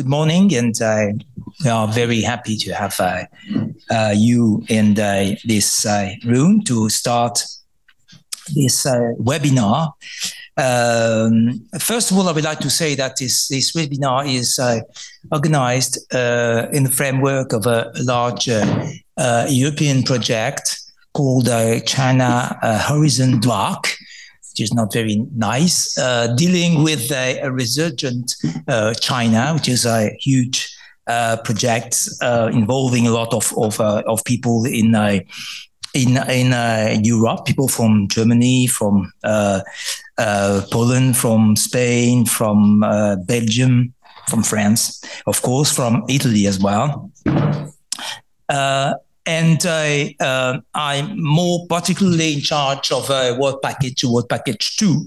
good morning, and uh, we are very happy to have uh, uh, you in this room to start this webinar. Um, first of all, I would like to say that this, this webinar is organized in the framework of a large European project called China Horizon DWARC, which is not very nice, uh, dealing with a, a resurgent uh, China, which is a huge uh, project uh, involving a lot of of, uh, of people in in in Europe, people from Germany, from Poland, from Spain, from Belgium, from France, of course, from Italy as well. And uh, I'm more particularly in charge of work package, to work package two,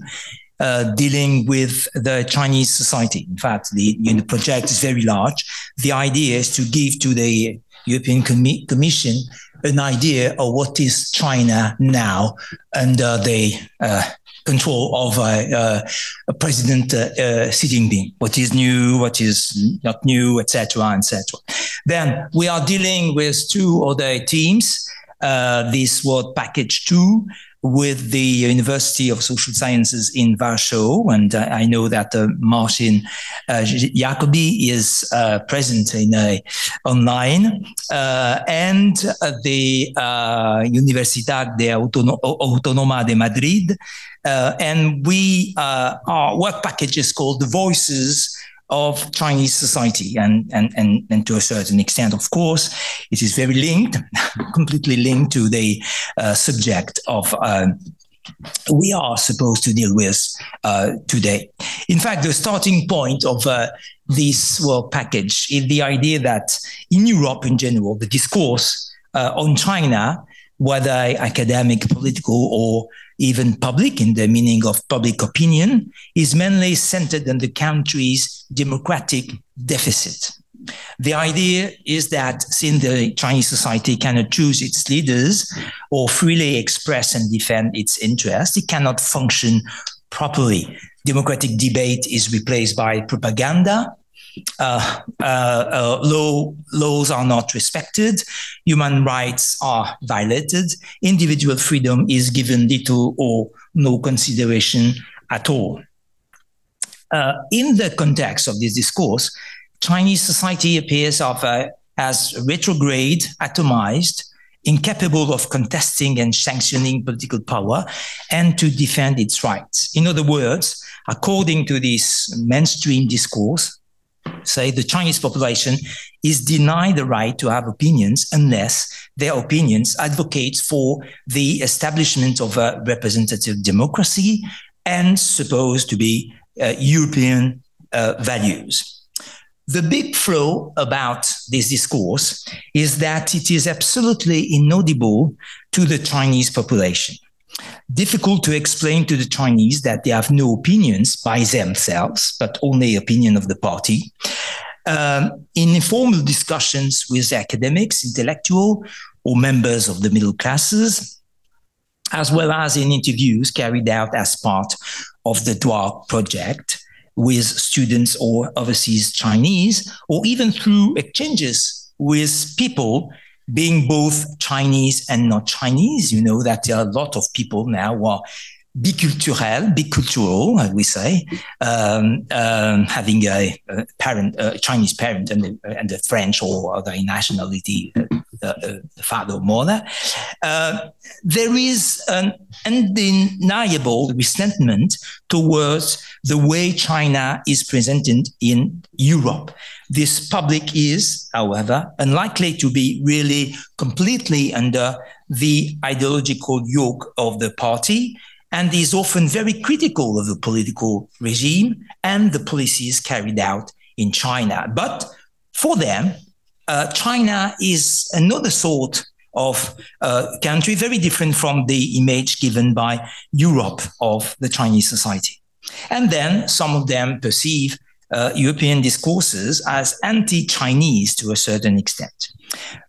uh, dealing with the Chinese society. In fact, the, you know, the project is very large. The idea is to give to the European Com- Commission an idea of what is China now under the uh, control of uh, uh, President uh, uh, Xi Jinping. What is new, what is not new, etc., etc. Then we are dealing with two other teams. Uh, this Work Package Two with the University of Social Sciences in Warsaw, and uh, I know that uh, Martin uh, Jacobi is uh, present in uh, online, uh, and the Universidad de Autono- Autónoma de Madrid, and we our work package is called the Voices of Chinese society. And, and, and, and to a certain extent, of course, it is very linked, completely linked to the uh, subject of. Uh, we are supposed to deal with uh, today. In fact, the starting point of uh, this work package is the idea that in Europe in general, the discourse uh, on China, whether academic, political, or even public in the meaning of public opinion, is mainly centered on the country's democratic deficit. The idea is that since the Chinese society cannot choose its leaders or freely express and defend its interests, it cannot function properly. Democratic debate is replaced by propaganda, uh, uh, uh, law, laws are not respected, human rights are violated, individual freedom is given little or no consideration at all. Uh, in the context of this discourse, Chinese society appears of, uh, as retrograde, atomized, incapable of contesting and sanctioning political power and to defend its rights. In other words, according to this mainstream discourse, say the Chinese population is denied the right to have opinions unless their opinions advocate for the establishment of a representative democracy and supposed to be uh, European uh, values. The big flaw about this discourse is that it is absolutely inaudible to the Chinese population difficult to explain to the Chinese that they have no opinions by themselves, but only opinion of the party. Um, in informal discussions with academics, intellectual, or members of the middle classes, as well as in interviews carried out as part of the DWARC project with students or overseas Chinese, or even through exchanges with people being both Chinese and not Chinese, you know that there are a lot of people now who are biculturel, bicultural, as we say, um, um, having a, a, parent, a Chinese parent and the, and the French or other nationality, uh, the, the, father or mother. Uh, there is an undeniable resentment towards the way China is presented in Europe. This public is, however, unlikely to be really completely under the ideological yoke of the party and is often very critical of the political regime and the policies carried out in China. But for them, uh, China is another sort of uh, country, very different from the image given by Europe of the Chinese society. And then some of them perceive uh, European discourses as anti Chinese to a certain extent.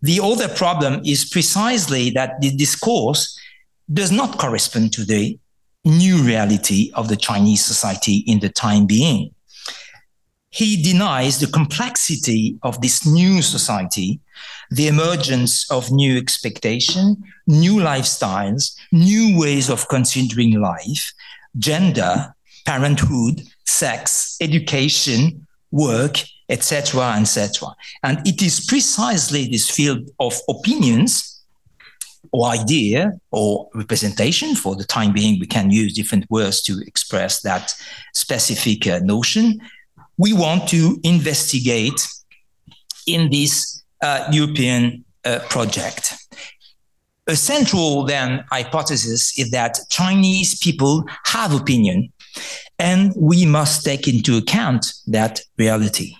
The other problem is precisely that the discourse does not correspond to the new reality of the Chinese society in the time being. he denies the complexity of this new society, the emergence of new expectation, new lifestyles, new ways of considering life, gender, parenthood, sex, education, work, etc., etc. And it is precisely this field of opinions or idea or representation. For the time being, we can use different words to express that specific uh, notion. We want to investigate in this uh, European uh, project. A central then hypothesis is that Chinese people have opinion, and we must take into account that reality.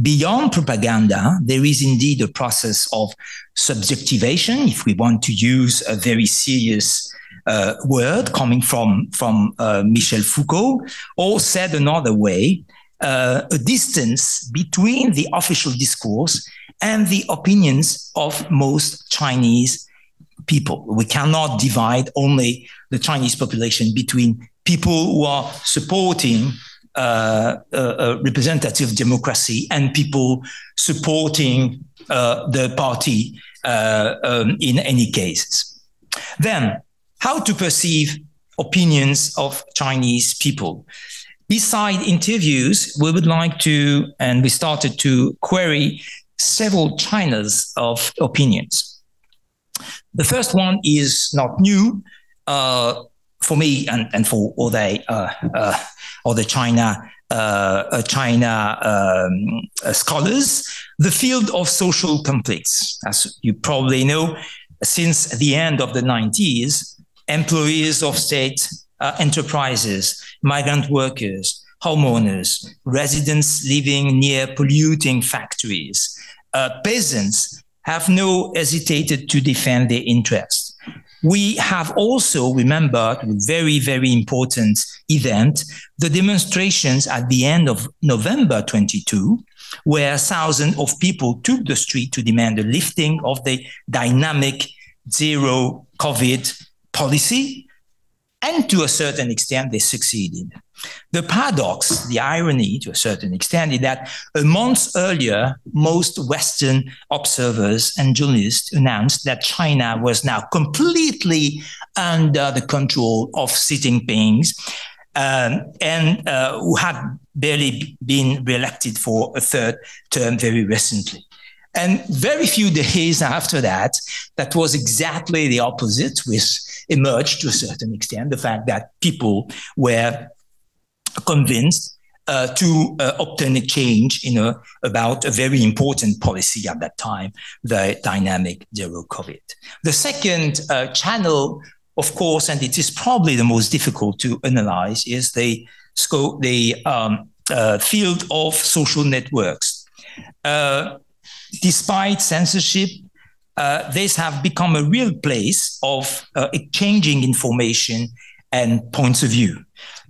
Beyond propaganda, there is indeed a process of subjectivation, if we want to use a very serious uh, word coming from, from uh, Michel Foucault, or said another way, uh, a distance between the official discourse and the opinions of most Chinese people. We cannot divide only the Chinese population between people who are supporting uh, uh, representative democracy and people supporting uh, the party uh, um, in any cases. Then, how to perceive opinions of Chinese people? Beside interviews, we would like to, and we started to query several Chinas of opinions. The first one is not new. For me and, and for all the uh, uh, all the China uh, uh China um, uh, scholars, the field of social conflicts. As you probably know, since the end of the 90s, employees of state uh, enterprises, migrant workers, homeowners, residents living near polluting factories, peasants have no hesitated to defend their interests we have also remembered a very, very important event, the demonstrations at the end of November 22, where thousands of people took the street to demand the lifting of the dynamic zero COVID policy. And to a certain extent, they succeeded. The paradox, the irony to a certain extent, is that a month earlier, most Western observers and journalists announced that China was now completely under the control of Xi Jinping. Um, and uh, who had barely been re-elected for a third term very recently. And very few days after that, that was exactly the opposite, which emerged to a certain extent. The fact that people were convinced uh, to uh, obtain a change you know, about a very important policy at that time, the dynamic zero COVID. The second uh, channel, of course, and it is probably the most difficult to analyze, is the scope, the um, uh, field of social networks. Uh, despite censorship, uh, these have become a real place of exchanging information and points of view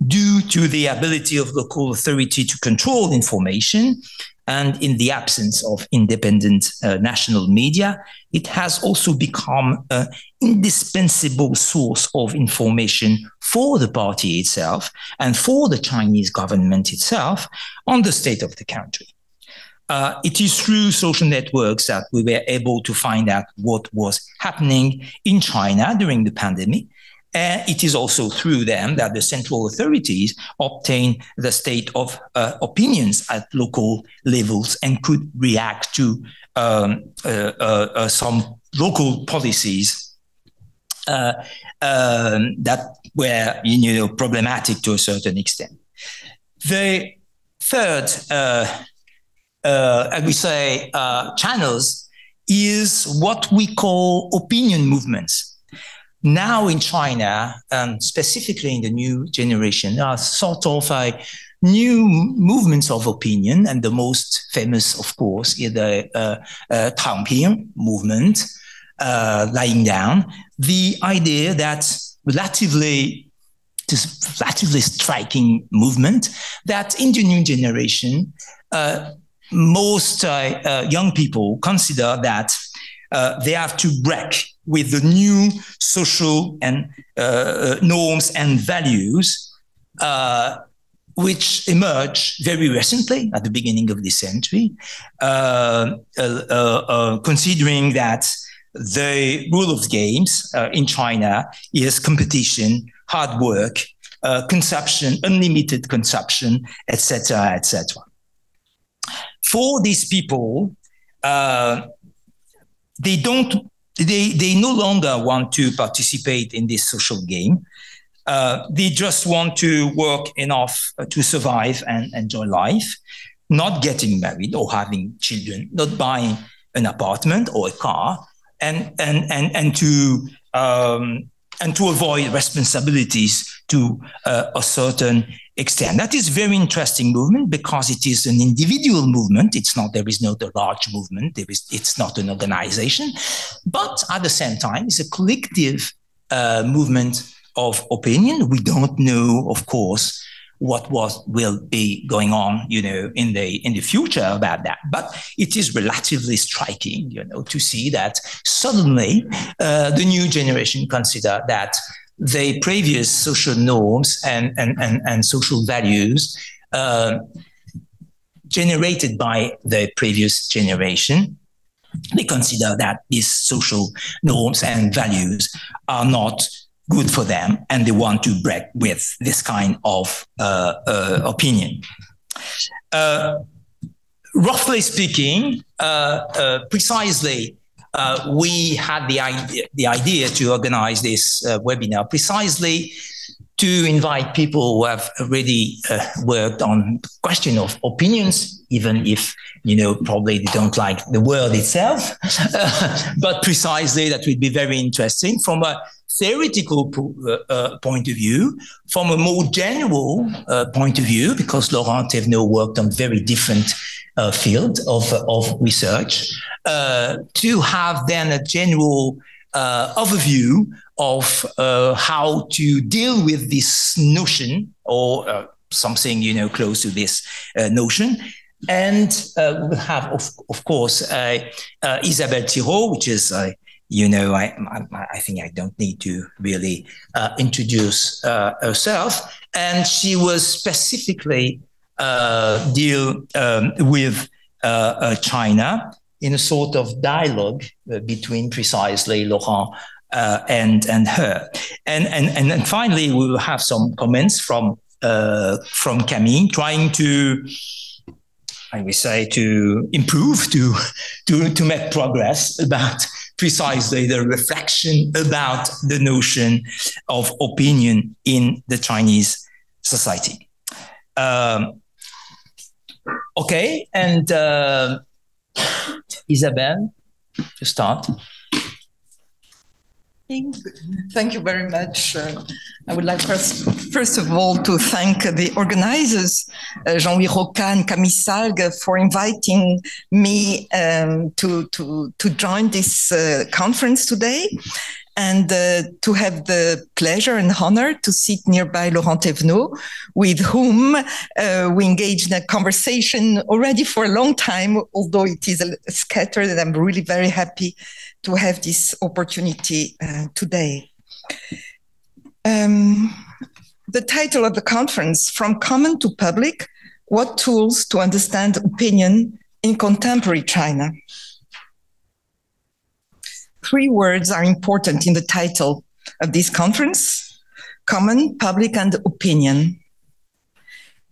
due to the ability of local authority to control information and in the absence of independent uh, national media, it has also become an indispensable source of information for the party itself and for the Chinese government itself on the state of the country. Uh, it is through social networks that we were able to find out what was happening in China during the pandemic and it is also through them that the central authorities obtain the state of uh, opinions at local levels and could react to um, uh, uh, uh some local policies uh, um, that were you know, problematic to a certain extent. The third, uh, I would say, channels is what we call opinion movements now in China, um, specifically in the new generation, there are sort of a new movements of opinion, and the most famous, of course, is the uh, uh, Tangping movement, uh, lying down. The idea that relatively, this relatively striking movement, that in the new generation, uh, most uh, uh, young people consider that uh, they have to break with the new social and norms and values which emerged very recently at the beginning of this century, uh, uh, uh, considering that the rule of games in China is competition, hard work, consumption, unlimited consumption, etc., etc. For these people, they don't they, they no longer want to participate in this social game. Uh, they just want to work enough uh, to survive and enjoy life, not getting married or having children, not buying an apartment or a car, and and and and to um, and to avoid responsibilities to uh, a certain extent. That is very interesting movement because it is an individual movement. It's not there is not a large movement. There is it's not an organization, but at the same time, it's a collective uh, movement of opinion. We don't know, of course, what was will be going on, you know, in the in the future about that. But it is relatively striking, you know, to see that suddenly uh, the new generation consider that the previous social norms and and and, and social values uh, generated by the previous generation they consider that these social norms and values are not good for them and they want to break with this kind of uh, uh, opinion. Uh, roughly speaking, uh, uh, precisely, Uh, we had the idea, the idea to organize this uh, webinar precisely to invite people who have already worked on the question of opinions, even if you know probably they don't like the word itself, but precisely that would be very interesting from a theoretical uh, uh, point of view, from a more general uh, point of view, because Laurent Thévenot worked on very different uh, field of, of research, uh, to have then a general uh, overview of how to deal with this notion or something you know close to this notion and uh, we will have, of, of course, uh, uh, Isabelle Thireau, which is you know, I, I, I, think I don't need to really uh, introduce uh, herself. And she was specifically uh, deal um, with uh, uh, China in a sort of dialogue uh, between precisely Laurent and and her. And and and then finally, we will have some comments from from Camille, trying to I would say to improve, to to to make progress about precisely the reflection about the notion of opinion in the Chinese society. Um, okay, and uh, Isabelle, to start. Thank you very much. Uh, I would like first, first of all to thank the organizers, uh, Jean-Louis Rocca and Camille Salgues, for inviting me um, to, to, to join this uh, conference today and uh, to have the pleasure and honor to sit nearby Laurent Thévenot, with whom uh, we engaged in a conversation already for a long time, although it is scattered, and I'm really very happy to have this opportunity uh, today. Um, the title of the conference, From Common to Public, What Tools to Understand Opinion in Contemporary China. Three words are important in the title of this conference, common, public, and opinion.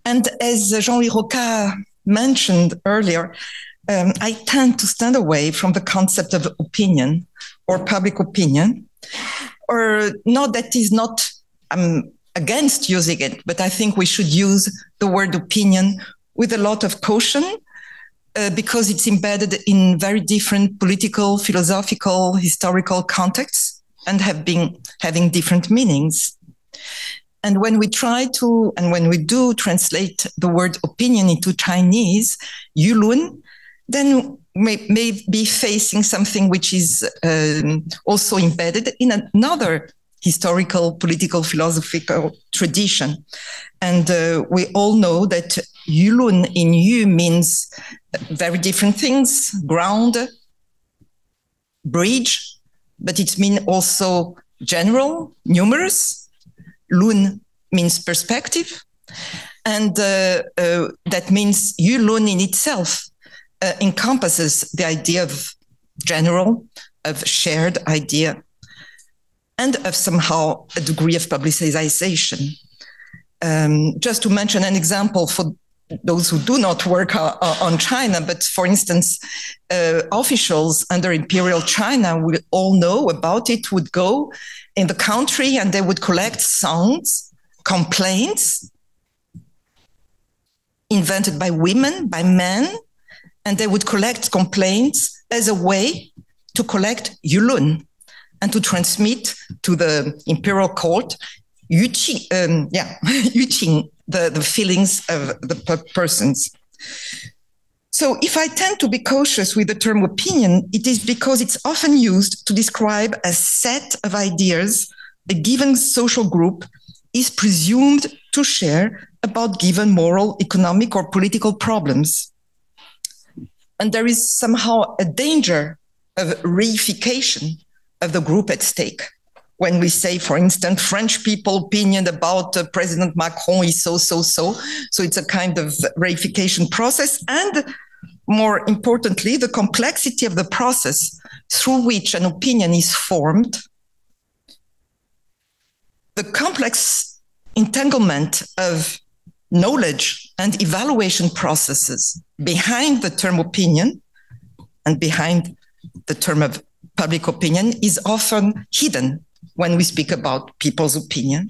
And as Jean-Louis Rocca mentioned earlier, um, I tend to stand away from the concept of opinion or public opinion, or not that is not I'm against using it, but I think we should use the word opinion with a lot of caution uh, because it's embedded in very different political, philosophical, historical contexts and have been having different meanings. And when we try to, and when we do translate the word opinion into Chinese, Yulun, then may, may be facing something which is um, also embedded in another historical, political, philosophical tradition. And uh, we all know that Yulun in Yu means very different things ground, bridge, but it means also general, numerous. Lun means perspective. And uh, uh, that means Yulun in itself uh, encompasses the idea of general, of shared idea, and of somehow a degree of publicization. Um, just to mention an example for those who do not work uh, uh, on China, but for instance, uh, officials under imperial China will all know about it, would go in the country and they would collect songs, complaints invented by women, by men, and they would collect complaints as a way to collect yulun and to transmit to the imperial court yuqing, um, yeah, yuqing, the, the feelings of the persons. So if I tend to be cautious with the term opinion, it is because it's often used to describe a set of ideas a given social group is presumed to share about given moral, economic, or political problems. And there is somehow a danger of reification of the group at stake. When we say, for instance, French people opinion about uh, President Macron is so, so, so. So it's a kind of reification process. And more importantly, the complexity of the process through which an opinion is formed, the complex entanglement of knowledge and evaluation processes behind the term opinion and behind the term of public opinion is often hidden when we speak about people's opinion.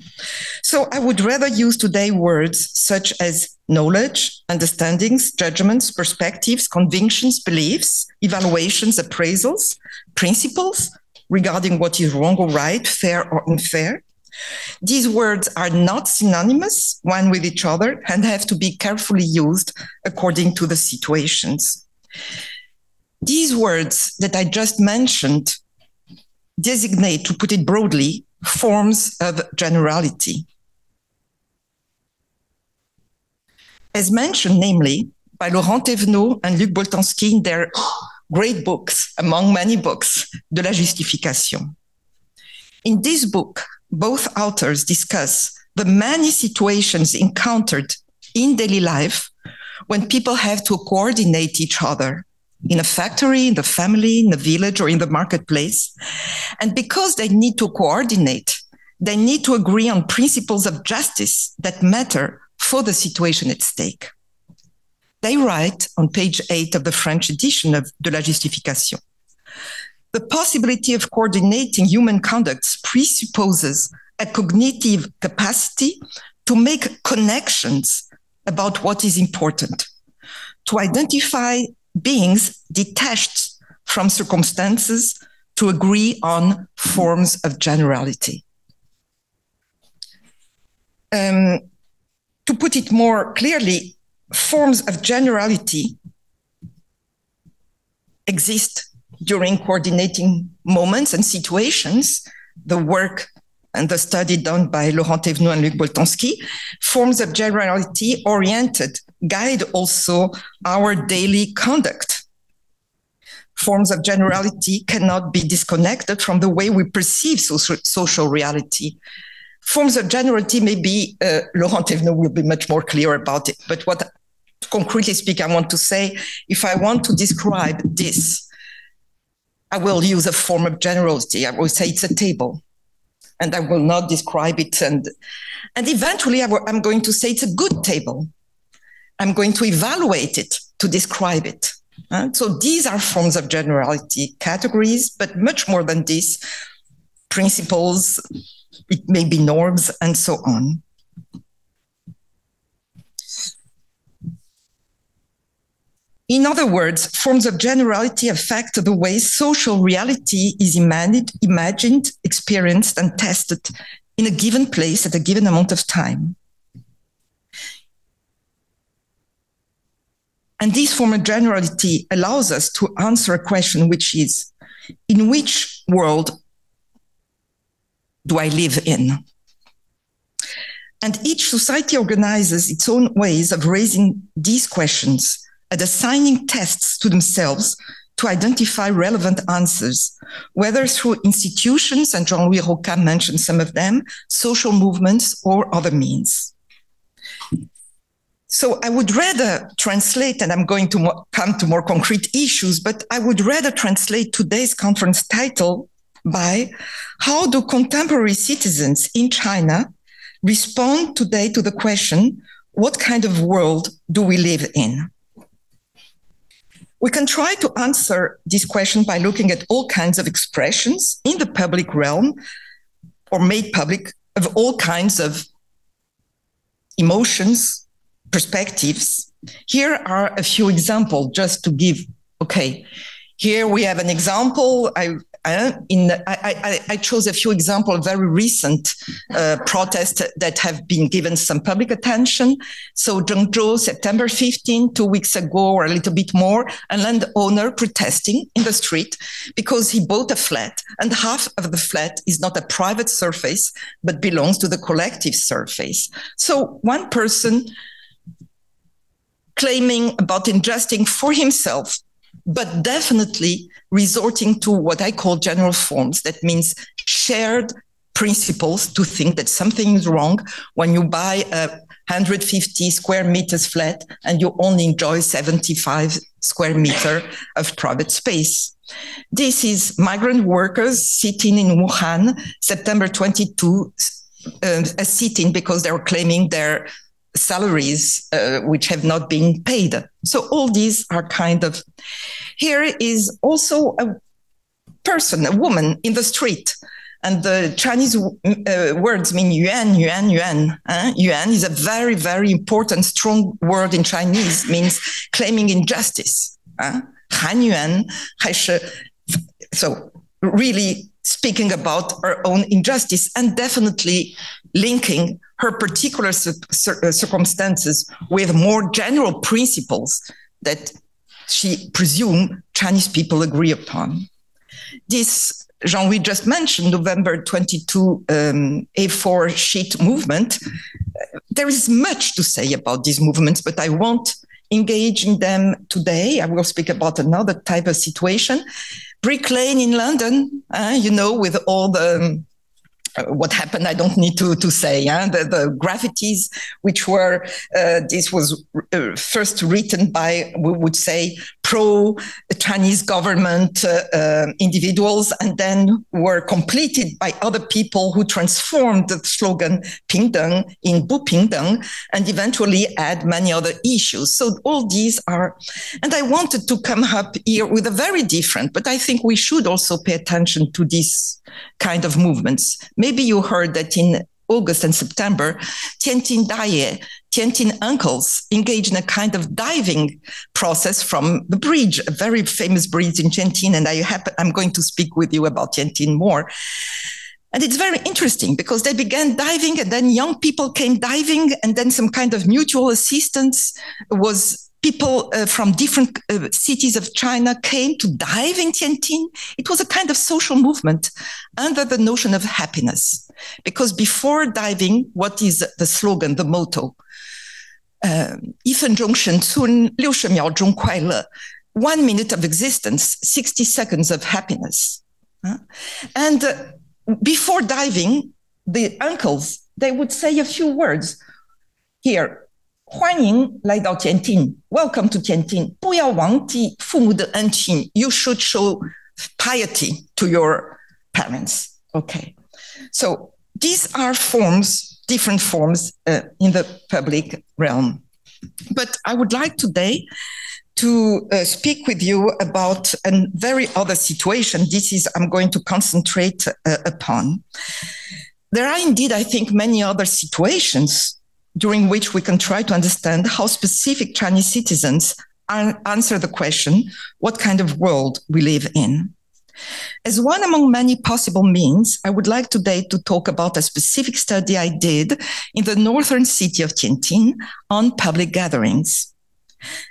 So I would rather use today words such as knowledge, understandings, judgments, perspectives, convictions, beliefs, evaluations, appraisals, principles regarding what is wrong or right, fair or unfair. These words are not synonymous one with each other and have to be carefully used according to the situations. These words that I just mentioned designate, to put it broadly, forms of generality. As mentioned, namely, by Laurent Thévenot and Luc Boltanski in their great books, among many books, De la Justification. In this book, both authors discuss the many situations encountered in daily life when people have to coordinate each other in a factory, in the family, in the village, or in the marketplace. And because they need to coordinate, they need to agree on principles of justice that matter for the situation at stake. They write on page eight of the French edition of De la Justification. The possibility of coordinating human conducts presupposes a cognitive capacity to make connections about what is important, to identify beings detached from circumstances to agree on forms of generality. Um, to put it more clearly, forms of generality exist during coordinating moments and situations. The work and the study done by Laurent Thévenot and Luc Boltanski, forms of generality oriented guide also our daily conduct. Forms of generality cannot be disconnected from the way we perceive social, social reality. Forms of generality, maybe uh, Laurent Thévenot will be much more clear about it. But what, concretely speak, I want to say, if I want to describe this, I will use a form of generality. I will say it's a table and I will not describe it. And, and eventually I am going to say it's a good table. I'm going to evaluate it to describe it. So these are forms of generality categories, but much more than this, principles, it may be norms, and so on. In other words, forms of generality affect the way social reality is imagined, imagined, experienced, and tested in a given place at a given amount of time. And this form of generality allows us to answer a question, which is in which world do I live in? And each society organizes its own ways of raising these questions and assigning tests to themselves to identify relevant answers, whether through institutions, and Jean Louis Rocca mentioned some of them, social movements, or other means. So I would rather translate, and I'm going to mo- come to more concrete issues, but I would rather translate today's conference title by how do contemporary citizens in China respond today to the question, what kind of world do we live in? We can try to answer this question by looking at all kinds of expressions in the public realm or made public of all kinds of emotions, perspectives. Here are a few examples just to give, okay, here we have an example. I, in I, I, I, chose a few examples, very recent uh, protests that have been given some public attention. So Zhengzhou, September 15, two weeks ago or a little bit more, a landowner protesting in the street because he bought a flat and half of the flat is not a private surface, but belongs to the collective surface. So one person claiming about injustice for himself, but definitely resorting to what I call general forms. That means shared principles to think that something is wrong when you buy a 150 square meters flat and you only enjoy 75 square meter of private space. This is migrant workers sitting in Wuhan, September 22, uh, a sitting because they're claiming their salaries uh, which have not been paid. So all these are kind of. Here is also a person, a woman in the street. And the Chinese uh, words mean yuan, yuan, yuan. Uh, yuan is a very, very important, strong word in Chinese, means claiming injustice. Han yuan, so really speaking about her own injustice and definitely linking her particular uh, circumstances with more general principles that she presumed Chinese people agree upon. This Jean-Louis just mentioned, November 22 um, A4 sheet movement. There is much to say about these movements, but I won't engage in them today. I will speak about another type of situation. Brick Lane in London, uh, you know, with all the um, what happened, I don't need to, to say. The, the graffitis, which were, uh, this was uh, first written by, we would say, pro Chinese government uh, uh, individuals, and then were completed by other people who transformed the slogan Pingdeng in Bu Pingdeng, and eventually add many other issues. So all these are, and I wanted to come up here with a very different, but I think we should also pay attention to these kind of movements. Maybe you heard that in August and September, Tianjin Daye, Tianjin uncles engaged in a kind of diving process from the bridge, a very famous bridge in Tianjin. And I happen, I'm going to speak with you about Tianjin more. And it's very interesting because they began diving and then young people came diving and then some kind of mutual assistance was people uh, from different uh, cities of China came to dive in Tianjin. It was a kind of social movement under the notion of happiness. Because before diving, what is the slogan, the motto? Uh, one minute of existence, 60 seconds of happiness. And uh, before diving, the uncles, they would say a few words. Here, 欢迎来到天津，Welcome to 天津。不要忘记父母的恩情。You should show piety to your parents. Okay, so these are forms, different forms uh, in the public realm. But I would like today to uh, speak with you about a very other situation. This is I'm going to concentrate uh, upon. There are indeed, I think, many other situations during which we can try to understand how specific Chinese citizens answer the question what kind of world we live in. As one among many possible means, I would like today to talk about a specific study I did in the northern city of Tianjin on public gatherings.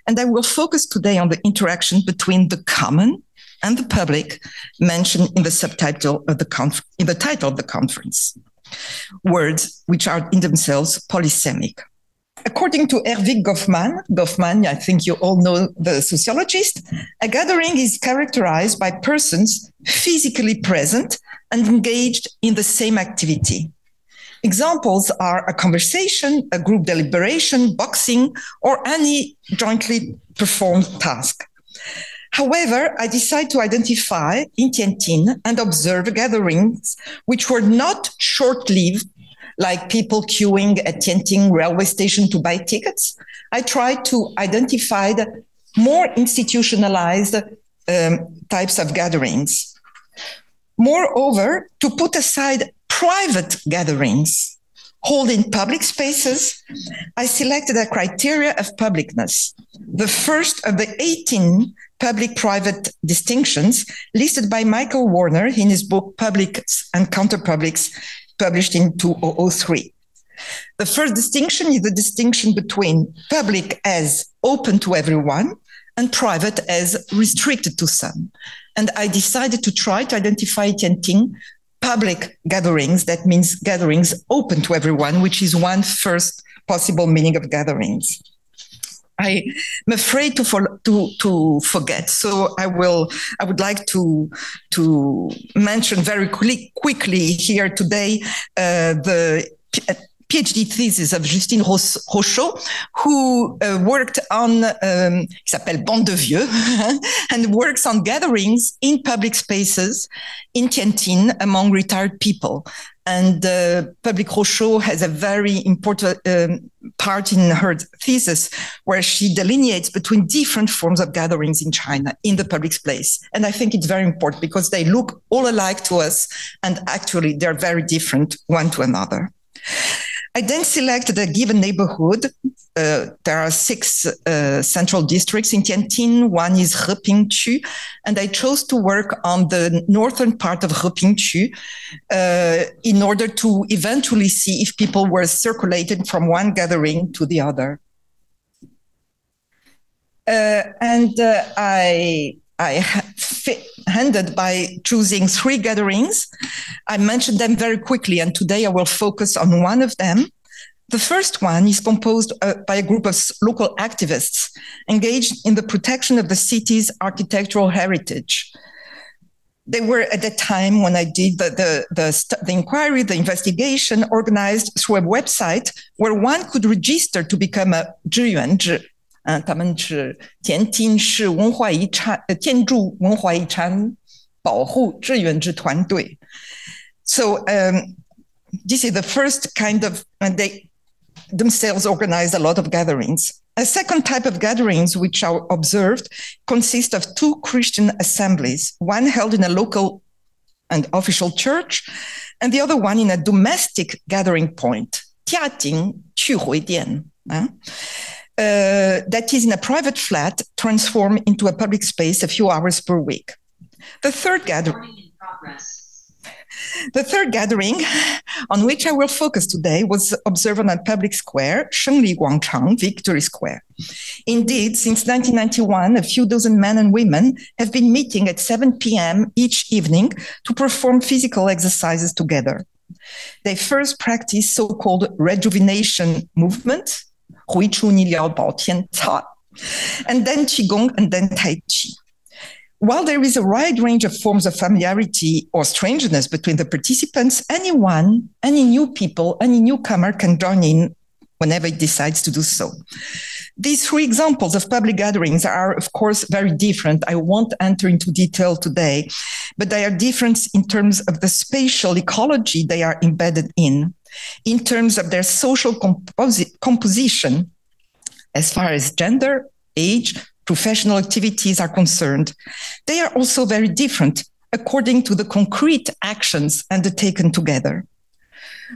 And I will focus today on the interaction between the common and the public mentioned in the subtitle of the conf- in the title of the conference words which are in themselves polysemic. According to Erving Goffman, Goffman, I think you all know the sociologist, a gathering is characterized by persons physically present and engaged in the same activity. Examples are a conversation, a group deliberation, boxing, or any jointly performed task. However, I decided to identify in Tianjin and observe gatherings which were not short lived, like people queuing at Tianjin railway station to buy tickets. I tried to identify the more institutionalized um, types of gatherings. Moreover, to put aside private gatherings held in public spaces, I selected a criteria of publicness. The first of the 18 public private distinctions listed by Michael Warner in his book Publics and Counterpublics, published in 2003. The first distinction is the distinction between public as open to everyone and private as restricted to some. And I decided to try to identify Tianjin public gatherings. That means gatherings open to everyone, which is one first possible meaning of gatherings. I am afraid to, for, to to forget, so I will. I would like to to mention very quickly, here today uh, the PhD thesis of Justine Rochot, who uh, worked on, um, s'appelle Bande de Vieux, and works on gatherings in public spaces in Tianjin among retired people. And uh, Public Rochot has a very important um, part in her thesis where she delineates between different forms of gatherings in China in the public space. And I think it's very important because they look all alike to us and actually they're very different one to another. I then selected a given neighborhood. Uh, there are six uh, central districts in Tianjin. One is Hepingqu, and I chose to work on the northern part of Hepingqu uh, in order to eventually see if people were circulated from one gathering to the other. Uh, and uh, I I handed by choosing three gatherings. I mentioned them very quickly, and today I will focus on one of them. The first one is composed uh, by a group of local activists engaged in the protection of the city's architectural heritage. They were at the time when I did the, the, the, the inquiry, the investigation organized through a website where one could register to become a 志嗯、呃，他们是天津市文化遗产呃建筑文化遗产保护志愿者团队。So um, this is the first kind of and they themselves organize a lot of gatherings. A second type of gatherings, which are observed, consist of two Christian assemblies, one held in a local and official church, and the other one in a domestic gathering point, Jiating Juhuidian. Uh uh, that is in a private flat transformed into a public space a few hours per week. The third gathering. The third gathering on which I will focus today was observed on a public square, Shengli Guangchang, Victory Square. Indeed, since 1991, a few dozen men and women have been meeting at 7 p.m. each evening to perform physical exercises together. They first practiced so-called rejuvenation movement, 回出你了保天草, and then Qigong and then Tai Chi. While there is a wide range of forms of familiarity or strangeness between the participants, anyone, any new people, any newcomer can join in whenever it decides to do so. These three examples of public gatherings are, of course, very different. I won't enter into detail today, but they are different in terms of the spatial ecology they are embedded in in terms of their social composi- composition, as far as gender, age, professional activities are concerned, they are also very different according to the concrete actions undertaken together.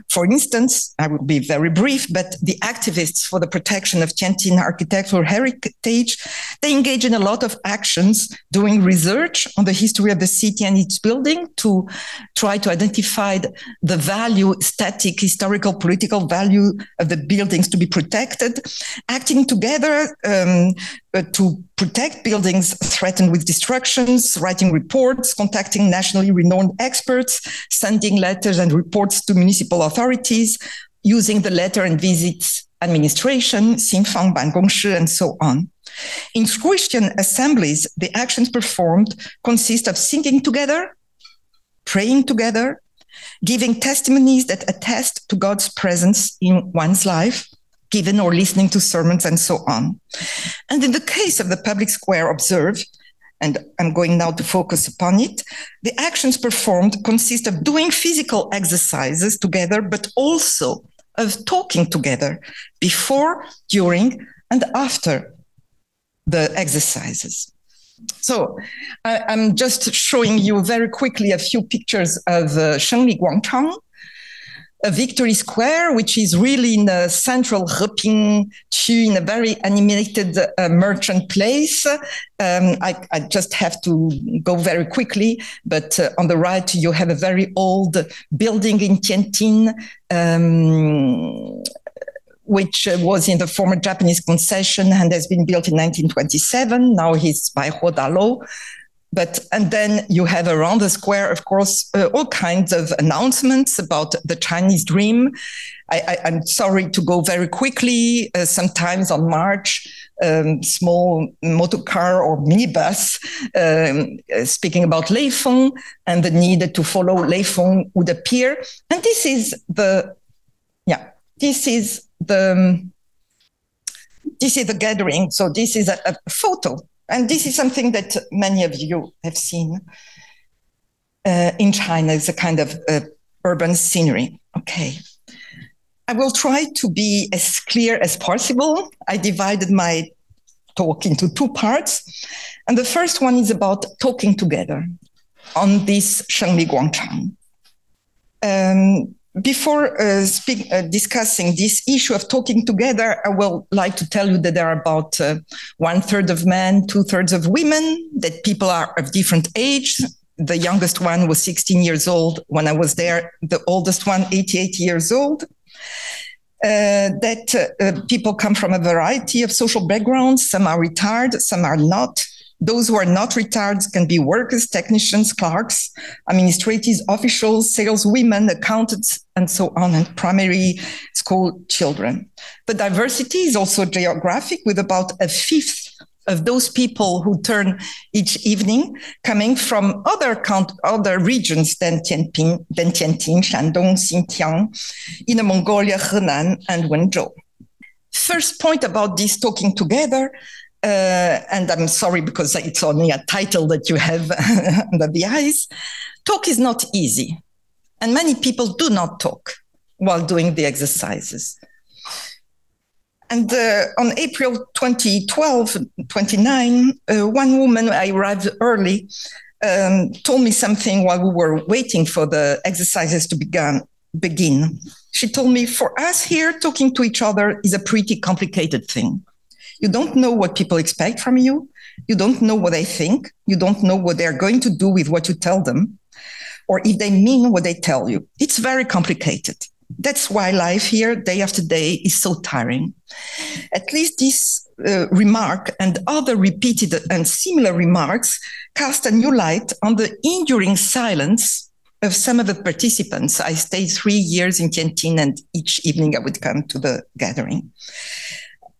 For instance, I will be very brief, but the activists for the protection of Tianjin architectural heritage, they engage in a lot of actions doing research on the history of the city and its building to try to identify the value, static, historical, political value of the buildings to be protected, acting together um, uh, to protect buildings threatened with destructions, writing reports, contacting nationally renowned experts, sending letters and reports to municipal authorities, using the letter and visits administration, Xinfang Bangongshi, and so on. In Christian assemblies, the actions performed consist of singing together, praying together, giving testimonies that attest to God's presence in one's life, given or listening to sermons and so on. And in the case of the public square observe, and I'm going now to focus upon it, the actions performed consist of doing physical exercises together, but also of talking together before, during, and after the exercises. So I, am just showing you very quickly a few pictures of uh, Shengli Guangchang, a victory square, which is really in the central Heping in a very animated uh, merchant place. Um, I, I, just have to go very quickly, but uh, on the right, you have a very old building in Tianjin. Um, which uh, was in the former Japanese concession and has been built in 1927. Now he's by Hodalo. But and then you have around the square, of course, uh, all kinds of announcements about the Chinese dream. I, am sorry to go very quickly. Uh, sometimes on March, um, small motor car or minibus um, uh, speaking about Leifeng and the need to follow Leifeng would appear. And this is the, yeah, this is the, this is the gathering. So this is a, a photo and this is something that many of you have seen uh, in China as a kind of uh, urban scenery. Okay. I will try to be as clear as possible. I divided my talk into two parts. And the first one is about talking together on this Shengli Guangchang. Um, before uh, speak, uh, discussing this issue of talking together, I will like to tell you that there are about uh, one third of men, two thirds of women, that people are of different age. The youngest one was 16 years old when I was there, the oldest one, 88 years old. Uh, that uh, people come from a variety of social backgrounds. Some are retired, some are not. Those who are not retired can be workers, technicians, clerks, administrative officials, saleswomen, accountants, and so on, and primary school children. The diversity is also geographic, with about a fifth of those people who turn each evening coming from other count, other regions than Tianping, than Tianjin, Shandong, Xinjiang, Inner Mongolia, Henan, and Wenzhou. First point about this talking together uh, and I'm sorry because it's only a title that you have under the eyes. Talk is not easy, and many people do not talk while doing the exercises. And uh, on April 2012, 29, uh, one woman, I arrived early, um, told me something while we were waiting for the exercises to begin. begin. She told me, for us here, talking to each other is a pretty complicated thing. You don't know what people expect from you. You don't know what they think. You don't know what they're going to do with what you tell them or if they mean what they tell you. It's very complicated. That's why life here, day after day, is so tiring. At least this uh, remark and other repeated and similar remarks cast a new light on the enduring silence of some of the participants. I stayed three years in Tianjin, and each evening I would come to the gathering.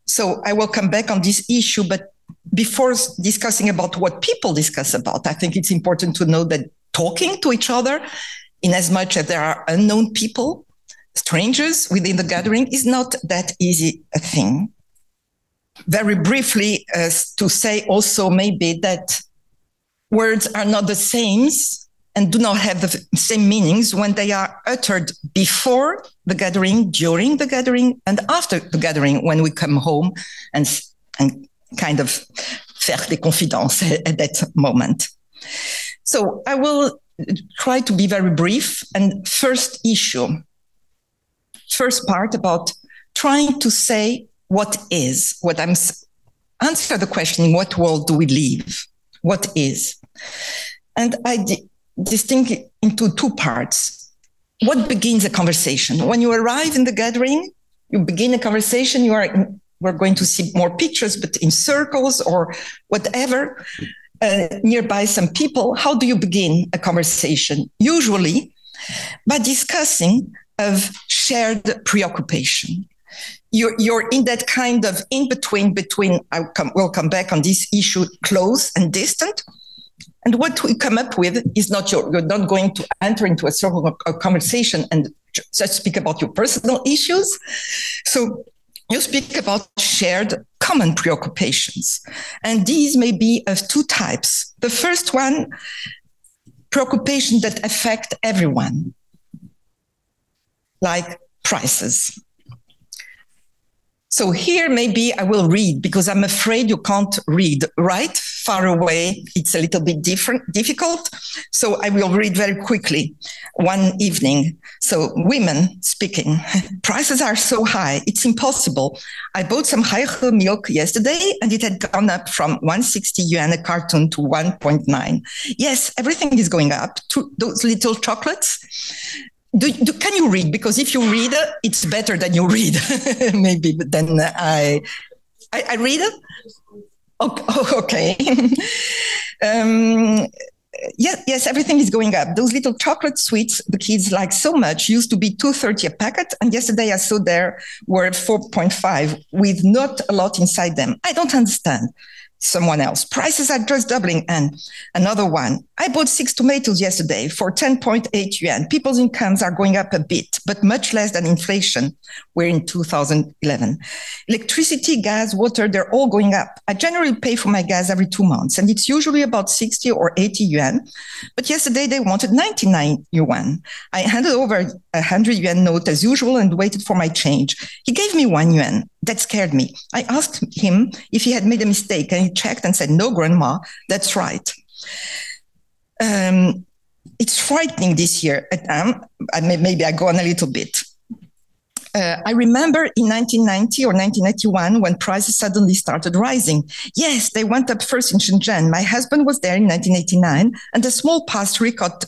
So I will come back on this issue, but before discussing about what people discuss about, I think it's important to know that talking to each other, in as much as there are unknown people, strangers within the gathering, is not that easy a thing. Very briefly, uh, to say also maybe that words are not the same and do not have the same meanings when they are uttered before the gathering, during the gathering, and after the gathering when we come home and, and kind of faire des confidences at that moment. So I will try to be very brief. And first issue, first part about trying to say what is, what I'm answer the question, what world do we live? What is? And I distinct into two parts. What begins a conversation? When you arrive in the gathering, you begin a conversation, you are we're going to see more pictures, but in circles or whatever, uh, nearby some people. How do you begin a conversation? Usually by discussing of shared preoccupation. You're, you're in that kind of in between between I come, we'll come back on this issue close and distant And what we come up with is not your, you're not going to enter into a circle of, of conversation and just speak about your personal issues. So you speak about shared common preoccupations. And these may be of two types. The first one, preoccupation that affect everyone, like prices. So here, maybe I will read because I'm afraid you can't read, right? Far away, it's a little bit different, difficult. So I will read very quickly. One evening. So women speaking, prices are so high, it's impossible. I bought some Haihe milk yesterday and it had gone up from 160 yuan a carton to 1.9. Yes, everything is going up. To those little chocolates do, do, can you read? Because if you read, it's better than you read, maybe. But then I, I, I read. Okay. um, yes, yes, everything is going up. Those little chocolate sweets the kids like so much used to be two thirty a packet, and yesterday I saw there were four point five with not a lot inside them. I don't understand someone else. Prices are just doubling. And another one, I bought six tomatoes yesterday for 10.8 yuan. People's incomes are going up a bit, but much less than inflation. We're in 2011. Electricity, gas, water, they're all going up. I generally pay for my gas every two months, and it's usually about 60 or 80 yuan. But yesterday they wanted 99 yuan. I handed over a 100 yuan note as usual and waited for my change. He gave me one yuan. That scared me. I asked him if he had made a mistake, and he checked and said, No, grandma, that's right. Um, it's frightening this year. Um, maybe I go on a little bit. Uh, I remember in 1990 or 1991 when prices suddenly started rising. Yes, they went up first in Shenzhen. My husband was there in 1989, and a small pastry got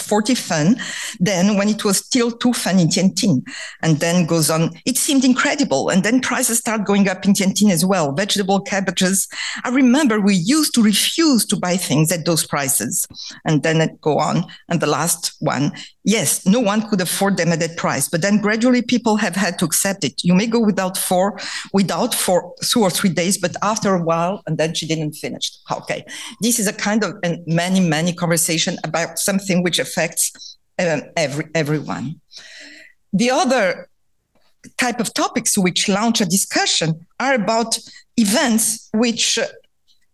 40 fen then when it was still too fen in Tianjin. And then goes on it seemed incredible. And then prices start going up in Tianjin as well. Vegetable cabbages I remember we used to refuse to buy things at those prices. And then it go on. And the last one yes no one could afford them at that price but then gradually people have had to accept it you may go without four without for two or three days but after a while and then she didn't finish okay this is a kind of many many conversation about something which affects um, every, everyone. The other type of topics which launch a discussion are about events which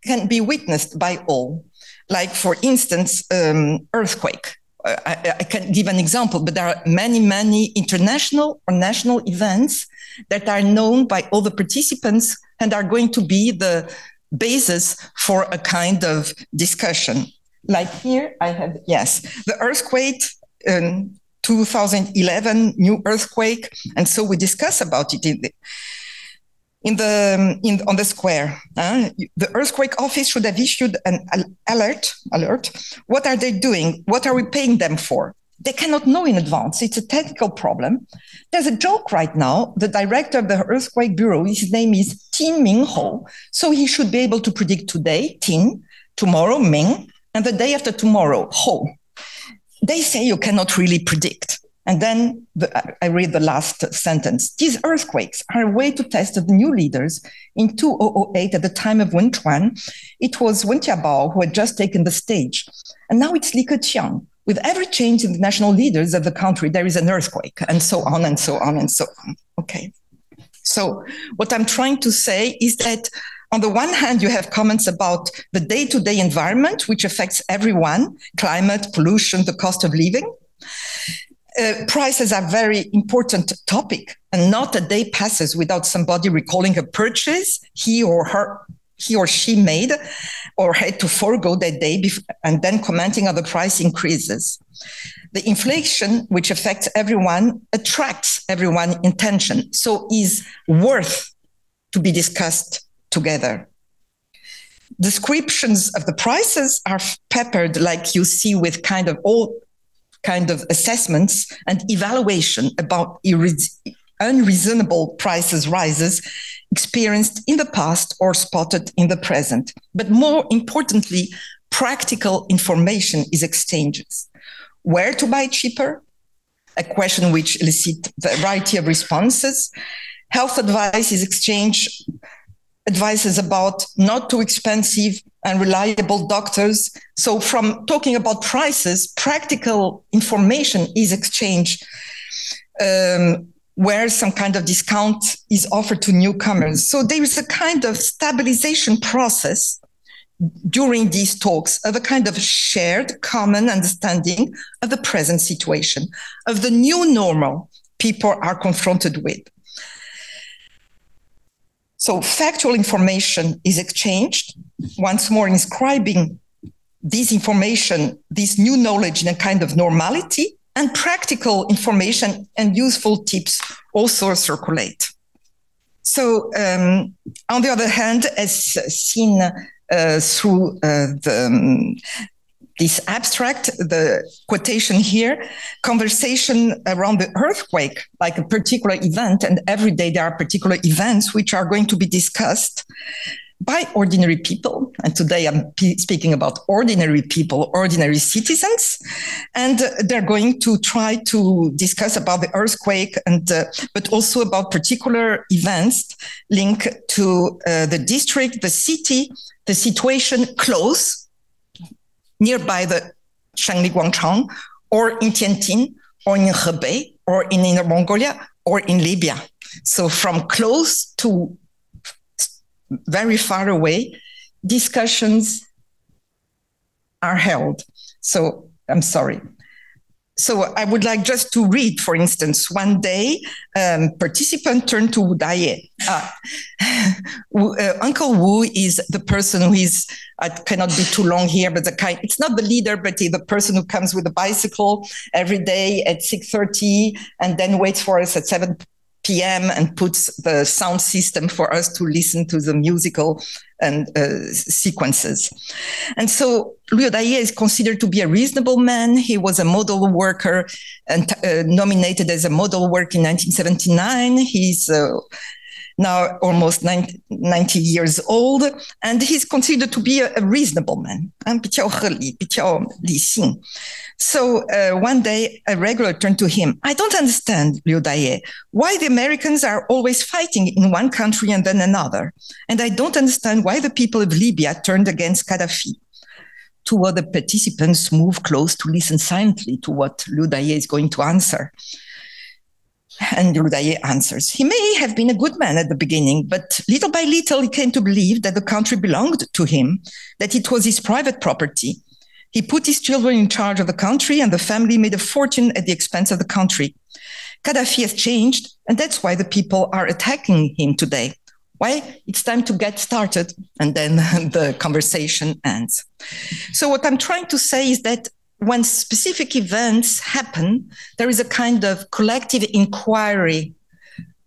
can be witnessed by all. Like, for instance, um, earthquake. I, I, can give an example, but there are many, many international or national events that are known by all the participants and are going to be the basis for a kind of discussion like here I have, yes, the earthquake, um, 2011 new earthquake. And so we discuss about it in the, in on the square. Uh, the earthquake office should have issued an alert. Alert. What are they doing? What are we paying them for? They cannot know in advance. It's a technical problem. There's a joke right now. The director of the earthquake bureau, his name is Tin Ming Ho. So he should be able to predict today, Tin, tomorrow, Ming, and the day after tomorrow, Ho. They say you cannot really predict. And then the, I read the last sentence. These earthquakes are a way to test the new leaders. In 2008, at the time of Wen Chuan, it was Wen Jiabao who had just taken the stage. And now it's Li Keqiang. With every change in the national leaders of the country, there is an earthquake, and so on and so on and so on. Okay. So, what I'm trying to say is that on the one hand, you have comments about the day to day environment, which affects everyone climate, pollution, the cost of living. Uh, prices are very important topic and not a day passes without somebody recalling a purchase he or her he or she made or had to forego that day and then commenting on the price increases the inflation which affects everyone attracts everyone intention so is worth to be discussed together. Descriptions of the prices are peppered, like you see, with kind of all kind of assessments and evaluation about unreasonable prices rises experienced in the past or spotted in the present. But more importantly, practical information is exchanged. Where to buy cheaper? A question which elicits a variety of responses. Health advice is exchanged advices about not too expensive and reliable doctors. So, from talking about prices, practical information is exchanged. Um, where some kind of discount is offered to newcomers. So there is a kind of stabilization process during these talks of a kind of shared common understanding of the present situation, of the new normal people are confronted with. So factual information is exchanged, once more inscribing this information, this new knowledge in a kind of normality, and practical information and useful tips also circulate. So, um, on the other hand, as seen uh, through uh, the, um, this abstract, the quotation here, conversation around the earthquake, like a particular event, and every day there are particular events which are going to be discussed by ordinary people. And today I'm p- speaking about ordinary people, ordinary citizens. And uh, they're going to try to discuss about the earthquake and, uh, but also about particular events linked to uh, the district, the city, the situation close nearby the Shengli Guangchang or in Tianjin or in Hebei or in Inner Mongolia or in Libya. So from close to very far away, discussions are held. So I'm sorry. So I would like just to read, for instance, one day, um, participant turned to Wu Daye. Uh, uh, Uncle Wu is the person who is, I cannot be too long here, but the kind, it's not the leader, but the person who comes with a bicycle every day at 6.30 and then waits for us at 7 PM and puts the sound system for us to listen to the musical and uh, sequences. And so Liu Daye is considered to be a reasonable man. He was a model worker and uh, nominated as a model work in 1979. He's uh, now almost 90, years old, and he's considered to be a, a reasonable man. So uh, one day, a regular turned to him. I don't understand, Liu Daye, why the Americans are always fighting in one country and then another. And I don't understand why the people of Libya turned against Gaddafi. Two other participants move close to listen silently to what Liu Daye is going to answer. And Liu Daye answers, he may have been a good man at the beginning, but little by little he came to believe that the country belonged to him, that it was his private property, he put his children in charge of the country, and the family made a fortune at the expense of the country. Gaddafi has changed, and that's why the people are attacking him today. Why? It's time to get started, and then the conversation ends. So, what I'm trying to say is that when specific events happen, there is a kind of collective inquiry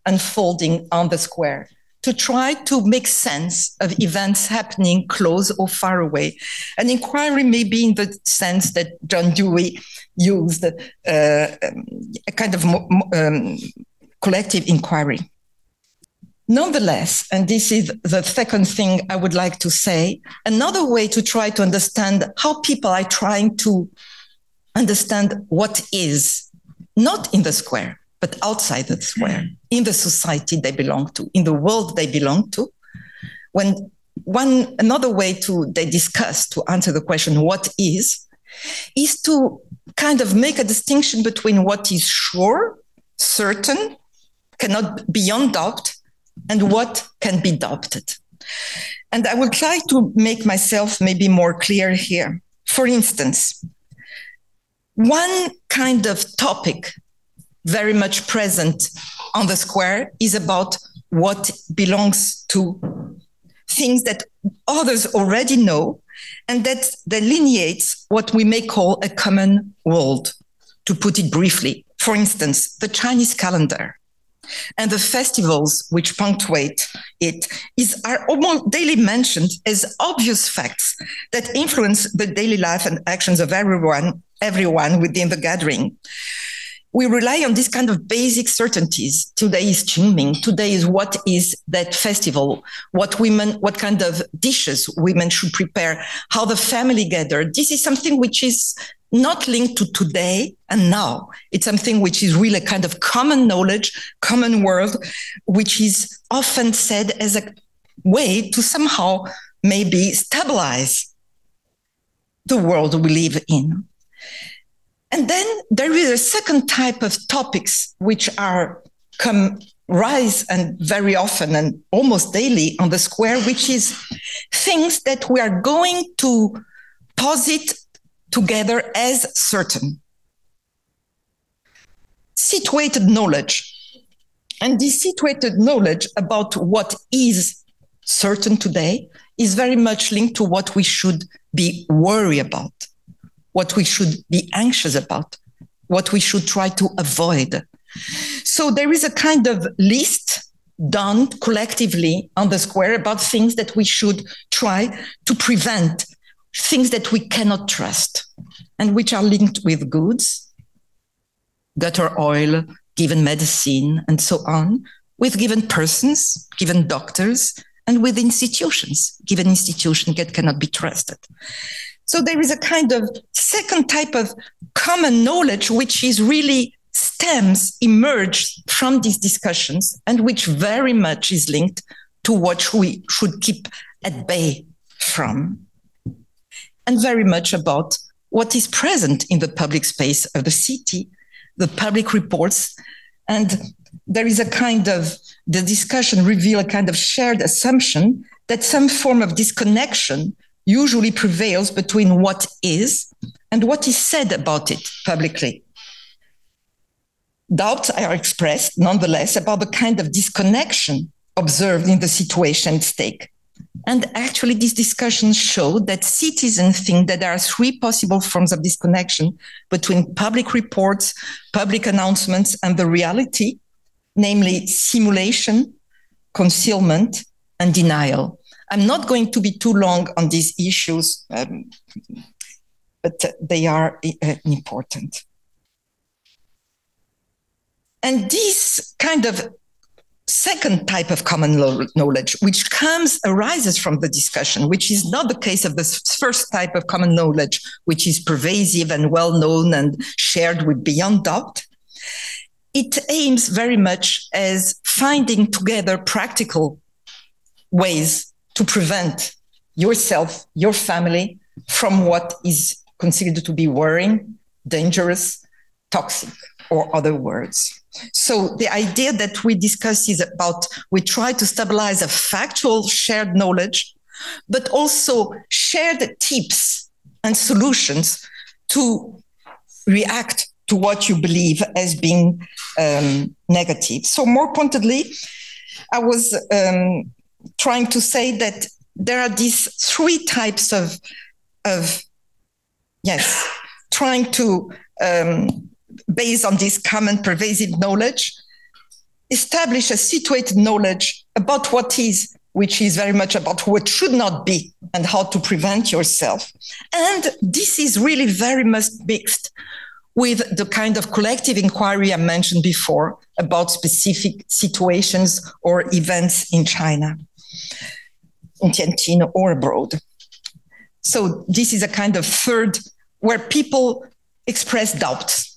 unfolding on the square to try to make sense of events happening close or far away. An inquiry may be in the sense that John Dewey used uh, a kind of um, collective inquiry. Nonetheless, and this is the second thing I would like to say, another way to try to understand how people are trying to understand what is, not in the square, but outside the square, in the society they belong to, in the world they belong to. When one another way to they discuss to answer the question what is is to kind of make a distinction between what is sure, certain, cannot beyond doubt, and what can be doubted. And I will try to make myself maybe more clear here. For instance, one kind of topic very much present on the square is about what belongs to things that others already know and that delineates what we may call a common world, to put it briefly. For instance, the Chinese calendar and the festivals which punctuate it is, are almost daily mentioned as obvious facts that influence the daily life and actions of everyone, everyone within the gathering we rely on this kind of basic certainties. Today is Qingming. Today is what is that festival? What women, what kind of dishes women should prepare? How the family gather? This is something which is not linked to today and now. It's something which is really kind of common knowledge, common world, which is often said as a way to somehow maybe stabilize the world we live in. And then there is a second type of topics which are come rise and very often and almost daily on the square, which is things that we are going to posit together as certain. Situated knowledge. And this situated knowledge about what is certain today is very much linked to what we should be worried about, what we should be anxious about, what we should try to avoid. So there is a kind of list done collectively on the square about things that we should try to prevent, things that we cannot trust, and which are linked with goods, gutter oil, given medicine, and so on, with given persons, given doctors, and with institutions, given institutions that cannot be trusted. So there is a kind of second type of common knowledge, which is really stems emerge from these discussions and which very much is linked to what we should keep at bay from. And very much about what is present in the public space of the city the public reports. And there is a kind of the discussion reveal a kind of shared assumption that some form of disconnection usually prevails between what is and what is said about it publicly Doubts are expressed, nonetheless, about the kind of disconnection observed in the situation at stake. And actually, these discussions show that citizens think that there are three possible forms of disconnection between public reports, public announcements, and the reality, namely simulation, concealment, and denial. I'm not going to be too long on these issues, um, but they are uh, important. And this kind of second type of common knowledge, which comes arises from the discussion, which is not the case of the first type of common knowledge, which is pervasive and well known and shared with beyond doubt. It aims very much as finding together practical ways to prevent yourself, your family from what is considered to be worrying, dangerous, toxic, or other words. So the idea that we discuss is about we try to stabilize a factual shared knowledge, but also shared tips and solutions to react to what you believe as being um, negative. So more pointedly, I was um, trying to say that there are these three types of of yes, trying to um, based on this common pervasive knowledge, establish a situated knowledge about what is, which is very much about what should not be and how to prevent yourself. And this is really very much mixed with the kind of collective inquiry I mentioned before about specific situations or events in China, in Tianjin or abroad. So this is a kind of third where people express doubts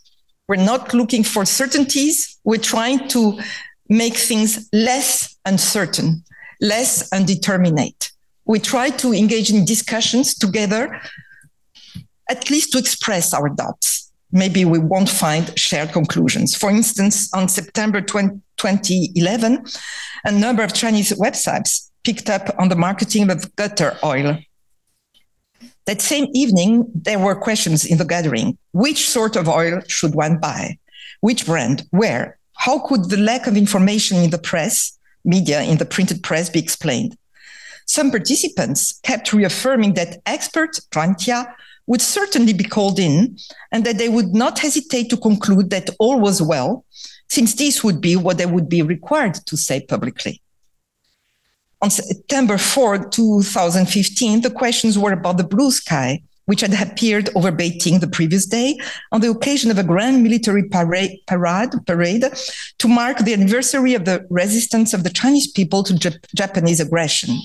we're not looking for certainties. We're trying to make things less uncertain, less undeterminate. We try to engage in discussions together, at least to express our doubts. Maybe we won't find shared conclusions. For instance, on September 20, 2011, a number of Chinese websites picked up on the marketing of gutter oil that same evening, there were questions in the gathering. Which sort of oil should one buy? Which brand? Where? How could the lack of information in the press, media, in the printed press be explained? Some participants kept reaffirming that expert Zhuanjia would certainly be called in and that they would not hesitate to conclude that all was well, since this would be what they would be required to say publicly on September 4, 2015, the questions were about the blue sky, which had appeared over Beijing the previous day on the occasion of a grand military parade, parade, parade to mark the anniversary of the resistance of the Chinese people to Jap- Japanese aggression.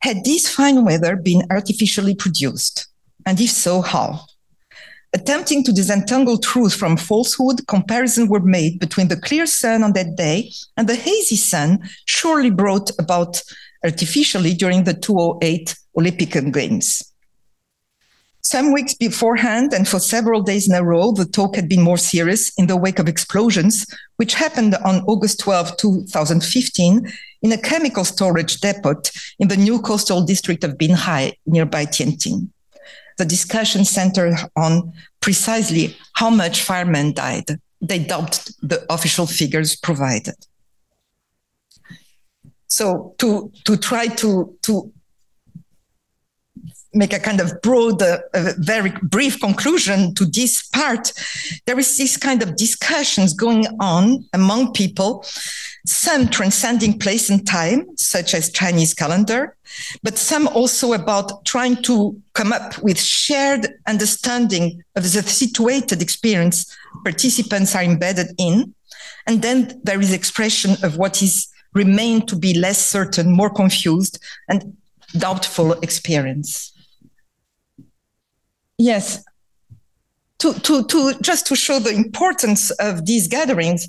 Had this fine weather been artificially produced? And if so, how? Attempting to disentangle truth from falsehood, comparisons were made between the clear sun on that day and the hazy sun surely brought about artificially during the 2008 Olympic Games. Some weeks beforehand, and for several days in a row, the talk had been more serious in the wake of explosions, which happened on August 12, 2015, in a chemical storage depot in the new coastal district of Binhai, nearby Tianjin. The discussion centered on precisely how much firemen died. They doubted the official figures provided. So to, to try to, to make a kind of broad, uh, very brief conclusion to this part, there is this kind of discussions going on among people, some transcending place and time, such as Chinese calendar, but some also about trying to come up with shared understanding of the situated experience participants are embedded in. And then there is expression of what is remain to be less certain, more confused, and doubtful experience. Yes. To, to, to just to show the importance of these gatherings,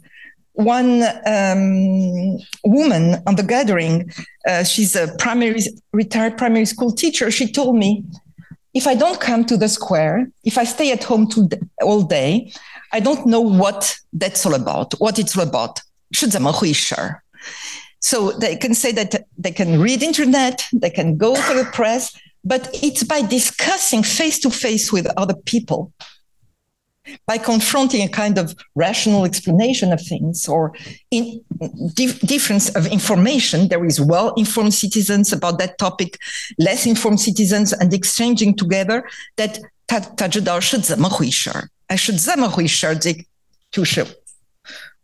one um, woman on the gathering, uh, she's a primary retired primary school teacher. She told me, if I don't come to the square, if I stay at home all day, I don't know what that's all about, what it's all about. So they can say that they can read internet, they can go to the press, but it's by discussing face to face with other people by confronting a kind of rational explanation of things or in dif- difference of information there is well informed citizens about that topic less informed citizens and exchanging together that 他他知道是怎么回事儿，哎，是这么回事儿，这就是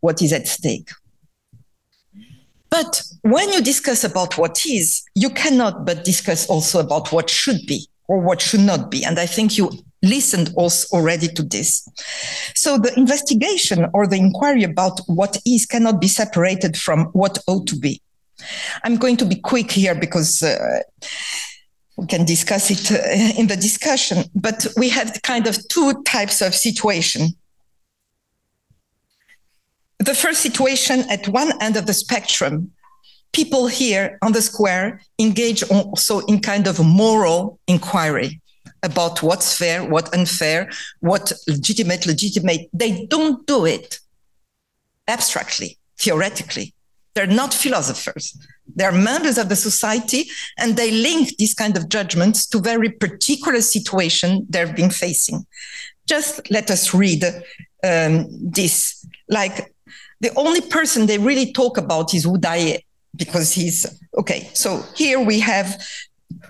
what is at stake。but when you discuss about what is, you cannot but discuss also about what should be or what should not be. And I think you listened also already to this. So the investigation or the inquiry about what is cannot be separated from what ought to be. I'm going to be quick here because uh, we can discuss it uh, in the discussion, but we have kind of two types of situation the first situation at one end of the spectrum, people here on the square engage also in kind of moral inquiry about what's fair, what unfair, what legitimate, legitimate. They don't do it abstractly, theoretically. They're not philosophers. They're members of the society and they link these kind of judgments to very particular situation they've been facing. Just let us read um, this. Like the only person they really talk about is Wu Daye because he's okay. So here we have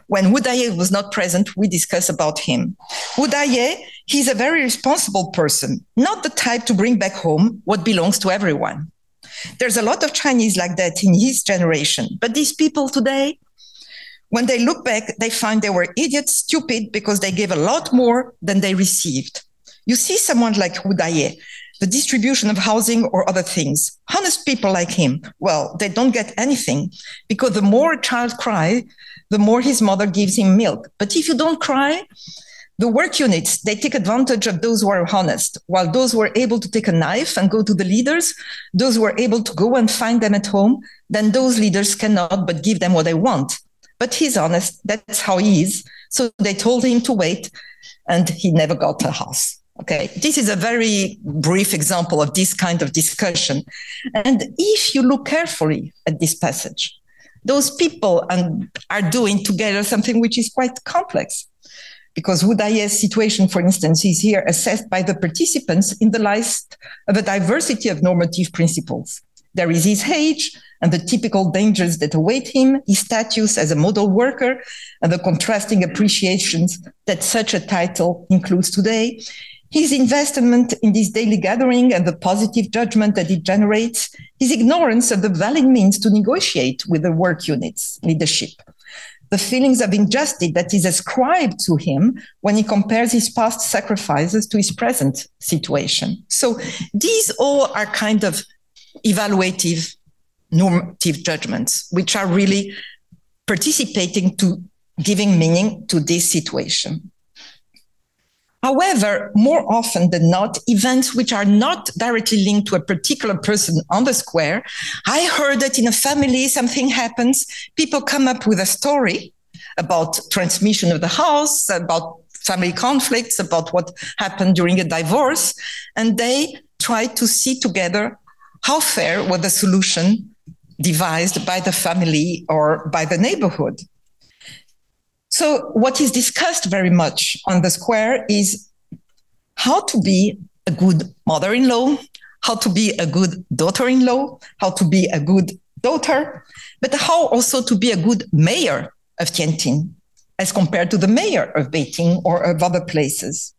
when Wu Daye was not present, we discuss about him. Wu Daye, he's a very responsible person, not the type to bring back home what belongs to everyone. There's a lot of Chinese like that in his generation, but these people today, when they look back, they find they were idiots, stupid, because they gave a lot more than they received. You see someone like Wu Daye, the distribution of housing or other things. Honest people like him, well, they don't get anything because the more a child cries, the more his mother gives him milk. But if you don't cry, the work units, they take advantage of those who are honest, while those who are able to take a knife and go to the leaders, those who are able to go and find them at home, then those leaders cannot but give them what they want. But he's honest. That's how he is. So they told him to wait, and he never got a house. Okay, this is a very brief example of this kind of discussion. And if you look carefully at this passage, those people are doing together something which is quite complex. Because Wu Daye's situation, for instance, is here assessed by the participants in the light of a diversity of normative principles. There is his age and the typical dangers that await him, his status as a model worker, and the contrasting appreciations that such a title includes today, his investment in this daily gathering and the positive judgment that it generates, his ignorance of the valid means to negotiate with the work units leadership, the feelings of injustice that is ascribed to him when he compares his past sacrifices to his present situation. So these all are kind of evaluative, normative judgments, which are really participating to giving meaning to this situation. However, more often than not, events which are not directly linked to a particular person on the square. I heard that in a family, something happens. People come up with a story about transmission of the house, about family conflicts, about what happened during a divorce. And they try to see together how fair was the solution devised by the family or by the neighborhood. So, what is discussed very much on the square is how to be a good mother in law, how to be a good daughter in law, how to be a good daughter, but how also to be a good mayor of Tianjin as compared to the mayor of Beijing or of other places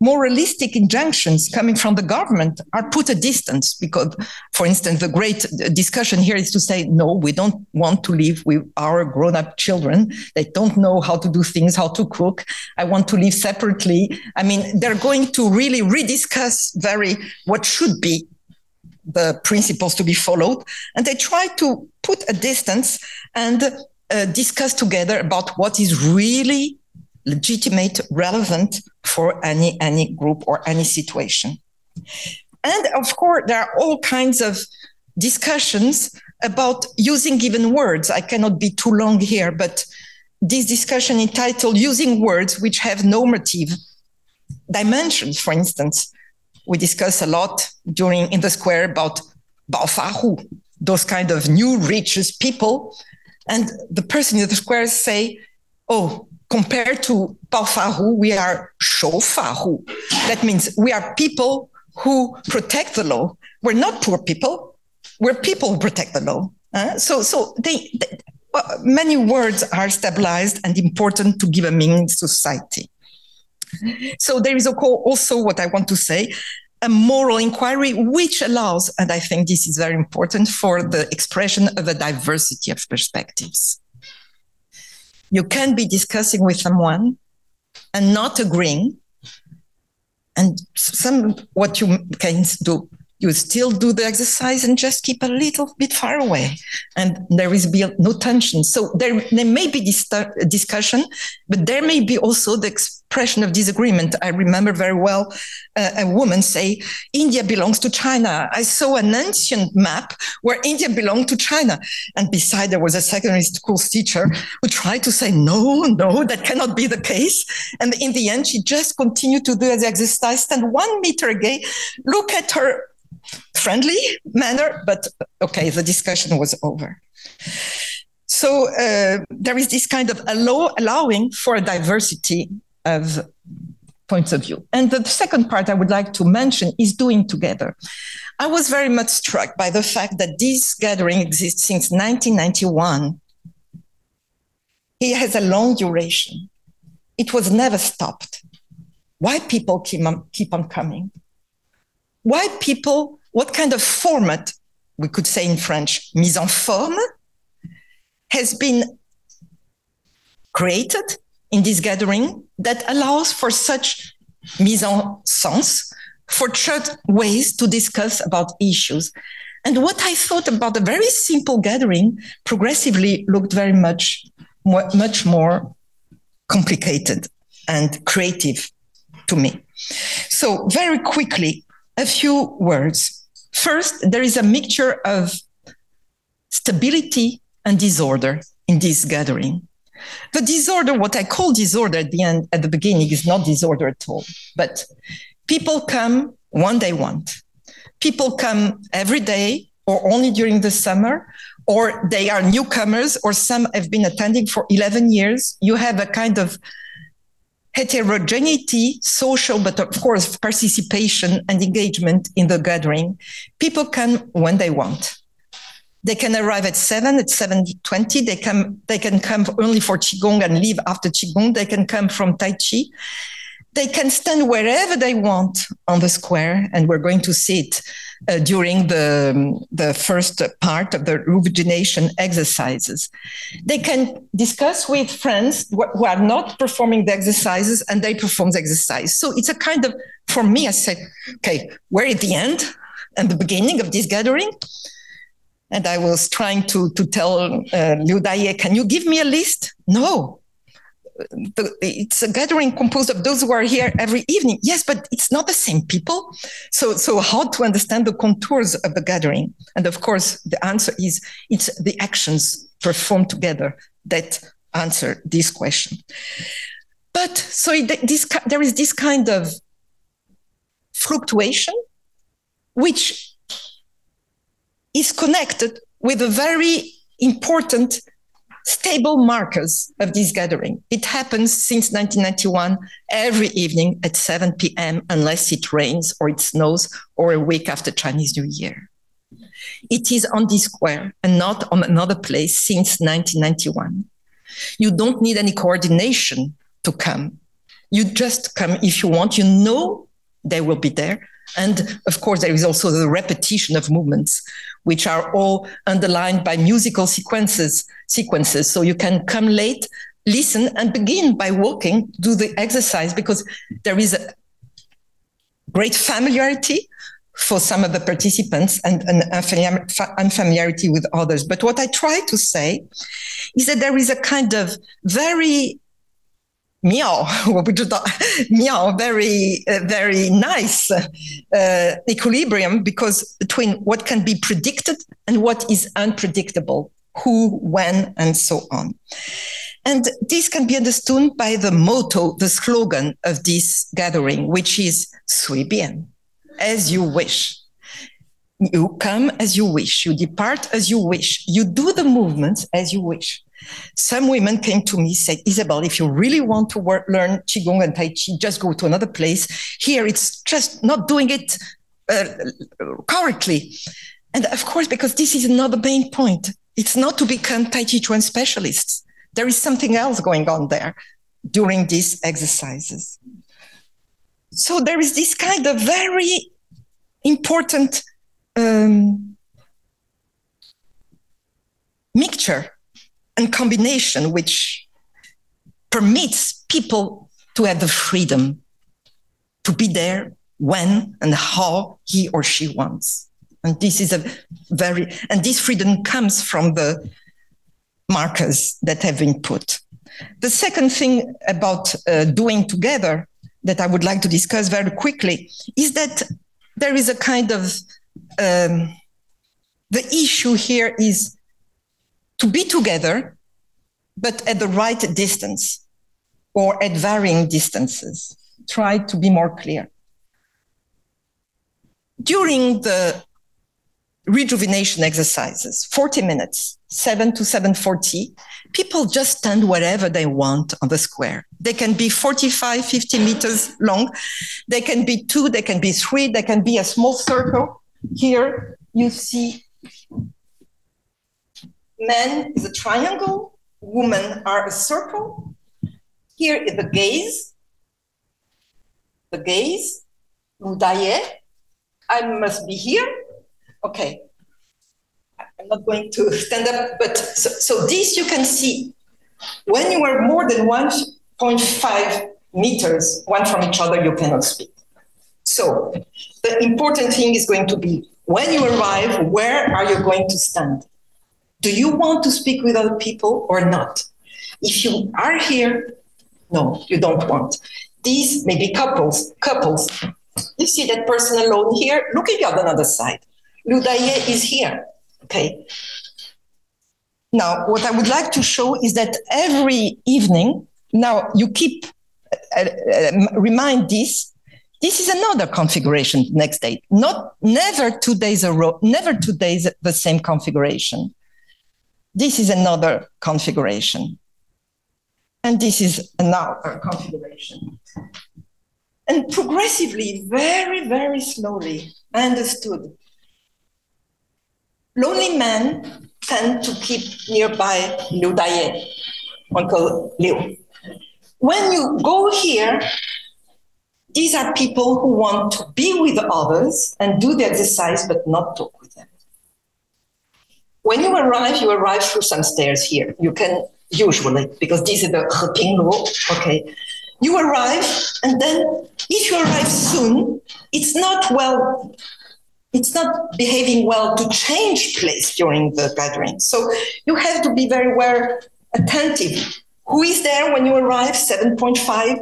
more realistic injunctions coming from the government are put a distance because, for instance, the great discussion here is to say, no, we don't want to live with our grown up children. They don't know how to do things, how to cook. I want to live separately. I mean, they're going to really rediscuss very what should be the principles to be followed. And they try to put a distance and uh, discuss together about what is really legitimate, relevant for any any group or any situation. And of course, there are all kinds of discussions about using given words. I cannot be too long here, but this discussion entitled Using Words Which Have Normative Dimensions, for instance, we discuss a lot during in the square about Baofahu, those kind of new riches people. And the person in the square say, oh, compared to Baofahu, we are Shoufahu. That means we are people who protect the law. We're not poor people. We're people who protect the law. Uh, so, so they, they many words are stabilized and important to give a meaning to society. So there is also what I want to say, a moral inquiry, which allows, and I think this is very important for the expression of a diversity of perspectives you can be discussing with someone and not agreeing. And some what you can do you still do the exercise and just keep a little bit far away. And there is no tension. So there, there may be this discussion but there may be also the expression of disagreement. I remember very well uh, a woman say india belongs to china. I saw an ancient map where india belonged to china. And beside there was a secondary school teacher who tried to say no no that cannot be the case. And in the end she just continued to do the exercise. Stand one meter away look at her friendly manner, but okay, the discussion was over. So uh, there is this kind of allow, allowing for a diversity of points of view. And the second part I would like to mention is doing together. I was very much struck by the fact that this gathering exists since 1991. It has a long duration. It was never stopped. Why people keep on, keep on coming? why people, what kind of format, we could say in French, mise en forme, has been created in this gathering that allows for such mise en sens, for such ways to discuss about issues. And what I thought about a very simple gathering progressively looked very much much more complicated and creative to me. So very quickly, a few words. First, there is a mixture of stability and disorder in this gathering. The disorder, what I call disorder at the end, at the beginning, is not disorder at all. But people come when they want. People come every day or only during the summer, or they are newcomers, or some have been attending for 11 years. You have a kind of heterogeneity, social, but of course, participation and engagement in the gathering. People come when they want. They can arrive at seven, at seven twenty. They come. They can come only for qigong and leave after qigong. They can come from tai chi. They can stand wherever they want on the square, and we're going to see it uh, during the, the first part of the rejuvenation exercises. They can discuss with friends who are not performing the exercises and they perform the exercise. So it's a kind of, for me, I said, okay, we're at the end and the beginning of this gathering. And I was trying to, to tell uh, Liu Daye, can you give me a list? No, the, it's a gathering composed of those who are here every evening. Yes, but it's not the same people. So, so how to understand the contours of the gathering? And of course, the answer is it's the actions performed together that answer this question. But so this, there is this kind of fluctuation, which is connected with a very important stable markers of this gathering. It happens since 1991 every evening at 7 p.m., unless it rains or it snows or a week after Chinese New Year. It is on this square and not on another place since 1991. You don't need any coordination to come. You just come if you want. You know they will be there. And of course, there is also the repetition of movements, which are all underlined by musical sequences. Sequences, so you can come late, listen, and begin by walking, do the exercise because there is a great familiarity for some of the participants and an unfamiliarity with others. But what I try to say is that there is a kind of very meow, which is meow, very, very nice equilibrium because between what can be predicted and what is unpredictable, who, when, and so on. And this can be understood by the motto, the slogan of this gathering, which is Suibian, as you wish. You come as you wish, you depart as you wish, you do the movements as you wish. Some women came to me said, Isabelle, if you really want to work, learn Qigong and Tai Chi, just go to another place. Here, it's just not doing it uh, correctly. And of course, because this is not the main point, it's not to become Tai Chi Chuan specialists. There is something else going on there during these exercises. So there is this kind of very important um, mixture and combination which permits people to have the freedom to be there when and how he or she wants. And this is a very, and this freedom comes from the markers that have been put. The second thing about uh, doing together that I would like to discuss very quickly is that there is a kind of um, the issue here is to be together, but at the right distance or at varying distances. Try to be more clear. During the rejuvenation exercises, 40 minutes, 7 to 7.40, people just stand wherever they want on the square. They can be 45, 50 meters long. They can be two, they can be three, they can be a small circle. Here you see men is a triangle, women are a circle. Here is the gaze, the gaze, Liu Daye. I must be here. Okay. I'm not going to stand up, but so, so this you can see. When you are more than 1.5 meters one from each other, you cannot speak. So the important thing is going to be when you arrive, where are you going to stand? Do you want to speak with other people or not? If you are here, no, you don't want. These may be couples, couples. You see that person alone here? Look at the other side. Liu Daye is here. Okay. Now, what I would like to show is that every evening, now you keep, uh, uh, remind this, this is another configuration next day. Not never two days a row, never two days the same configuration. This is another configuration. And this is another configuration. And progressively, very, very slowly, I understood. Lonely men tend to keep nearby Liu Daye, Uncle Liu. When you go here, these are people who want to be with others and do the exercise, but not them. When you arrive, you arrive through some stairs here. You can usually, because this is the Heping Lu, okay. You arrive, and then if you arrive soon, it's not well, it's not behaving well to change place during the gathering. So you have to be very well attentive who is there when you arrive, 7.5,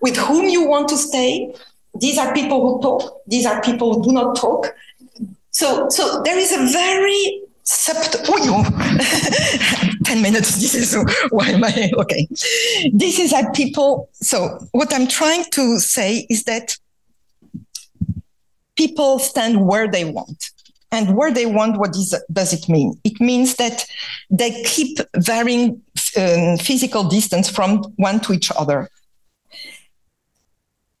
with whom you want to stay. These are people who talk, these are people who do not talk. So, so there is a very subtle, oh, 10 minutes, this is why am I, okay. This is that people, so what I'm trying to say is that people stand where they want. And where they want, what is, does it mean? It means that they keep varying um, physical distance from one to each other.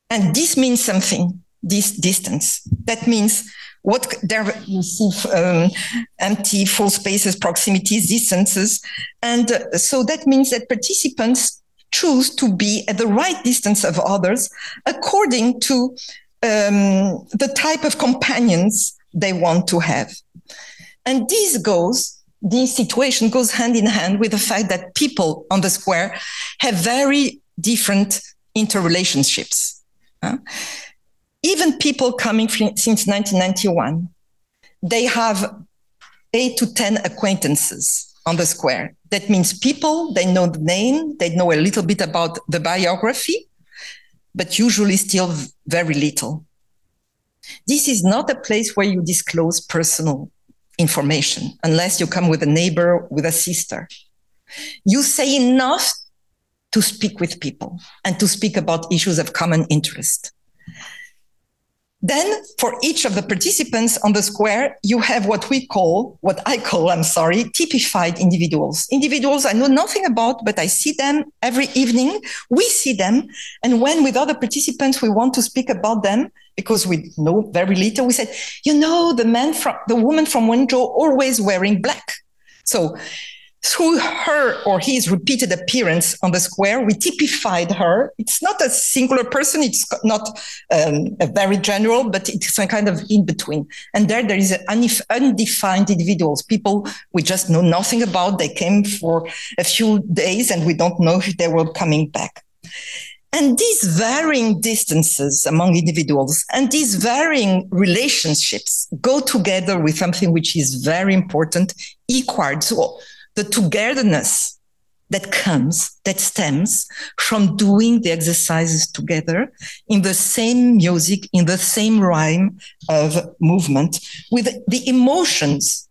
And this means something, this distance. That means what there you see um, empty full spaces, proximities, distances. And uh, so that means that participants choose to be at the right distance of others according to um, the type of companions they want to have. And this goes, this situation goes hand in hand with the fact that people on the square have very different interrelationships. Uh, even people coming since 1991, they have eight to 10 acquaintances on the square. That means people, they know the name, they know a little bit about the biography, but usually still very little. This is not a place where you disclose personal information unless you come with a neighbor, with a sister. You say enough to speak with people and to speak about issues of common interest. Then for each of the participants on the square, you have what we call, what I call, I'm sorry, typified individuals. Individuals I know nothing about, but I see them every evening. We see them. And when with other participants, we want to speak about them because we know very little, we said, you know, the man from, the woman from Wenzhou always wearing black. So through her or his repeated appearance on the square, we typified her. It's not a singular person. It's not um, a very general, but it's a kind of in between. And there, there is an undefined individuals, people we just know nothing about. They came for a few days and we don't know if they were coming back. And these varying distances among individuals and these varying relationships go together with something which is very important, equard. So the togetherness that comes, that stems from doing the exercises together in the same music, in the same rhyme of movement, with the emotions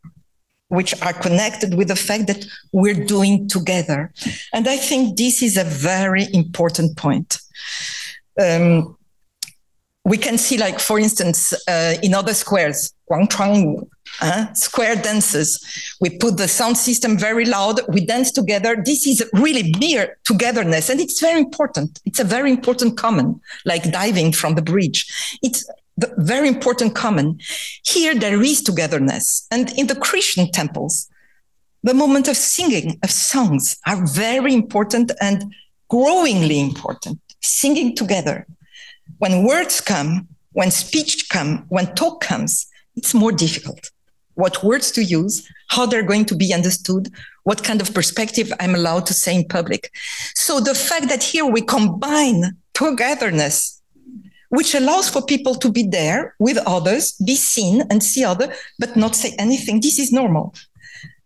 which are connected with the fact that we're doing together. And I think this is a very important point. Um, we can see, like, for instance, uh, in other squares, Guangchangwu, uh, square dances. We put the sound system very loud. We dance together. This is really mere togetherness. And it's very important. It's a very important common, like diving from the bridge. It's the very important common. Here there is togetherness. And in the Christian temples, the moment of singing, of songs are very important and growingly important. Singing together. When words come, when speech come, when talk comes, it's more difficult what words to use, how they're going to be understood, what kind of perspective I'm allowed to say in public. So the fact that here we combine togetherness, which allows for people to be there with others, be seen and see other, but not say anything. This is normal.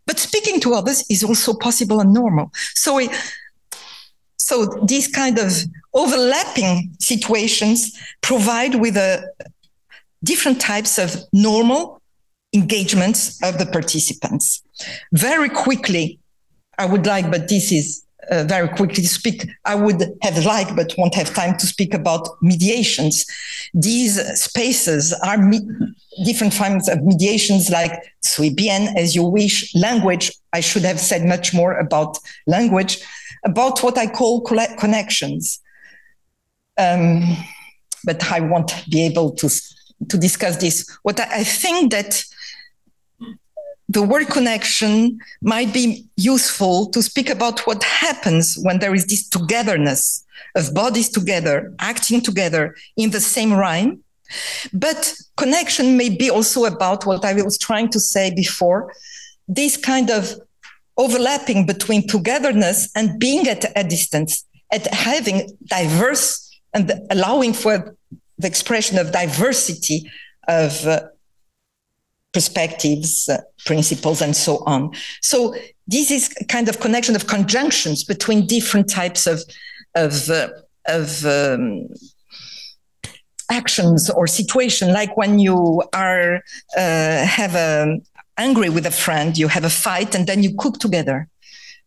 But speaking to others is also possible and normal. So we, so these kind of overlapping situations provide with a different types of normal engagements of the participants. Very quickly, I would like, but this is uh, very quickly speak. I would have liked, but won't have time to speak about mediations. These spaces are me- different forms of mediations, like suibian, as you wish, language. I should have said much more about language, about what I call connections. Um, but I won't be able to to discuss this. What I, I think that the word connection might be useful to speak about what happens when there is this togetherness of bodies together, acting together in the same rhyme. But connection may be also about what I was trying to say before this kind of overlapping between togetherness and being at a distance, at having diverse and allowing for the expression of diversity of uh, perspectives, uh, principles, and so on. So this is kind of connection of conjunctions between different types of of uh, of um, actions or situation, like when you are uh, have a angry with a friend, you have a fight, and then you cook together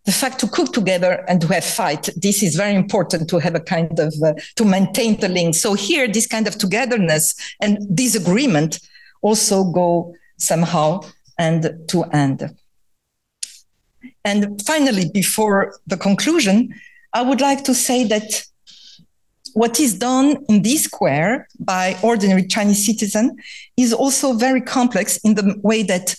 the fact to cook together and to have fight. This is very important to have a kind of uh, to maintain the link. So here this kind of togetherness and disagreement also go somehow and to end. And finally before the conclusion i would like to say that what is done in this square by ordinary chinese citizen is also very complex in the way that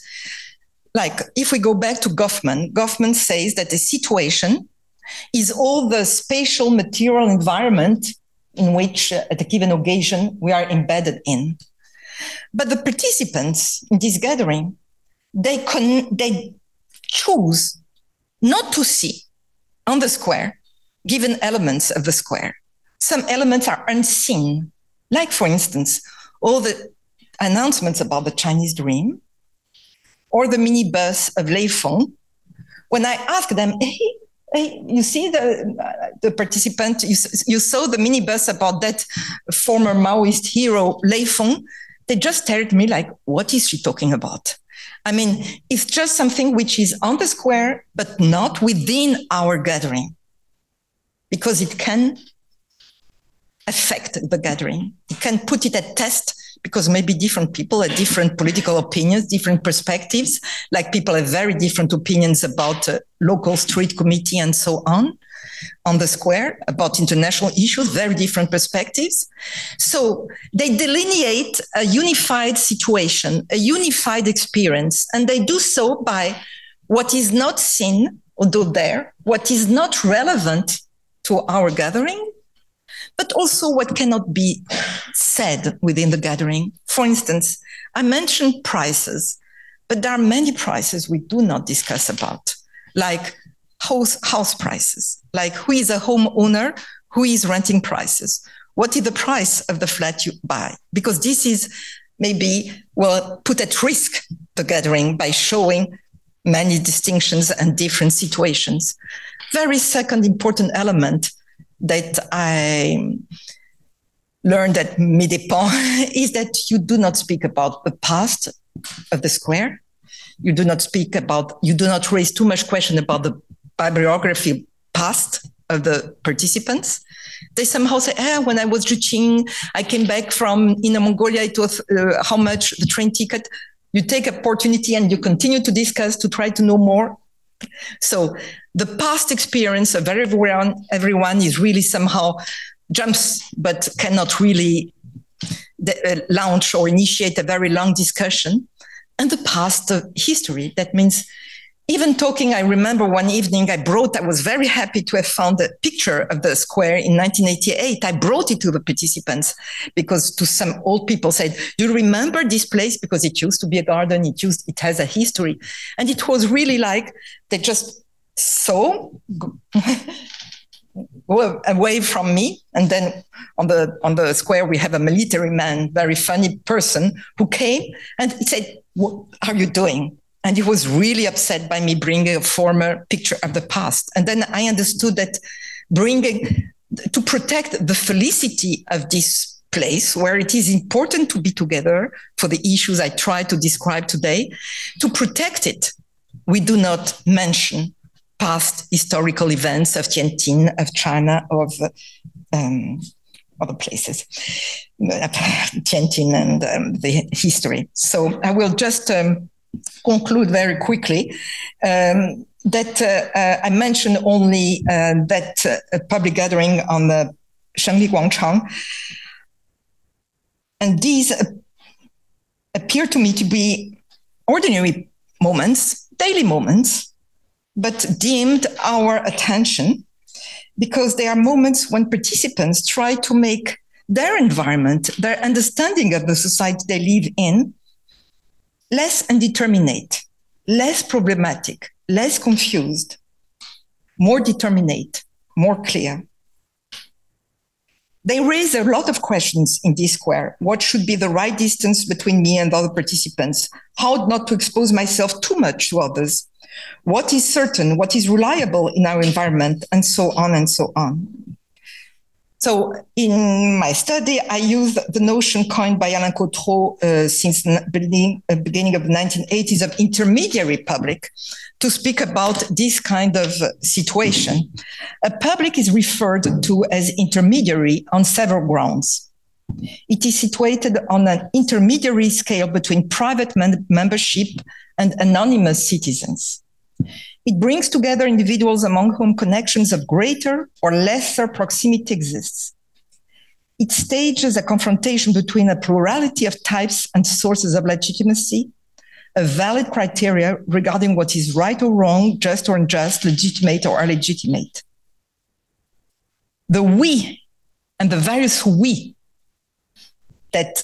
like if we go back to Goffman, Goffman says that the situation is all the spatial material environment in which uh, at a given occasion we are embedded in. But the participants in this gathering, they con- they choose not to see on the square given elements of the square. Some elements are unseen, like for instance, all the announcements about the Chinese dream, or the minibus of Lei Feng, when I ask them, hey, hey, you see the the participant, you, you saw the minibus about that former Maoist hero Lei Feng, they just stared at me like, what is she talking about? I mean, it's just something which is on the square, but not within our gathering, because it can affect the gathering. It can put it at test because maybe different people have different political opinions, different perspectives. Like people have very different opinions about uh, local street committee and so on on the square about international issues, very different perspectives. So they delineate a unified situation, a unified experience, and they do so by what is not seen, although there, what is not relevant to our gathering, but also what cannot be said within the gathering. For instance, I mentioned prices, but there are many prices we do not discuss about, like house, house prices, like who is a homeowner, who is renting prices, what is the price of the flat you buy? Because this is maybe well put at risk the gathering by showing many distinctions and different situations. Very second important element that I learned at Midépans is that you do not speak about the past of the square. You do not speak about, you do not raise too much question about the bibliography past of the participants. They somehow say, ah, when I was zhiqing, I came back from Inner Mongolia, it was uh, how much the train ticket. You take opportunity and you continue to discuss to try to know more. So the past experience of everyone, everyone is really somehow jumps, but cannot really uh, launch or initiate a very long discussion. And the past history, that means even talking, I remember one evening I brought, I was very happy to have found a picture of the square in 1988. I brought it to the participants because to some old people said, do you remember this place? Because it used to be a garden. It used, it has a history. And it was really like they just saw away from me. And then on the on the square we have a military man, very funny person, who came and he said, "What are you doing?" And he was really upset by me bringing a former picture of the past. And then I understood that bringing to protect the felicity of this place where it is important to be together for the issues I try to describe today, to protect it, we do not mention past historical events of Tianjin, of China, of um, other places, Tianjin and um, the history. So I will just um, conclude very quickly. Um, that uh, uh, I mentioned only uh, that uh, public gathering on the Shengli Guangchang, and these appear to me to be ordinary moments, daily moments, but deemed our attention because there are moments when participants try to make their environment, their understanding of the society they live in, less indeterminate, less problematic, less confused, more determinate, more clear. They raise a lot of questions in this square. What should be the right distance between me and other participants? How not to expose myself too much to others? What is certain? What is reliable in our environment? And so on and so on. So in my study, I use the notion coined by Alain Cottereau uh, since the beginning, uh, beginning of the 1980s of intermediary public to speak about this kind of situation. A public is referred to as intermediary on several grounds. It is situated on an intermediary scale between private membership and anonymous citizens. It brings together individuals among whom connections of greater or lesser proximity exists. It stages a confrontation between a plurality of types and sources of legitimacy a valid criteria regarding what is right or wrong, just or unjust, legitimate or illegitimate. The we and the various we that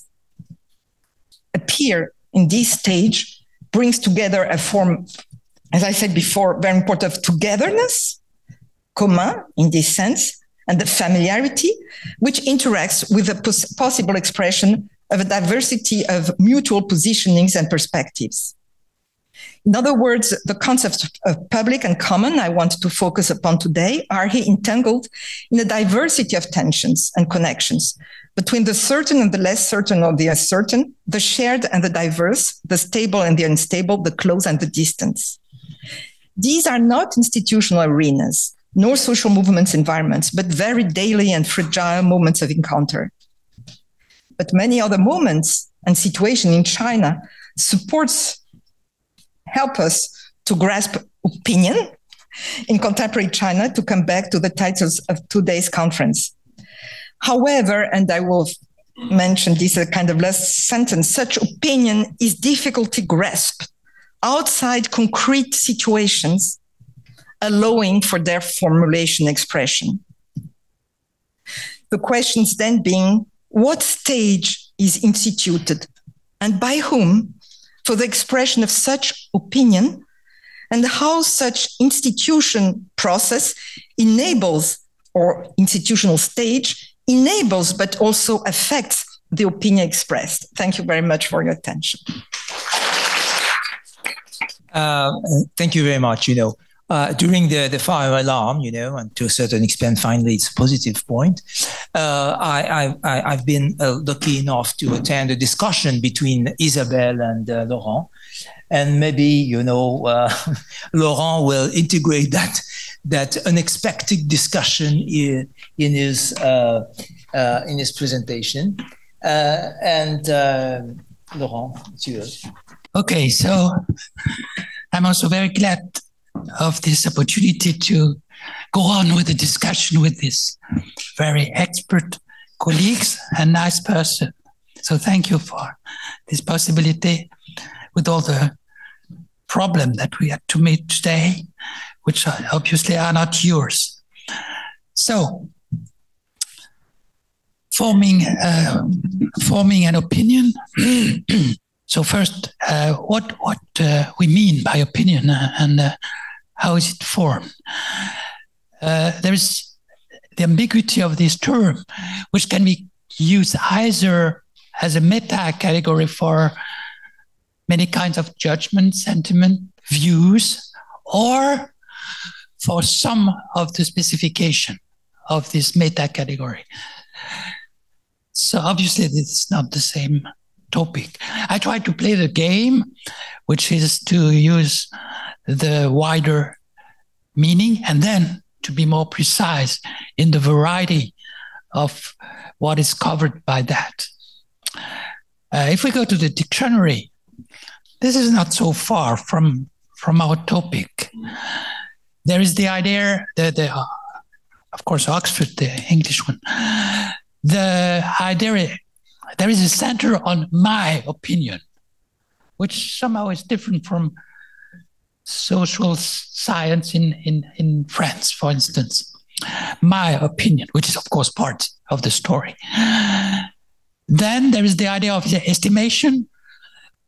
appear in this stage brings together a form, as I said before, very important of togetherness, commun in this sense, and the familiarity, which interacts with the pos- possible expression of a diversity of mutual positionings and perspectives. In other words, the concepts of public and common I want to focus upon today are here entangled in a diversity of tensions and connections between the certain and the less certain or the uncertain, the shared and the diverse, the stable and the unstable, the close and the distance. These are not institutional arenas, nor social movements environments, but very daily and fragile moments of encounter but many other moments and situation in China supports help us to grasp opinion in contemporary China to come back to the titles of today's conference. However, and I will mention this a kind of last sentence, such opinion is difficult to grasp outside concrete situations, allowing for their formulation expression. The questions then being what stage is instituted and by whom for the expression of such opinion and how such institution process enables or institutional stage enables but also affects the opinion expressed. Thank you very much for your attention. Uh, thank you very much. You know, uh, during the, the fire alarm, you know, and to a certain extent, finally, it's a positive point. Uh, I, I, have been uh, lucky enough to attend a discussion between Isabelle and uh, Laurent. And maybe, you know, uh, Laurent will integrate that, that unexpected discussion in, in, his, in his presentation. and Laurent, it's yours. Okay, so I'm also very glad of this opportunity to go on with the discussion with this very expert colleagues and nice person. So thank you for this possibility with all the problem that we had to meet today, which obviously are not yours. So forming uh, forming an opinion so first, uh, what what uh, we mean by opinion uh, and uh, how is it formed? Uh, there is the ambiguity of this term, which can be used either as a meta category for many kinds of judgment, sentiment, views, or for some of the specification of this meta category. So obviously, this is not the same topic. I try to play the game, which is to use the wider meaning and then to be more precise in the variety of what is covered by that. Uh, if we go to the dictionary, this is not so far from from our topic. There is the idea that, the, uh, of course, Oxford, the English one, the idea there is a center on my opinion, which somehow is different from social science in, in, in France, for instance. My opinion, which is, of course, part of the story. Then there is the idea of the estimation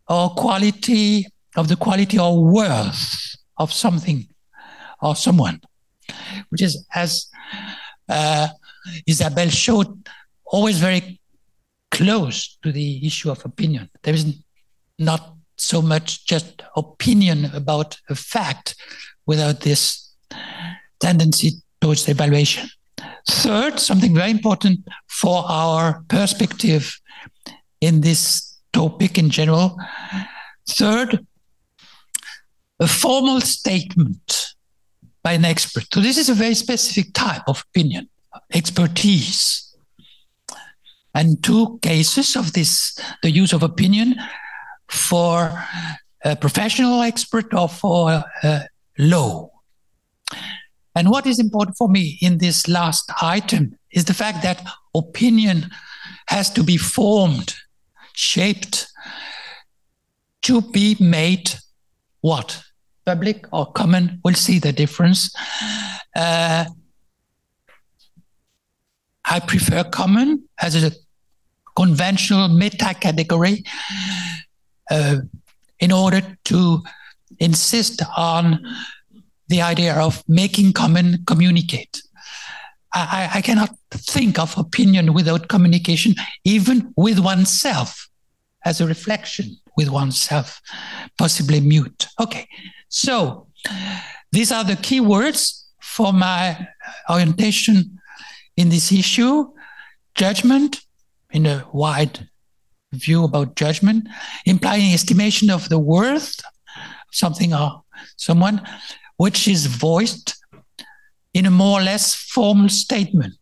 or quality of the quality or worth of something or someone, which is as uh, Isabelle showed, always very close to the issue of opinion. There is not so much just opinion about a fact without this tendency towards evaluation. Third, something very important for our perspective in this topic in general. Third, a formal statement by an expert. So, this is a very specific type of opinion, expertise. And two cases of this the use of opinion for a professional expert or for law. And what is important for me in this last item is the fact that opinion has to be formed, shaped to be made what? Public or common? We'll see the difference. Uh, I prefer common as a conventional meta category uh, in order to insist on the idea of making common communicate. I, I, cannot think of opinion without communication, even with oneself, as a reflection with oneself, possibly mute. Okay, so these are the key words for my orientation in this issue judgment in a wide view about judgment, implying estimation of the worth of something or someone, which is voiced in a more or less formal statement.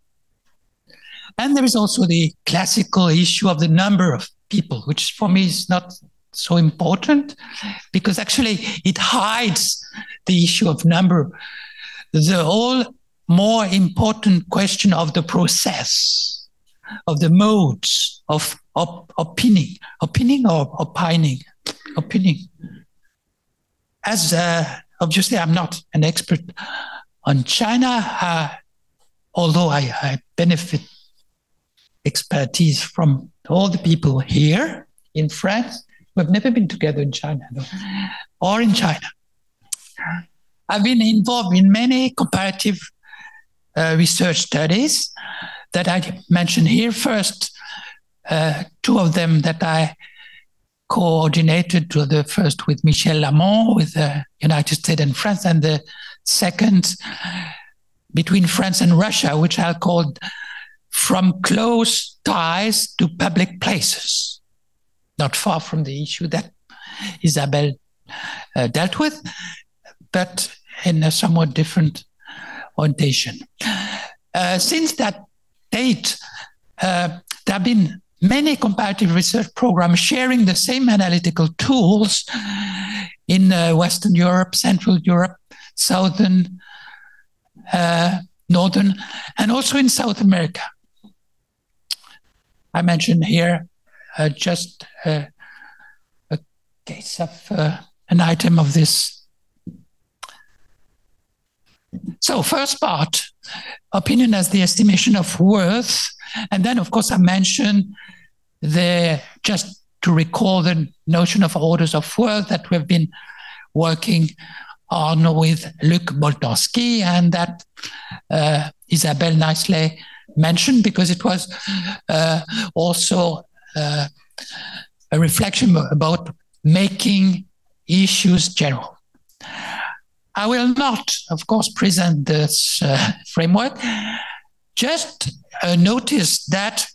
And there is also the classical issue of the number of people, which for me is not so important because actually it hides the issue of number. The whole more important question of the process, of the modes of op- opining, opining or opining, opining. As uh, obviously I'm not an expert on China, uh, although I, I benefit expertise from all the people here in France have never been together in China or in China. I've been involved in many comparative research studies that I mentioned here. First, uh, two of them that I coordinated to the first with Michèle Lamont with the United States and France, and the second between France and Russia, which I called From Close Ties to Public Places, not far from the issue that Isabelle uh, dealt with, but in a somewhat different orientation. Uh, since that date, uh, there have been many comparative research programs sharing the same analytical tools in uh, Western Europe, Central Europe, Southern, uh, Northern, and also in South America. I mentioned here uh, just uh, a case of an item of this. So, first part opinion as the estimation of worth. And then, of course, I mentioned the just to recall the notion of orders of worth that we've been working on with Luc Boltanski and that uh, Isabelle nicely mentioned because it was uh, also uh, a reflection about making issues general. I will not, of course, present this uh, framework. Just uh, notice that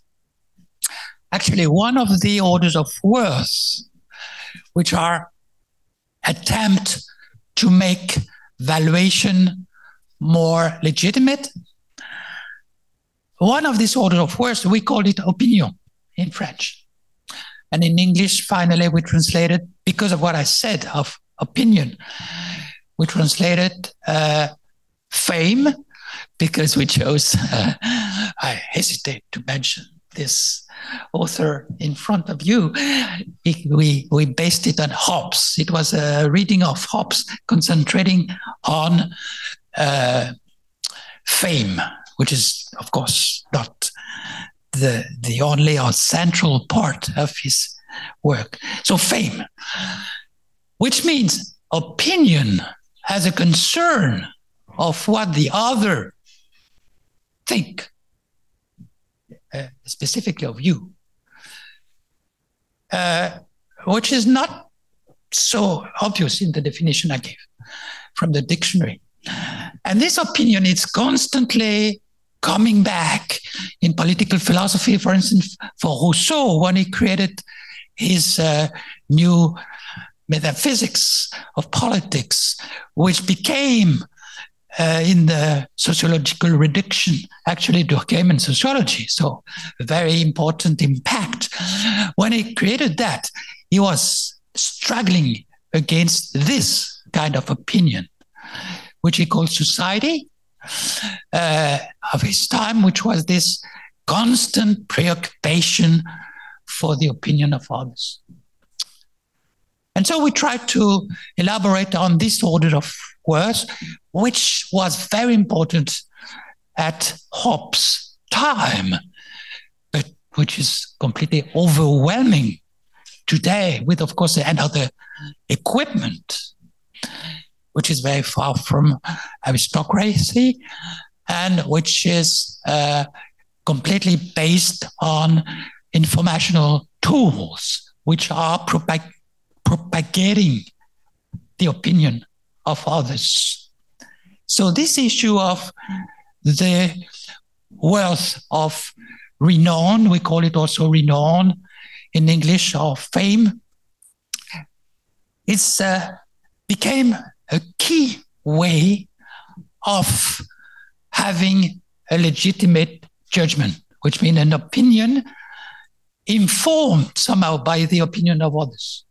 actually one of the orders of worth, which are attempt to make valuation more legitimate. One of these orders of worth, we call it opinion in French. And in English, finally, we translated, because of what I said of opinion, we translated uh, fame because we chose, uh, I hesitate to mention this author in front of you, we, we based it on Hobbes. It was a reading of Hobbes concentrating on uh, fame, which is, of course, not the, the only or central part of his work. So, fame, which means opinion has a concern of what the other think uh, specifically of you, uh, which is not so obvious in the definition I gave from the dictionary. And this opinion is constantly coming back in political philosophy. For instance, for Rousseau, when he created his uh, new metaphysics of politics, which became uh, in the sociological reduction, actually Durkheim sociology. So a very important impact. When he created that, he was struggling against this kind of opinion, which he called society uh, of his time, which was this constant preoccupation for the opinion of others. And so we tried to elaborate on this order of words, which was very important at Hobbes' time, but which is completely overwhelming today with, of course, another equipment, which is very far from aristocracy and which is uh, completely based on informational tools, which are propag- propagating the opinion of others. So, this issue of the worth of renown, we call it also renown in English, or fame, it uh, became a key way of having a legitimate judgment, which means an opinion informed somehow by the opinion of others,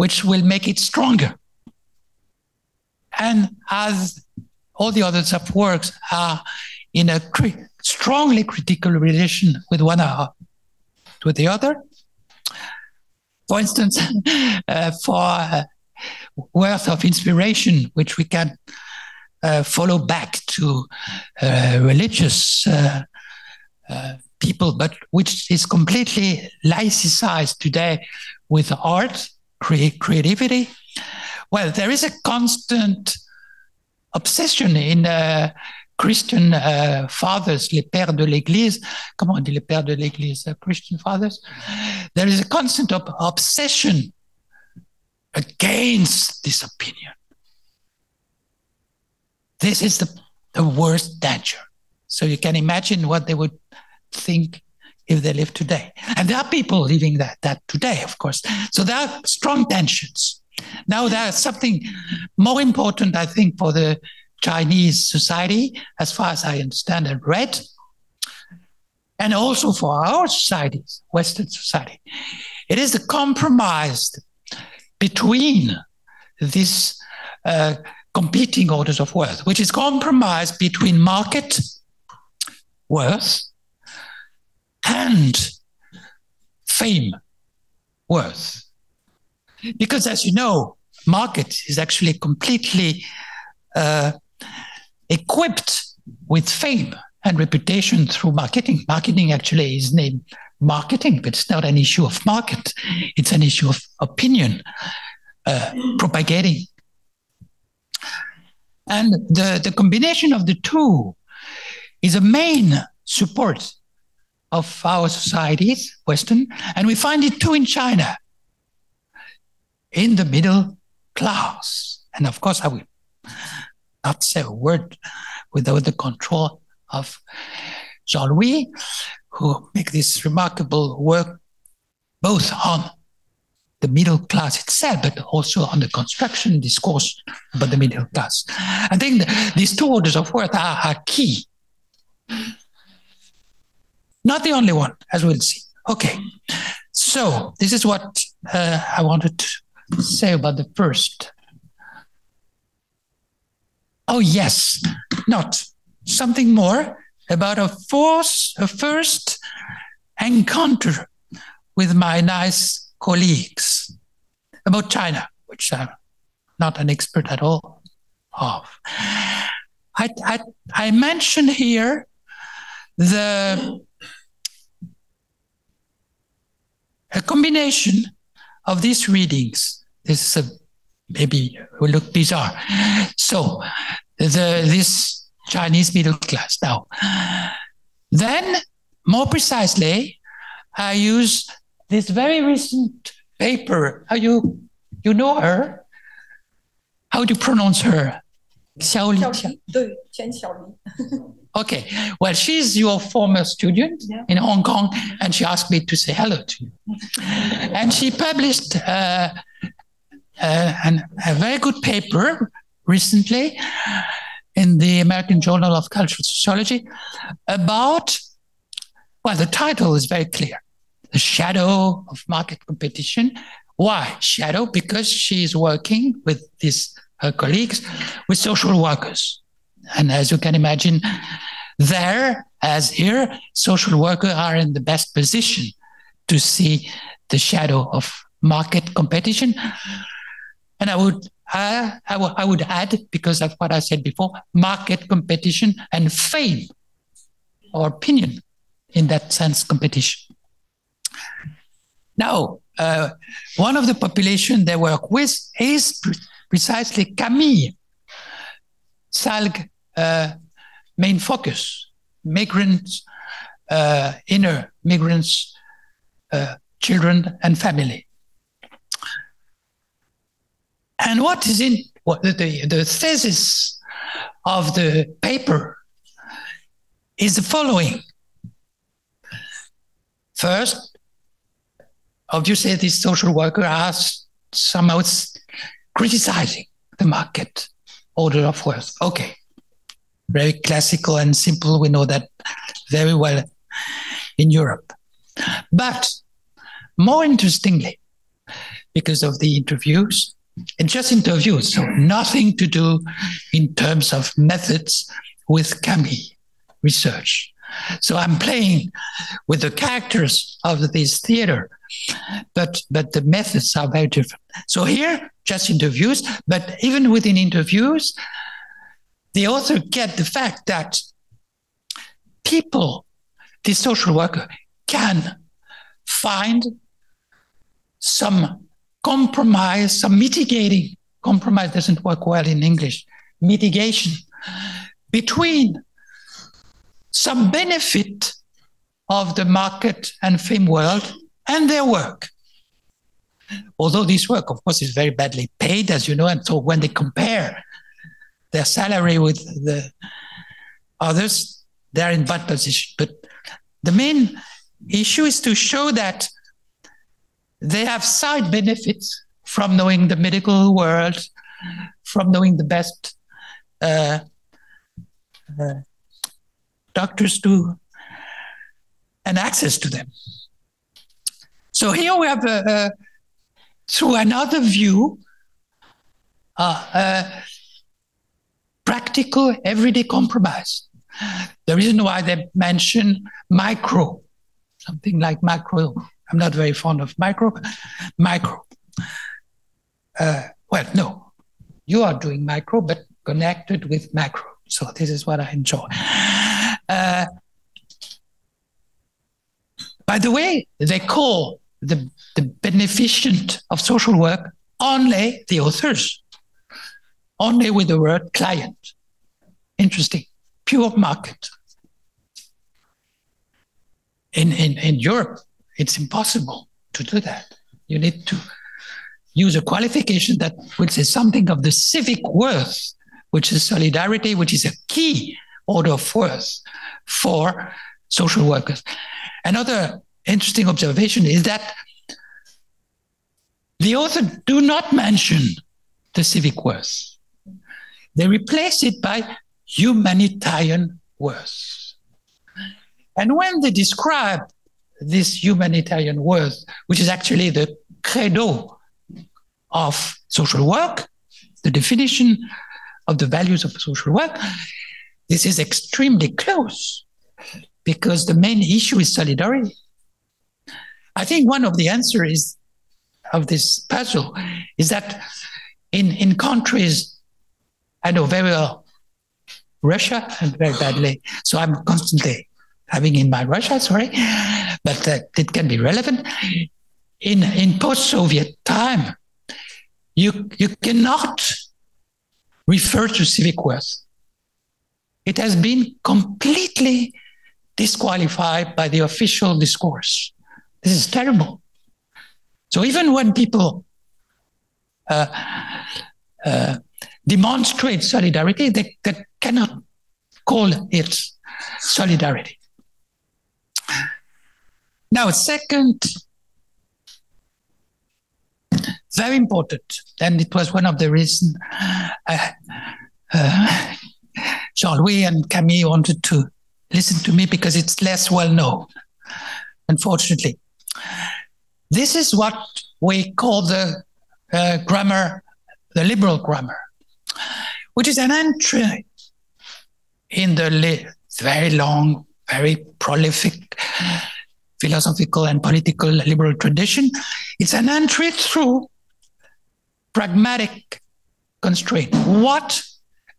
which will make it stronger. And as all the other of works are in a cri- strongly critical relation with one another, with the other. For instance, uh, for uh, worth of inspiration, which we can uh, follow back to uh, religious uh, uh, people, but which is completely laicized today with art, cre- creativity. Well, there is a constant obsession in uh, Christian uh, fathers, les pères de l'Église. Comment on dit les pères de l'Église? Uh, Christian fathers. There is a constant ob- obsession against this opinion. This is the, the worst danger. So you can imagine what they would think if they live today. And there are people living that, that today, of course. So there are strong tensions. Now there's something more important, I think, for the Chinese society, as far as I understand and read, and also for our societies, Western society. It is the compromise between these uh, competing orders of worth, which is compromise between market worth and fame worth. Because as you know, market is actually completely uh, equipped with fame and reputation through marketing. Marketing actually is named marketing, but it's not an issue of market. It's an issue of opinion, uh, propagating. And the, the combination of the two is a main support of our societies, Western, and we find it too in China, in the middle class. And of course, I will not say a word without the control of Jean-Louis, who make this remarkable work both on the middle class itself, but also on the construction discourse about the middle class. I think these two orders of worth are, are key. Not the only one, as we'll see. Okay, so this is what uh, I wanted to say about the first. Oh, yes, not something more about a, force, a first encounter with my nice colleagues about China, which I'm not an expert at all of. I, I, I mention here the a combination of these readings. This uh, maybe will look bizarre. So the this Chinese middle class now. Then more precisely, I use this very recent paper. Are you you know her? How do you pronounce her? Xiaoli. Okay. Well, she's your former student yeah. in Hong Kong, and she asked me to say hello to you. and she published uh, uh, an, a very good paper recently in the American Journal of Cultural Sociology about, well, the title is very clear The Shadow of Market Competition. Why shadow? Because she's working with these her colleagues with social workers. And as you can imagine, there, as here, social workers are in the best position to see the shadow of market competition. And I would, uh, I, w- I would add, because of what I said before, market competition and fame or opinion in that sense competition. Now, uh, one of the population they work with is pre- precisely Camille, SALG main focus, migrants, uh, inner migrants, uh, children and family. And what is in what the, the thesis of the paper is the following. First, obviously, this social worker are somehow criticizing the market order of worth. Okay, very classical and simple. We know that very well in Europe. But more interestingly, because of the interviews, and just interviews, so nothing to do in terms of methods with Camille research. So I'm playing with the characters of this theater, but but the methods are very different. So here, just interviews, but even within interviews, the author get the fact that people, the social worker, can find some compromise, some mitigating compromise doesn't work well in English, mitigation between some benefit of the market and film world and their work. Although this work, of course, is very badly paid, as you know, and so when they compare their salary with the others, they're in bad position. But the main issue is to show that they have side benefits from knowing the medical world, from knowing the best uh, uh, doctors to and access to them. So here we have, uh, uh through another view, uh, uh, practical everyday compromise. The reason why they mention micro, something like macro I'm not very fond of micro. Micro. Uh, well, no, you are doing micro, but connected with macro. So this is what I enjoy. Uh, by the way, they call the, the beneficent of social work only the authors, only with the word client. Interesting, pure market. In, in, in Europe, it's impossible to do that. You need to use a qualification that would say something of the civic worth, which is solidarity, which is a key order of worth for social workers. Another interesting observation is that the author do not mention the civic worth. They replace it by humanitarian worth. And when they describe this humanitarian worth, which is actually the credo of social work, the definition of the values of social work, this is extremely close because the main issue is solidarity. I think one of the answers of this puzzle is that in, in countries, I know very well Russia very badly, so I'm constantly having in mind Russia, sorry, but uh, it can be relevant. In, in post-Soviet time, you, you cannot refer to civic worth. It has been completely disqualified by the official discourse. This is terrible. So even when people uh, uh, demonstrate solidarity, they, they cannot call it solidarity. Now, second, very important, and it was one of the reasons uh, uh, Jean-Louis and Camille wanted to listen to me because it's less well known, unfortunately. This is what we call the uh, grammar, the liberal grammar, which is an entry in the very long, very prolific philosophical and political liberal tradition. It's an entry through pragmatic constraint. What,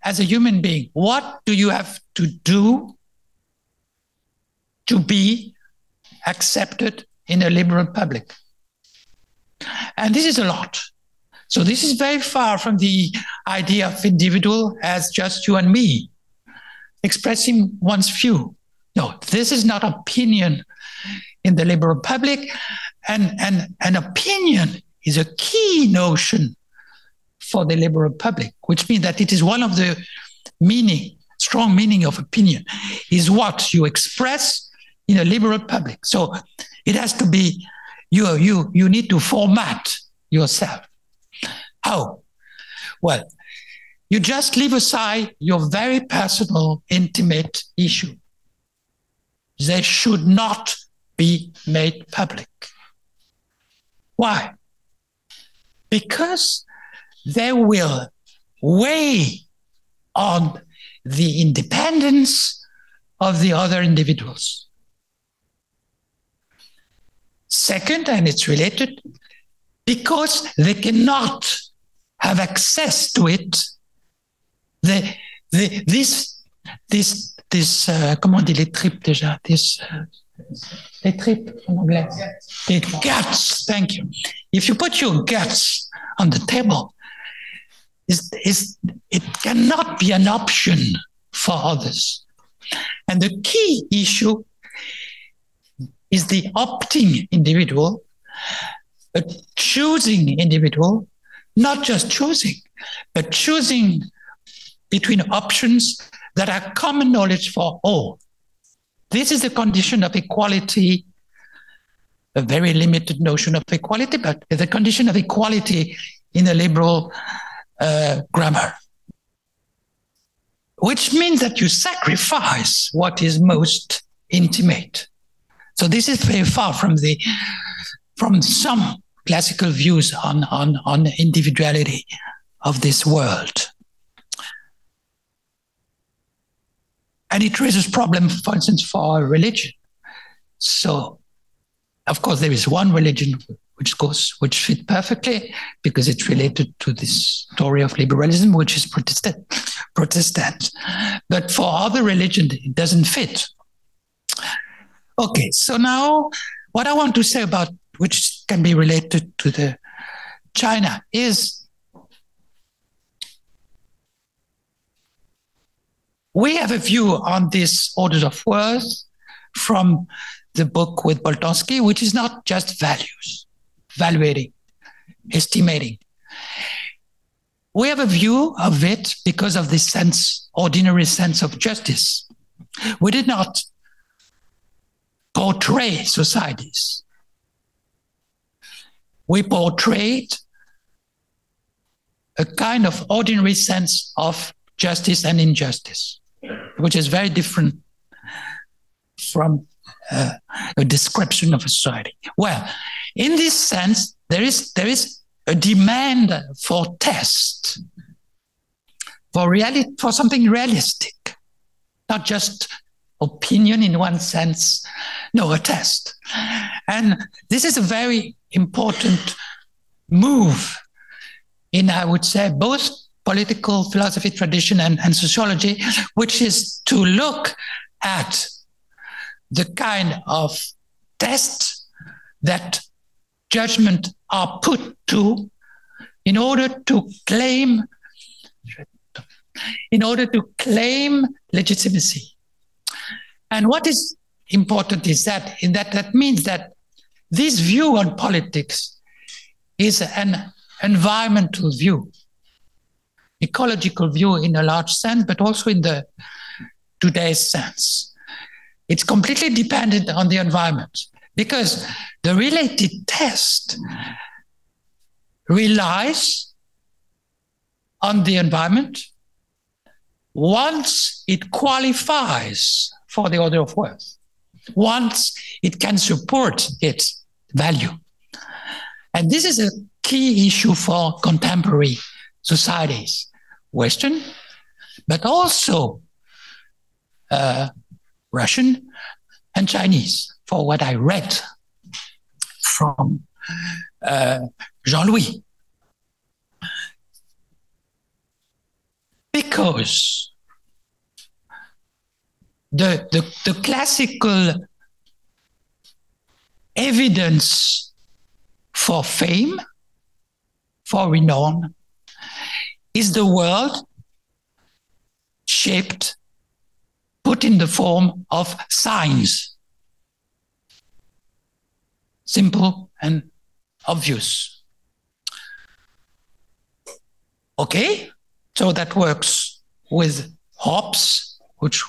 as a human being, what do you have to do to be accepted in a liberal public? And this is a lot. So this is very far from the idea of individual as just you and me, expressing one's view. No, this is not opinion in the liberal public. And, and an opinion is a key notion for the liberal public, which means that it is one of the meaning, strong meaning of opinion, is what you express in a liberal public. So it has to be you you you need to format yourself. How? Well, you just leave aside your very personal, intimate issue. They should not be made public. Why? Because they will weigh on the independence of the other individuals. Second, and it's related, because they cannot have access to it, the, the, this, this, this uh, comment dit les tripes déjà? This, uh, les tripes en anglais. The guts, thank you. If you put your guts on the table, is, is, it cannot be an option for others. And the key issue is the opting individual, a choosing individual, not just choosing, but choosing between options that are common knowledge for all. This is the condition of equality, a very limited notion of equality, but the condition of equality in the liberal uh, grammar, which means that you sacrifice what is most intimate. So this is very far from the from some classical views on, on, on individuality of this world. And it raises problems, for instance, for religion. So, of course, there is one religion which goes which fit perfectly because it's related to this story of liberalism, which is Protestant. Protestant. But for other religions, it doesn't fit. Okay, so now what I want to say about which can be related to the China is we have a view on this orders of worth from the book with Boltanski, which is not just values evaluating, estimating. We have a view of it because of this sense, ordinary sense of justice. We did not portray societies. We portrayed a kind of ordinary sense of justice and injustice, which is very different from uh, a description of a society. Well, in this sense, there is there is a demand for test, for reality, for something realistic, not just opinion in one sense, no, a test. And this is a very important move in, I would say, both political philosophy tradition and, and sociology, which is to look at the kind of tests that judgment are put to in order to claim in order to claim legitimacy. And what is important is that in that that means that this view on politics is an environmental view, ecological view in a large sense, but also in the today's sense. It's completely dependent on the environment because the related test relies on the environment once it qualifies for the order of worth, once it can support its value. And this is a key issue for contemporary societies, Western, but also uh, Russian and Chinese, for what I read from uh, Jean Louis. Because the, the, the classical evidence for fame, for renown, is the world shaped, put in the form of signs. Simple and obvious. Okay, so that works with Hobbes, which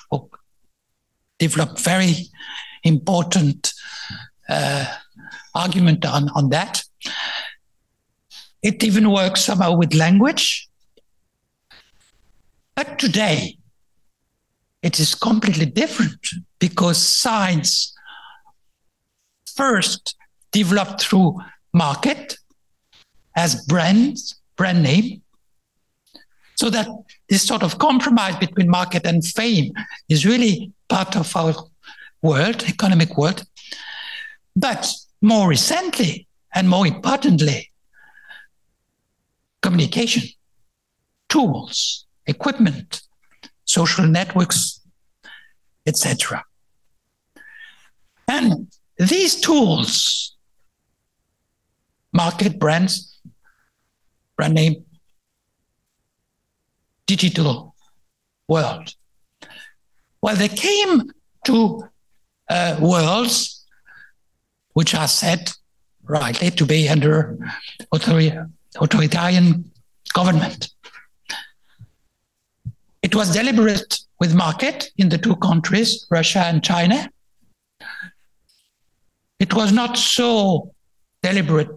developed very important uh, argument on, on that. It even works somehow with language. But today, it is completely different because science first developed through market as brands, brand name, so that this sort of compromise between market and fame is really part of our world, economic world. But more recently, and more importantly, communication, tools, equipment, social networks, etc. And these tools, market brands, brand name, digital world, well, they came to uh, worlds which are said rightly to be under authoritarian government. It was deliberate with market in the two countries, Russia and China. It was not so deliberate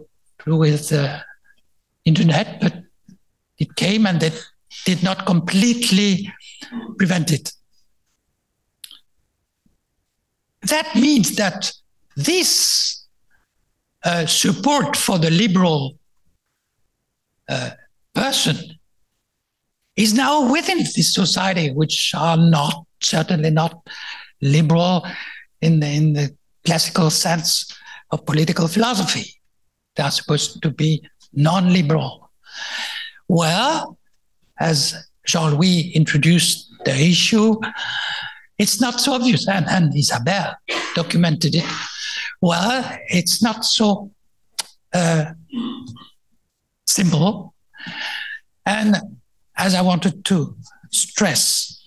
with the internet, but it came and it did not completely prevent it. That means that this uh, support for the liberal uh, person is now within this society, which are not certainly not liberal in the, in the classical sense of political philosophy. They are supposed to be non-liberal. Well, as Jean-Louis introduced the issue, it's not so obvious, and, and Isabelle documented it well, it's not so uh, simple. And as I wanted to stress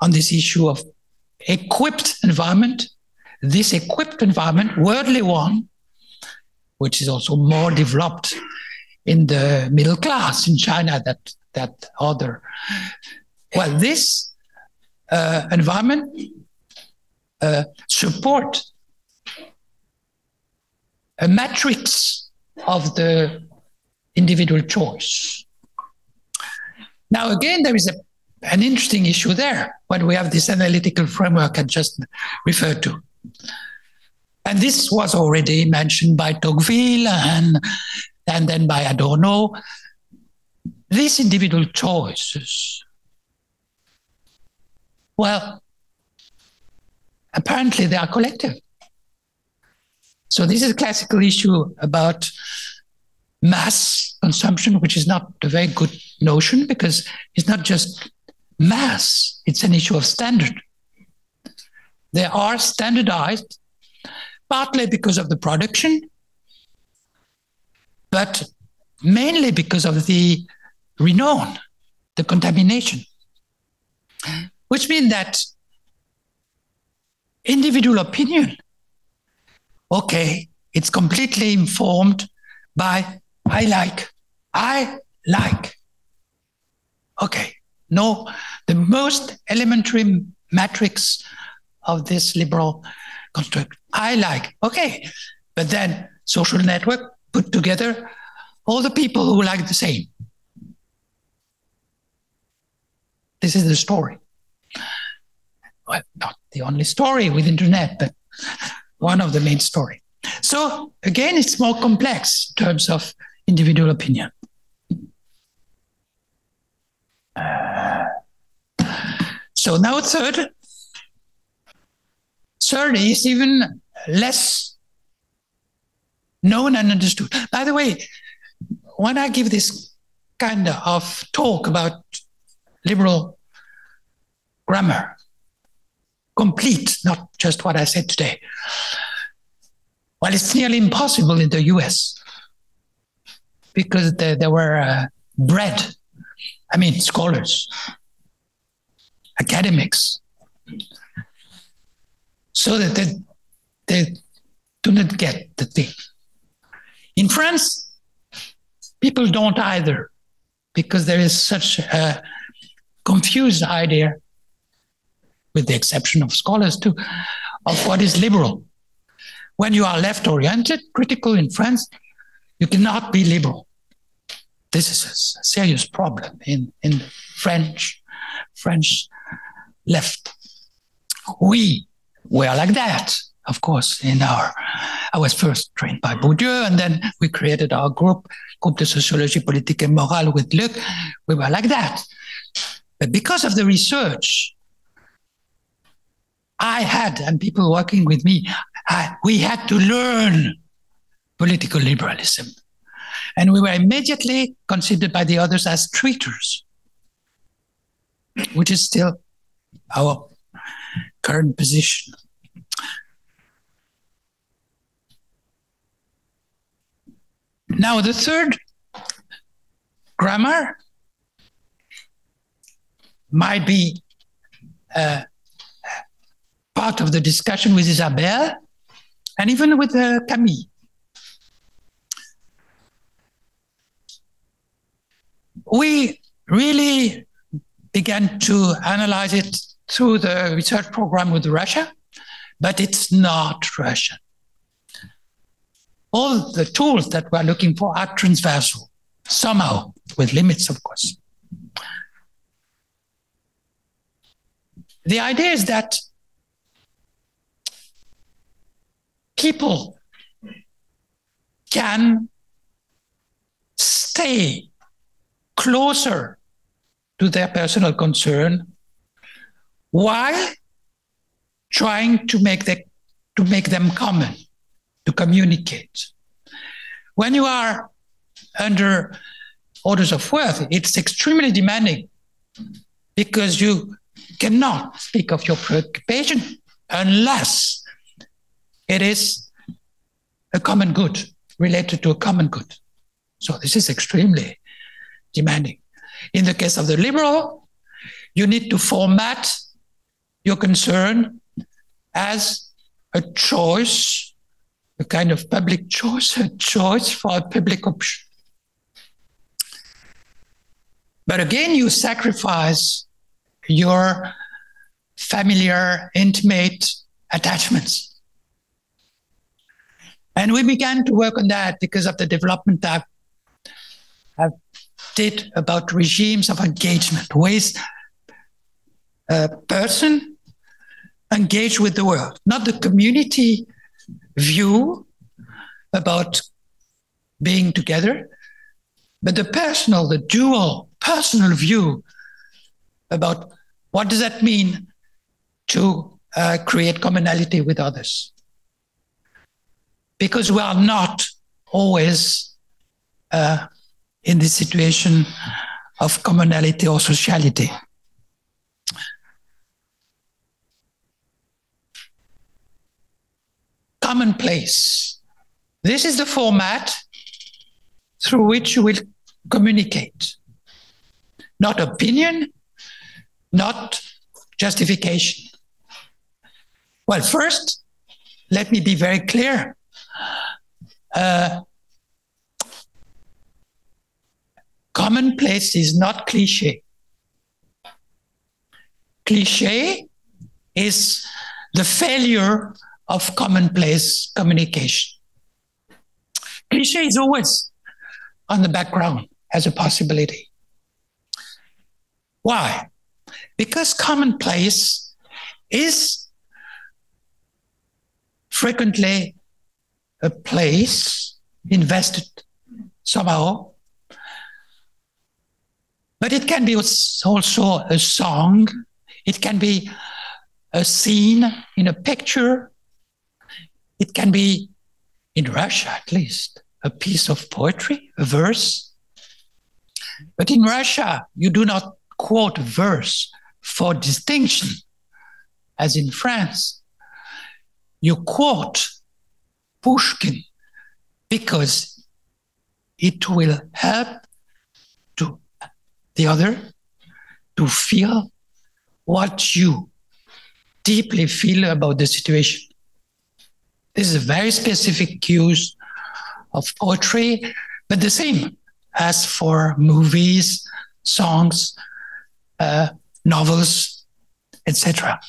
on this issue of equipped environment, this equipped environment, worldly one, which is also more developed in the middle class in China that that other. Well, this uh, environment uh, support a matrix of the individual choice. Now, again, there is a, an interesting issue there when we have this analytical framework I just referred to. And this was already mentioned by Tocqueville and, and then by Adorno. These individual choices, well, apparently they are collective. So this is a classical issue about mass consumption, which is not a very good notion because it's not just mass, it's an issue of standard. They are standardized partly because of the production, but mainly because of the renown, the contamination, which means that individual opinion. Okay, it's completely informed by I like. I like. Okay, no, the most elementary matrix of this liberal construct. I like. Okay, but then social network put together all the people who like the same. This is the story. Well, not the only story with internet, but one of the main story. So again, it's more complex in terms of individual opinion. So now third, third is even less known and understood. By the way, when I give this kind of talk about liberal grammar, complete, not just what I said today, well, it's nearly impossible in the US because they, there were uh, bred, I mean, scholars, academics, so that they, they do not get the thing. In France, people don't either because there is such a confused idea, with the exception of scholars too, of what is liberal. When you are left oriented, critical in France, you cannot be liberal. This is a serious problem in, in French, French left. We were like that, of course, in our I was first trained by Bourdieu, and then we created our group, Groupe de Sociologie Politique et Morale with Luc. We were like that. But because of the research I had, and people working with me, I, we had to learn political liberalism. And we were immediately considered by the others as traitors, which is still our current position. Now, the third grammar might be uh, part of the discussion with Isabelle and even with uh, Camille. We really began to analyze it through the research program with Russia, but it's not Russian. All the tools that we're looking for are transversal, somehow, with limits, of course. The idea is that people can stay closer to their personal concern while trying to make, the, to make them common, to communicate. When you are under orders of worth, it's extremely demanding because you cannot speak of your preoccupation unless it is a common good related to a common good. So this is extremely demanding. In the case of the liberal, you need to format your concern as a choice, a kind of public choice, a choice for a public option. But again, you sacrifice your familiar, intimate attachments. And we began to work on that because of the development that I did about regimes of engagement, ways a person engage with the world, not the community view about being together, but the personal, the dual personal view about what does that mean to uh, create commonality with others. Because we are not always uh, in the situation of commonality or sociality. Commonplace. This is the format through which you will communicate. Not opinion, not justification. Well, first, let me be very clear. Uh, commonplace is not cliche. Cliche is the failure of commonplace communication. Cliche is always on the background as a possibility. Why? Because commonplace is frequently a place invested somehow, but it can be also a song, it can be a scene in a picture, it can be, in Russia at least, a piece of poetry, a verse. But in Russia, you do not quote verse for distinction, as in France. You quote Pushkin because it will help the other to feel what you deeply feel about the situation. This is a very specific use of poetry, but the same as for movies, songs, uh, novels, etc.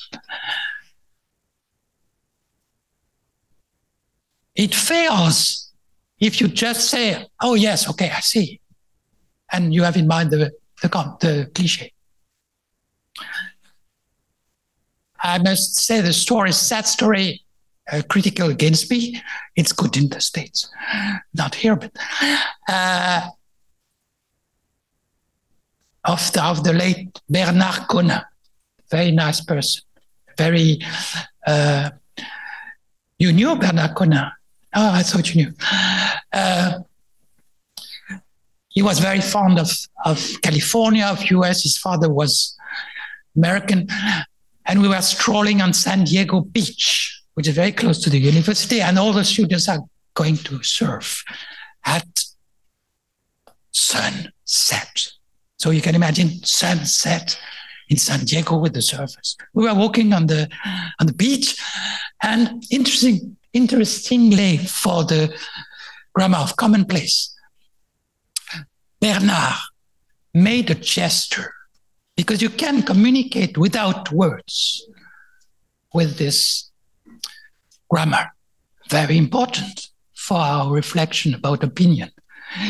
It fails if you just say, "Oh yes, okay, I see," and you have in mind the the, the cliche. I must say the story, sad story, uh, critical against me. It's good in the States, not here, but uh, of the, of the late Bernard Conein, very nice person, very. Uh, you knew Bernard Conein? Oh, I thought you knew. He was very fond of, of California, of US. His father was American. And we were strolling on San Diego Beach, which is very close to the university. And all the students are going to surf at sunset. So you can imagine sunset in San Diego with the surfers. We were walking on the on the beach, and interesting, interestingly, for the grammar of commonplace, Bernard made a gesture because you can communicate without words with this grammar. Very important for our reflection about opinion.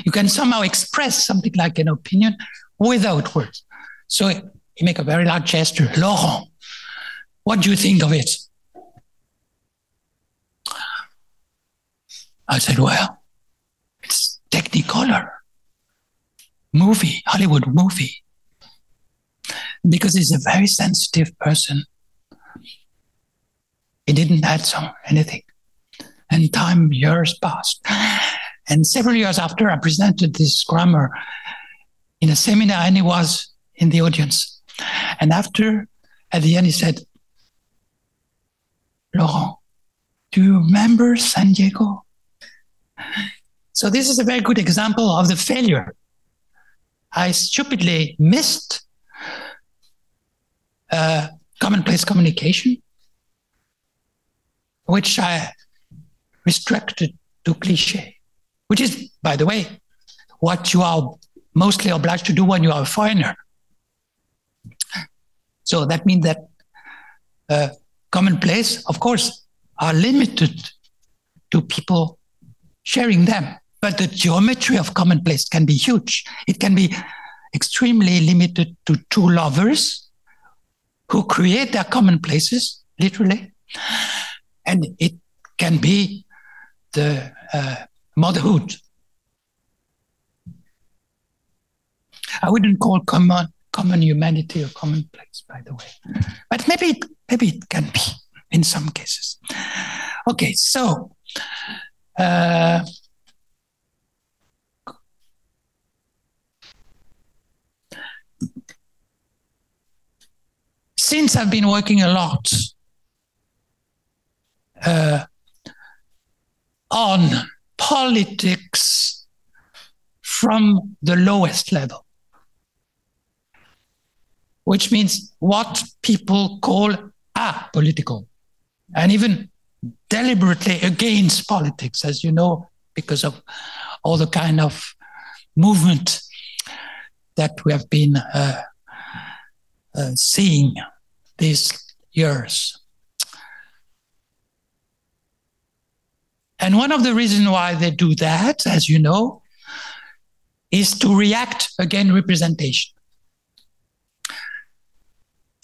You can somehow express something like an opinion without words. So he make a very large gesture. Laurent, what do you think of it? I said, well, it's Technicolor movie, Hollywood movie. Because he's a very sensitive person. He didn't add some anything. And time, years passed. And several years after, I presented this grammar in a seminar and he was in the audience. And after, at the end, he said, Laurent, do you remember San Diego? So this is a very good example of the failure. I stupidly missed uh, commonplace communication, which I restricted to cliche, which is, by the way, what you are mostly obliged to do when you are a foreigner. So that means that uh, commonplace, of course, are limited to people sharing them. But the geometry of commonplace can be huge. It can be extremely limited to two lovers who create their commonplaces, literally. And it can be the uh, motherhood I wouldn't call common common humanity a commonplace, by the way, but maybe it, maybe it can be in some cases. Okay, so. Uh, since I've been working a lot uh, on politics from the lowest level, which means what people call apolitical. and even deliberately against politics, as you know, because of all the kind of movement that we have been uh, uh, seeing these years. And one of the reasons why they do that, as you know, is to react against representation.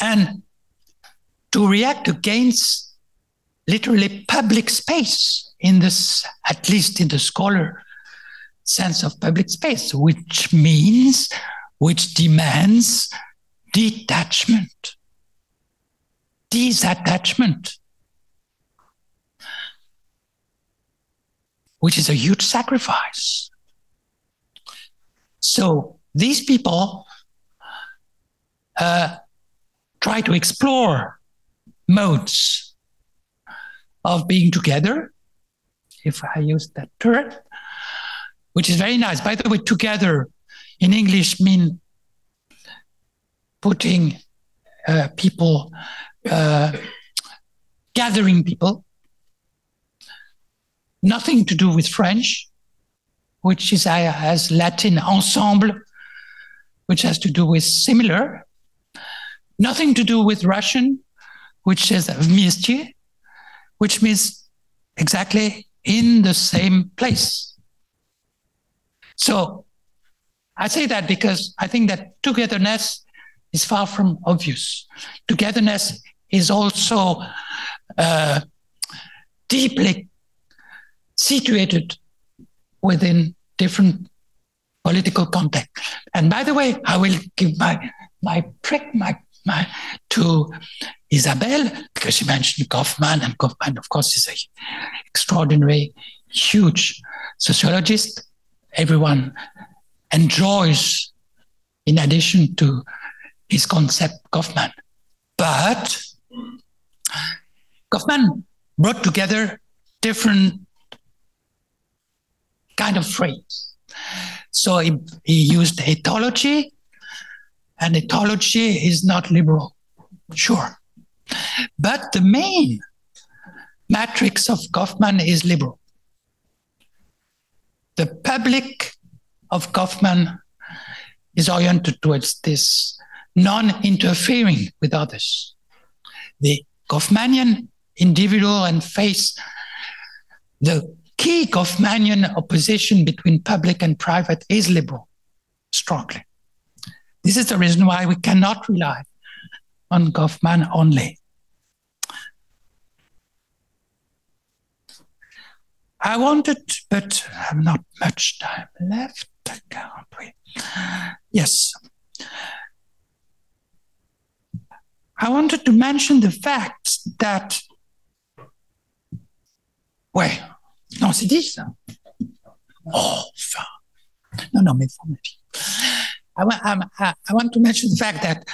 And to react against literally public space in this, at least in the scholar sense of public space, which means, which demands detachment, disattachment, which is a huge sacrifice. So these people uh, try to explore modes of being together, if I use that term, which is very nice. By the way, together in English mean putting uh, people, uh, gathering people. Nothing to do with French, which is uh, as Latin ensemble, which has to do with similar. Nothing to do with Russian, which is вместе, which means exactly in the same place. So I say that because I think that togetherness is far from obvious. Togetherness is also uh, deeply situated within different political context. And by the way, I will give my my prick my my to Isabelle because she mentioned Goffman, and Goffman, of course, is an extraordinary, huge sociologist. Everyone enjoys, in addition to his concept Goffman. But Goffman brought together different kind of phrase. So he, he used ethology, and ethology is not liberal, sure. But the main matrix of Goffman is liberal. The public of Goffman is oriented towards this non interfering with others. The Goffmanian individual and face the key Goffmanian opposition between public and private is liberal, strongly. This is the reason why we cannot rely on Goffman only. I wanted, but I have not much time left, can't we? Yes. I wanted to mention the fact that. Ouais. Non, c'est dit ça. Oh, enfin. Non, non, mais I, I, I want to mention the fact that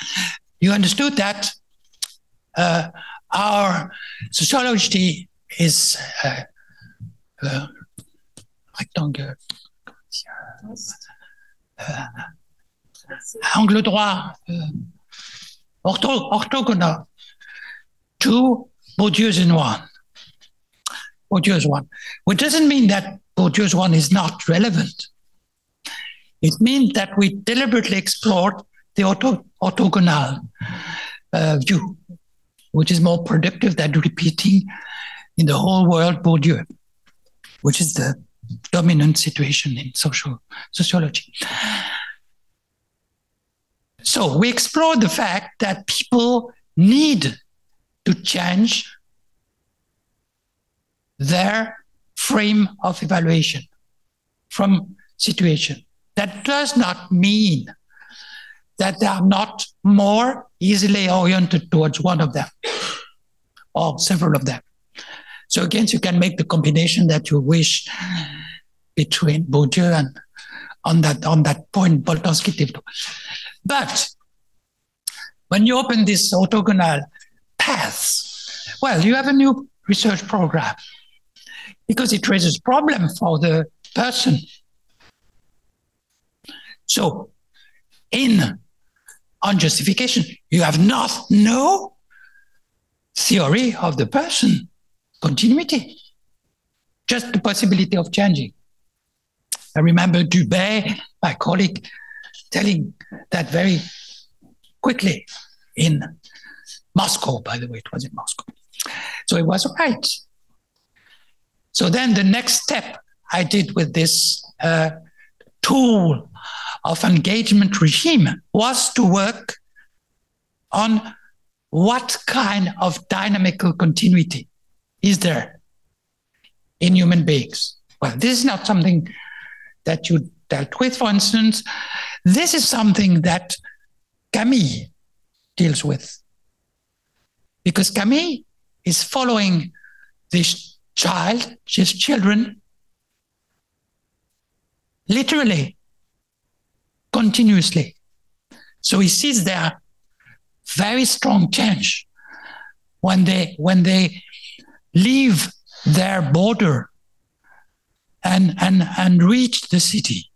you understood that uh, our sociology is uh, uh, rectangle, uh, angle droit, uh, ortho, orthogonal, two Bourdieu's in one. Bourdieu's one, which doesn't mean that Bourdieu's one is not relevant. It means that we deliberately explored the ortho, orthogonal uh, view, which is more productive than repeating in the whole world Bourdieu, which is the dominant situation in social sociology. So we explore the fact that people need to change their frame of evaluation from situation. That does not mean that they are not more easily oriented towards one of them or several of them. So again, you can make the combination that you wish between Bourdieu and on that on that point Boltanski did. But when you open this orthogonal path, well, you have a new research program because it raises problem for the person. So in on justification, you have not no theory of the person, continuity, just the possibility of changing. I remember Dubé, my colleague, telling that very quickly in Moscow, by the way, it was in Moscow. So it was right. So then the next step I did with this uh, tool of engagement regime was to work on what kind of dynamical continuity is there in human beings. Well, this is not something that you dealt with, for instance. This is something that Camille deals with. Because Camille is following this child, his children, literally, continuously. So he sees their very strong change when they when they leave their border and and and reach the city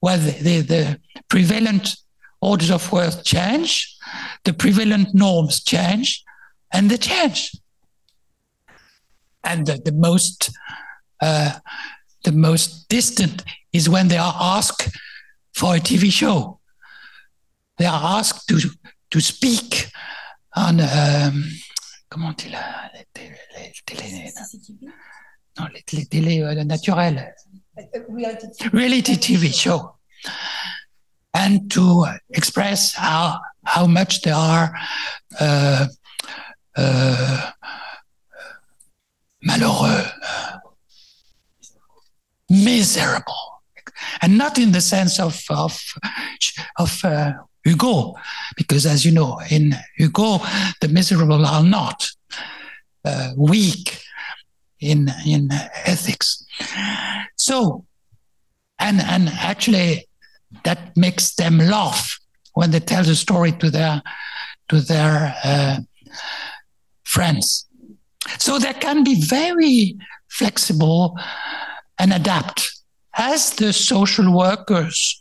where the, the, the prevalent orders of worth change, the prevalent norms change, and they change. And the, the most uh, the most distant is when they are asked for a TV show. They are asked to to speak on um, comment dit les télé, les télé, non, les, les télé euh, naturelles. Reality TV show. And to express how, how much they are uh, uh, malheureux, miserable. And not in the sense of, of, of uh, Hugo, because as you know, in Hugo, the miserable are not uh, weak in in ethics. So, and and actually, that makes them laugh when they tell the story to their to their uh, friends. So they can be very flexible and adapt, as the social workers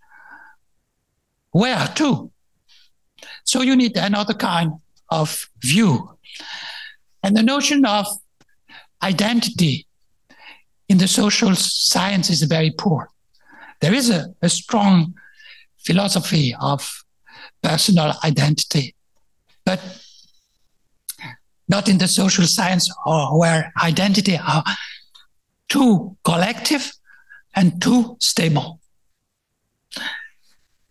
were too. So you need another kind of view. And the notion of identity in the social science is very poor. There is a, a strong philosophy of personal identity, but not in the social science or where identity are too collective and too stable.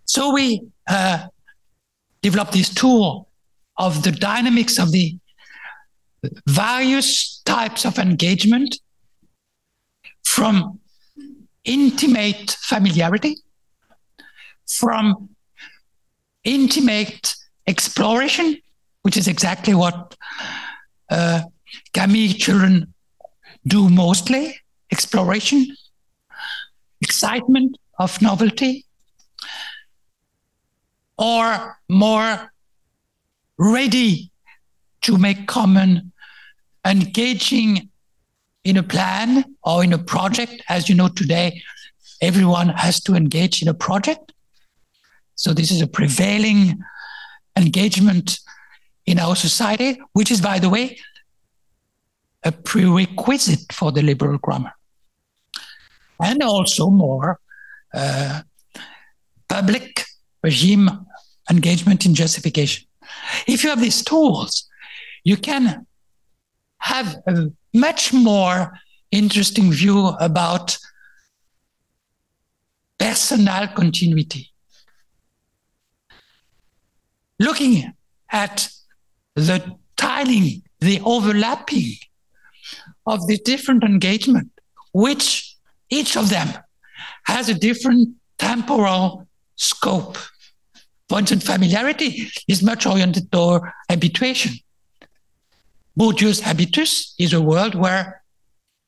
So we uh, developed this tool of the dynamics of the various types of engagement from intimate familiarity, from intimate exploration, which is exactly what uh, Camille children do mostly exploration, excitement of novelty, or more ready to make common engaging in a plan or in a project. As you know, today, everyone has to engage in a project. So, this is a prevailing engagement in our society, which is, by the way, a prerequisite for the liberal grammar. And also more uh, public regime engagement in justification. If you have these tools, you can have a much more interesting view about personal continuity. Looking at the tiling, the overlapping of the different engagement, which each of them has a different temporal scope. For instance, familiarity is much oriented toward habituation. Bourdieu's habitus is a world where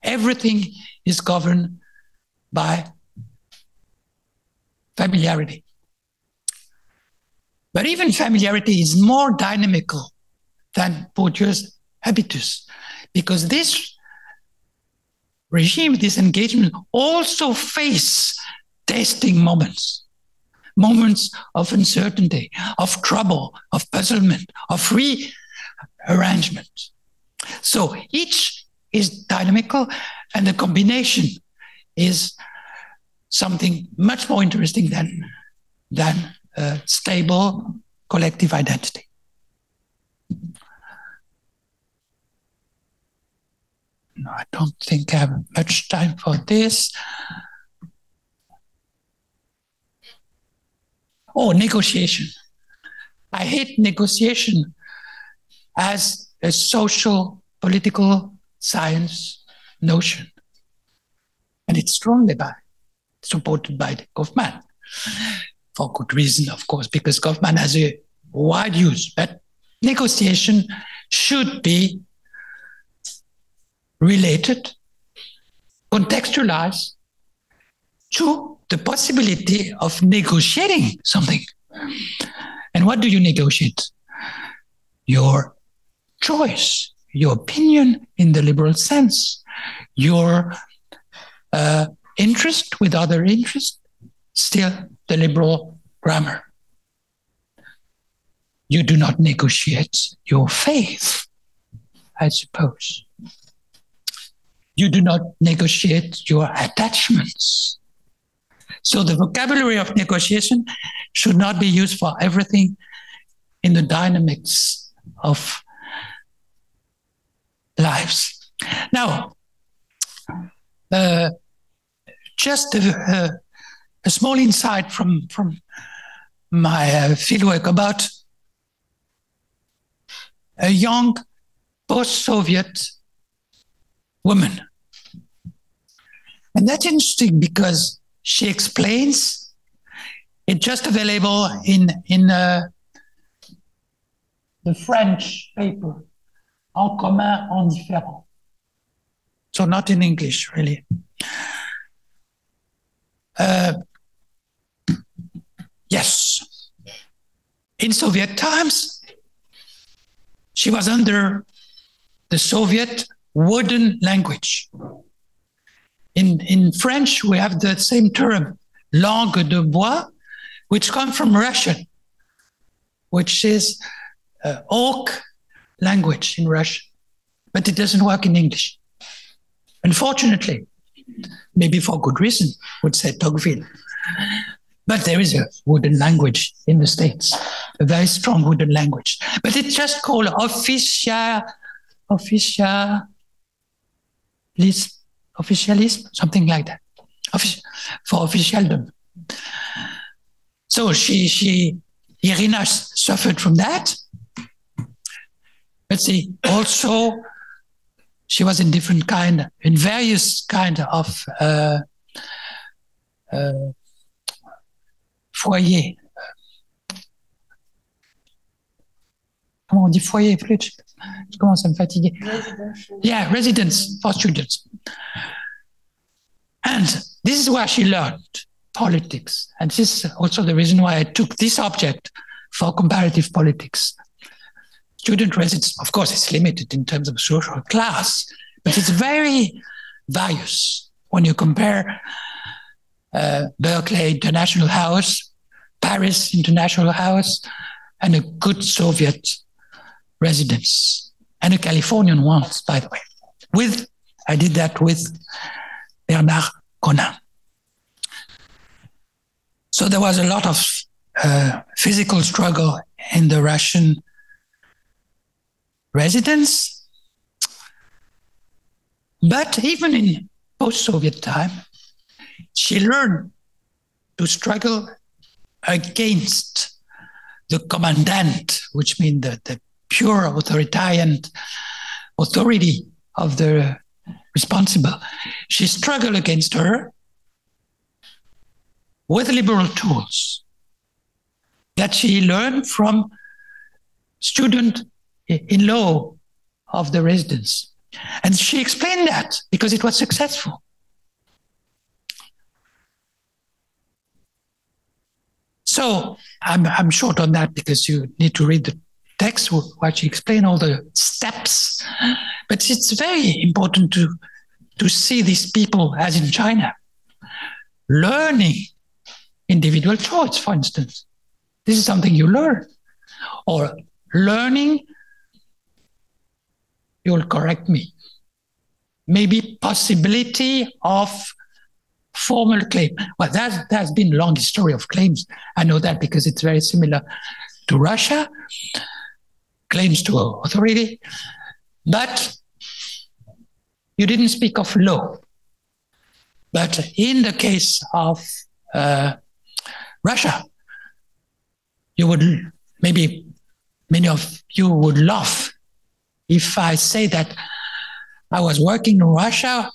everything is governed by familiarity. But even familiarity is more dynamical than Bourdieu's habitus, because this regime, this engagement also face testing moments moments of uncertainty, of trouble, of puzzlement, of re arrangement. So each is dynamical, and the combination is something much more interesting than, than a stable collective identity. No, I don't think I have much time for this. Oh, negotiation. I hate negotiation as a social, political science notion. And it's strongly by, supported by Goffman. For good reason, of course, because Goffman has a wide use. But negotiation should be related, contextualized to the possibility of negotiating something. And what do you negotiate? Your choice, your opinion in the liberal sense, your uh, interest with other interests, still the liberal grammar. You do not negotiate your faith, I suppose. You do not negotiate your attachments. So the vocabulary of negotiation should not be used for everything in the dynamics of lives. Now, uh, just a, a, small insight from, from my uh, fieldwork about a young post Soviet woman. And that's interesting because she explains it's just available in, in uh, the French paper, En commun, en différent. So not in English, really. Uh, yes. In Soviet times, she was under the Soviet wooden language. In, in French, we have the same term, langue de bois, which comes from Russian, which is uh, oak language in Russian, but it doesn't work in English. Unfortunately, maybe for good reason, would say Tocqueville. But there is a wooden language in the States, a very strong wooden language. But it's just called official, official, officialism, something like that, for officialdom. So she, she, Irina suffered from that. But see, also she was in different kind, in various kind of uh, uh, foyer. Comment on dit foyer, flûte Je commence à me fatiguer. Yeah, residence for students. And this is where she learned politics. And this is also the reason why I took this object for comparative politics student residence, of course, it's limited in terms of social class, but it's very various when you compare uh, Berkeley International House, Paris International House, and a good Soviet residence, and a Californian one, by the way. With I did that with Bernard Conein. So there was a lot of uh, physical struggle in the Russian residents. But even in post Soviet time, she learned to struggle against the commandant, which means the, the pure authoritarian authority of the responsible. She struggled against her with liberal tools that she learned from student in law of the residents. And she explained that because it was successful. So I'm, I'm short on that because you need to read the text where she explained all the steps. But it's very important to, to see these people, as in China, learning individual choice, for instance. This is something you learn. Or learning you'll correct me. Maybe possibility of formal claim. Well, that, that's been long history of claims. I know that because it's very similar to Russia, claims to authority. But you didn't speak of law. But in the case of uh, Russia, you would maybe many of you would laugh if I say that I was working in Russia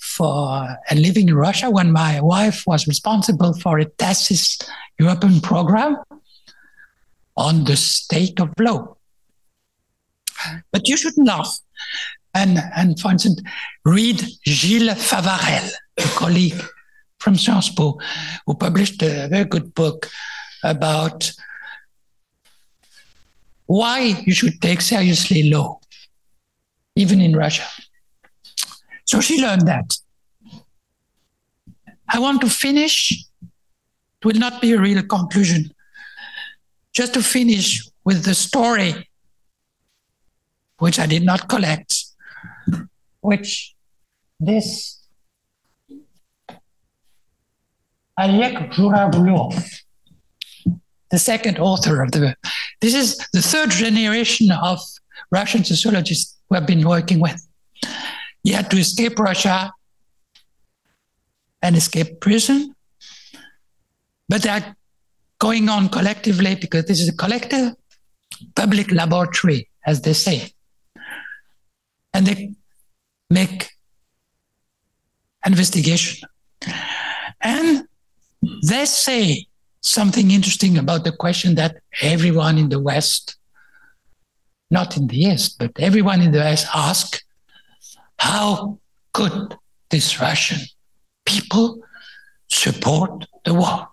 for and living in Russia when my wife was responsible for a thesis European program on the state of law. But you shouldn't laugh. And, and for instance, read Gilles Favarel, a colleague from Sciences Po, who published a very good book about why you should take seriously law, even in Russia. So she learned that. I want to finish. It will not be a real conclusion. Just to finish with the story, which I did not collect, which this Oleg Zhuravlyov, the second author of the, this is the third generation of Russian sociologists who have been working with. He had to escape Russia and escape prison, but they're going on collectively because this is a collective public laboratory, as they say. And they make investigation. And they say something interesting about the question that everyone in the West, not in the East, but everyone in the West asked, how could this Russian people support the war?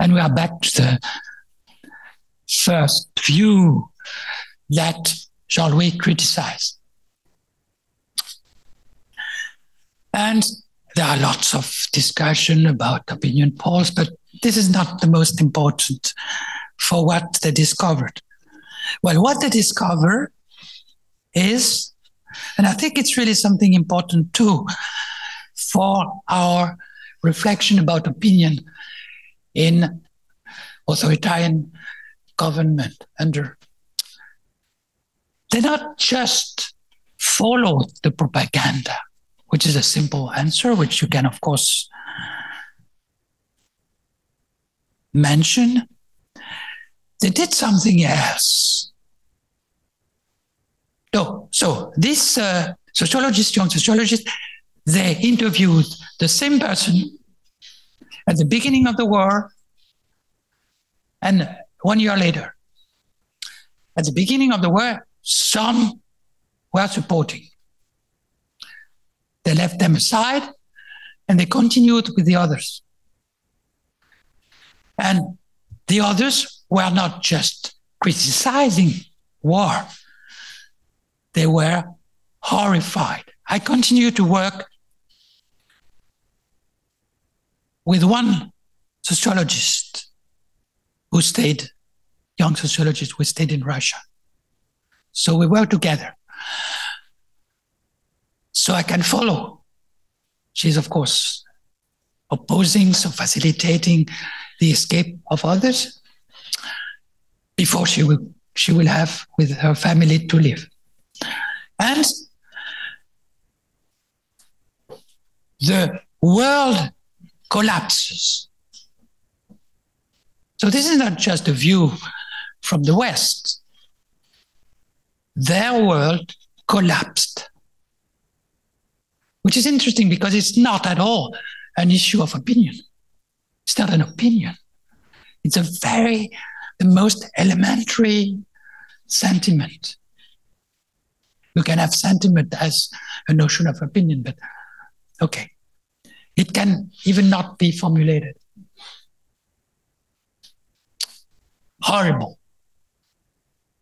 And we are back to the first view that Jean-Louis criticized. And there are lots of discussion about opinion polls, but this is not the most important for what they discovered. Well, what they discover is, and I think it's really something important too for our reflection about opinion in authoritarian government under they not just follow the propaganda which is a simple answer, which you can, of course, mention. They did something else. No, so this uh, sociologist, young sociologist, they interviewed the same person at the beginning of the war and one year later. At the beginning of the war, some were supporting they left them aside and they continued with the others. And the others were not just criticizing war, they were horrified. I continue to work with one sociologist who stayed, young sociologist who stayed in Russia. So we work together so I can follow. She's, of course, opposing, so facilitating the escape of others before she will, she will have with her family to live. And the world collapses. So this is not just a view from the West. Their world collapsed which is interesting because it's not at all an issue of opinion. It's not an opinion. It's a very, the most elementary sentiment. You can have sentiment as a notion of opinion, but okay. It can even not be formulated. Horrible.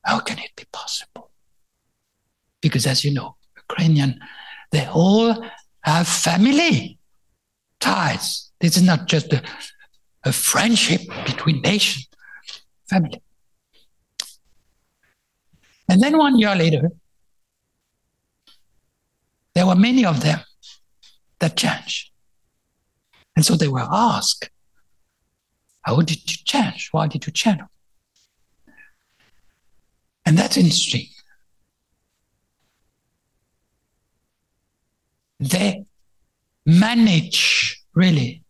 How can it be possible? Because as you know, Ukrainian they all have family ties. This is not just a, a friendship between nation, family. And then one year later, there were many of them that changed. And so they were asked, How did you change? Why did you change? And that's interesting. They manage, really,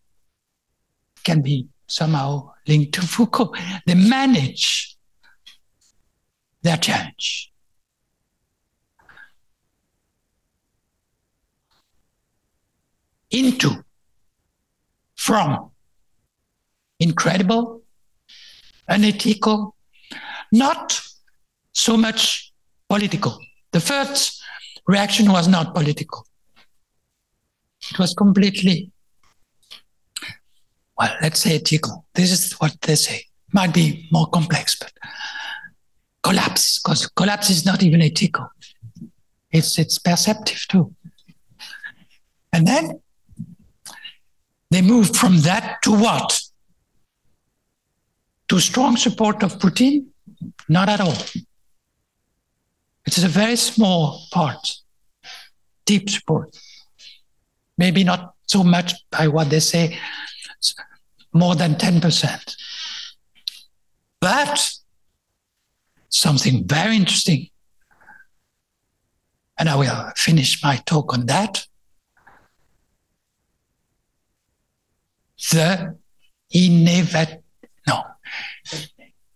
can be somehow linked to Foucault. They manage their change. Into, from incredible, unethical, not so much political. The first reaction was not political. It was completely, well, let's say ethical. This is what they say. Might be more complex, but collapse, because collapse is not even ethical. It's it's perceptive too. And then they move from that to what? To strong support of Putin? Not at all. It is a very small part, deep support. Maybe not so much by what they say, more than 10%. But something very interesting, and I will finish my talk on that. The inevit- no,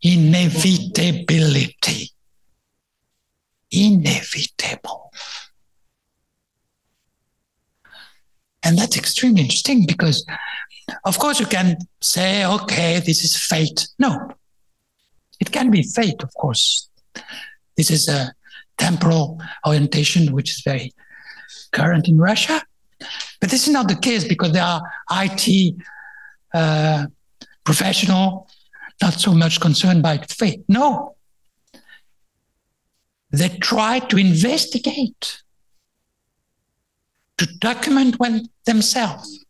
inevitability inevitable. And that's extremely interesting because, of course, you can say, okay, this is fate. No, it can be fate, of course. This is a temporal orientation, which is very current in Russia. But this is not the case because there are IT uh, professional not so much concerned by fate. No, they try to investigate, to document when, themselves.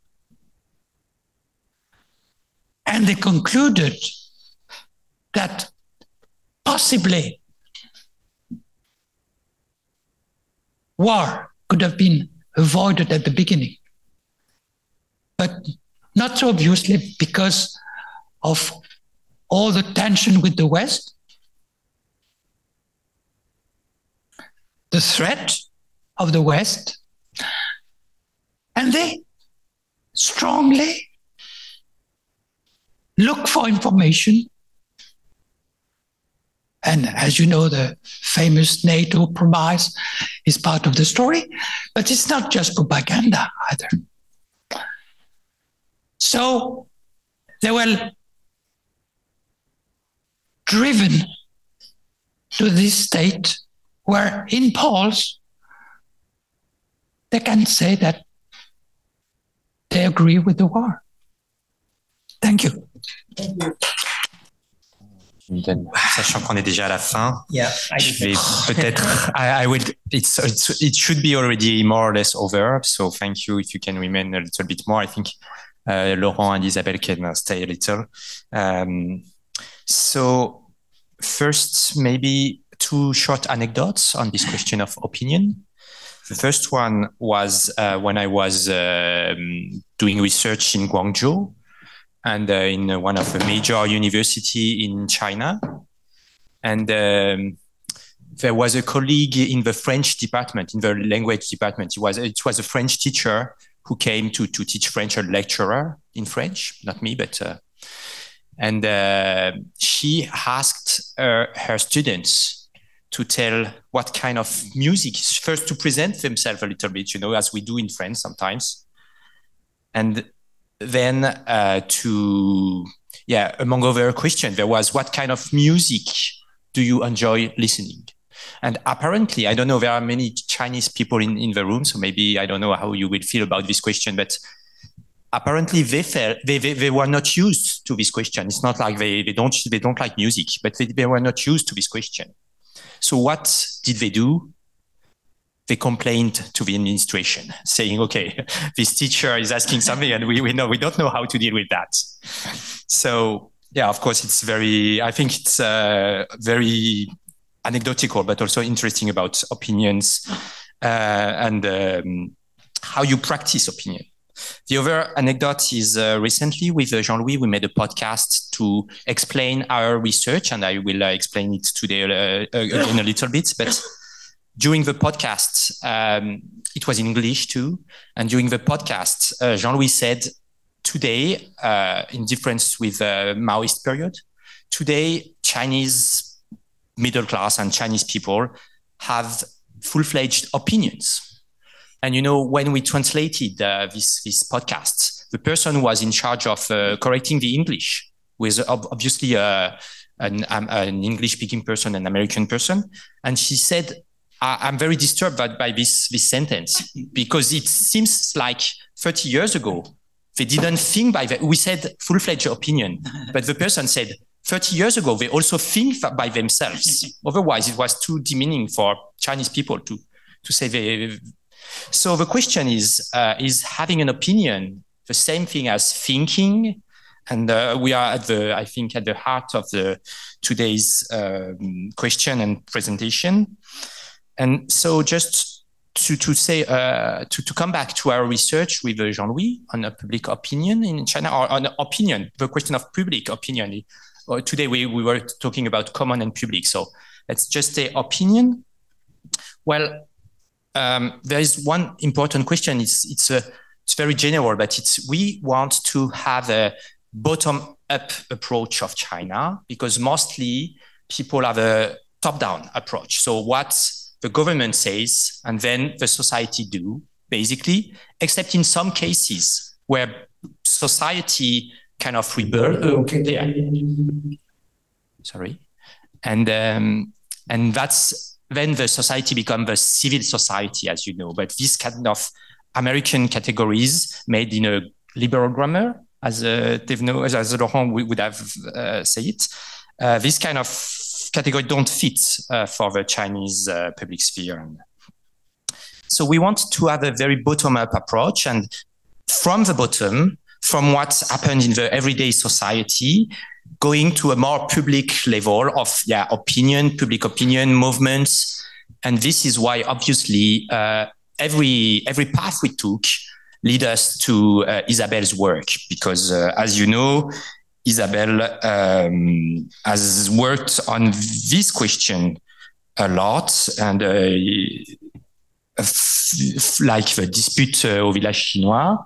And they concluded that possibly war could have been avoided at the beginning, but not so obviously because of all the tension with the West. The threat of the West, and they strongly look for information. And as you know, the famous NATO promise is part of the story, but it's not just propaganda either. So they were driven to this state where in polls, they can say that they agree with the war. Thank you. Sachant qu'on est déjà à la fin, Yeah, I je vais peut-être. I, I will. It's, it's it should be already more or less over. So thank you if you can remain a little bit more. I think uh, Laurent and Isabelle can stay a little. Um, so first, maybe two short anecdotes on this question of opinion. The first one was uh, when I was um, doing research in Guangzhou and uh, in one of the major university in China. And um, there was a colleague in the French department, in the language department. It was, it was a French teacher who came to, to teach French, a lecturer in French, not me, but uh, and uh, she asked her, her students to tell what kind of music first to present themselves a little bit you know as we do in france sometimes and then uh, to yeah among other questions there was what kind of music do you enjoy listening? And apparently i don't know there are many chinese people in, in the room so maybe i don't know how you will feel about this question but apparently they felt they, they, they were not used to this question. It's not like they, they don't they don't like music but they, they were not used to this question. So what did they do? They complained to the administration, saying, "Okay, this teacher is asking something, and we, we know we don't know how to deal with that." So yeah, of course, it's very. I think it's uh, very anecdotal, but also interesting about opinions and um, how you practice opinion. The other anecdote is uh, recently with uh, Jean-Louis, we made a podcast to explain our research, and I will uh, explain it today uh, again a little bit. But during the podcast, um, it was in English too. And during the podcast, uh, Jean-Louis said, today, uh, in difference with the Maoist period, today Chinese middle class and Chinese people have full-fledged opinions and you know, when we translated uh, this this podcast, the person who was in charge of uh, correcting the English was obviously uh, an, um, an English speaking person, an American person, and she said, "I'm very disturbed by, by this this sentence because it seems like 30 years ago they didn't think by that. We said full fledged opinion, but the person said." 30 years ago, they also think by themselves. Otherwise, it was too demeaning for Chinese people to, to say they, so the question is, uh, is having an opinion the same thing as thinking? And uh, we are at the, I think, at the heart of the today's um, question and presentation. And so just to, to say, uh, to, to come back to our research with uh, Jean-Louis on a public opinion in China, or on opinion, the question of public opinion. Uh, today we, we were talking about common and public. So let's just say opinion. Well, um, there is one important question. It's it's a it's very general, but it's we want to have a bottom up approach of China because mostly people have a top down approach. So what the government says and then the society do basically, except in some cases where society kind of rebel. Okay. Yeah. Sorry, and um, and that's then the society become the civil society, as you know. But this kind of American categories made in a liberal grammar, as uh, as, as Laurent would have uh, said it, uh, this kind of category don't fit uh, for the Chinese uh, public sphere. So we want to have a very bottom-up approach, and from the bottom, from what happened in the everyday society, going to a more public level of yeah opinion, public opinion movements, and this is why obviously uh, every every path we took lead us to uh, Isabelle's work because uh, as you know. Isabelle um, has worked on this question a lot, and uh, like the dispute uh, au village chinois,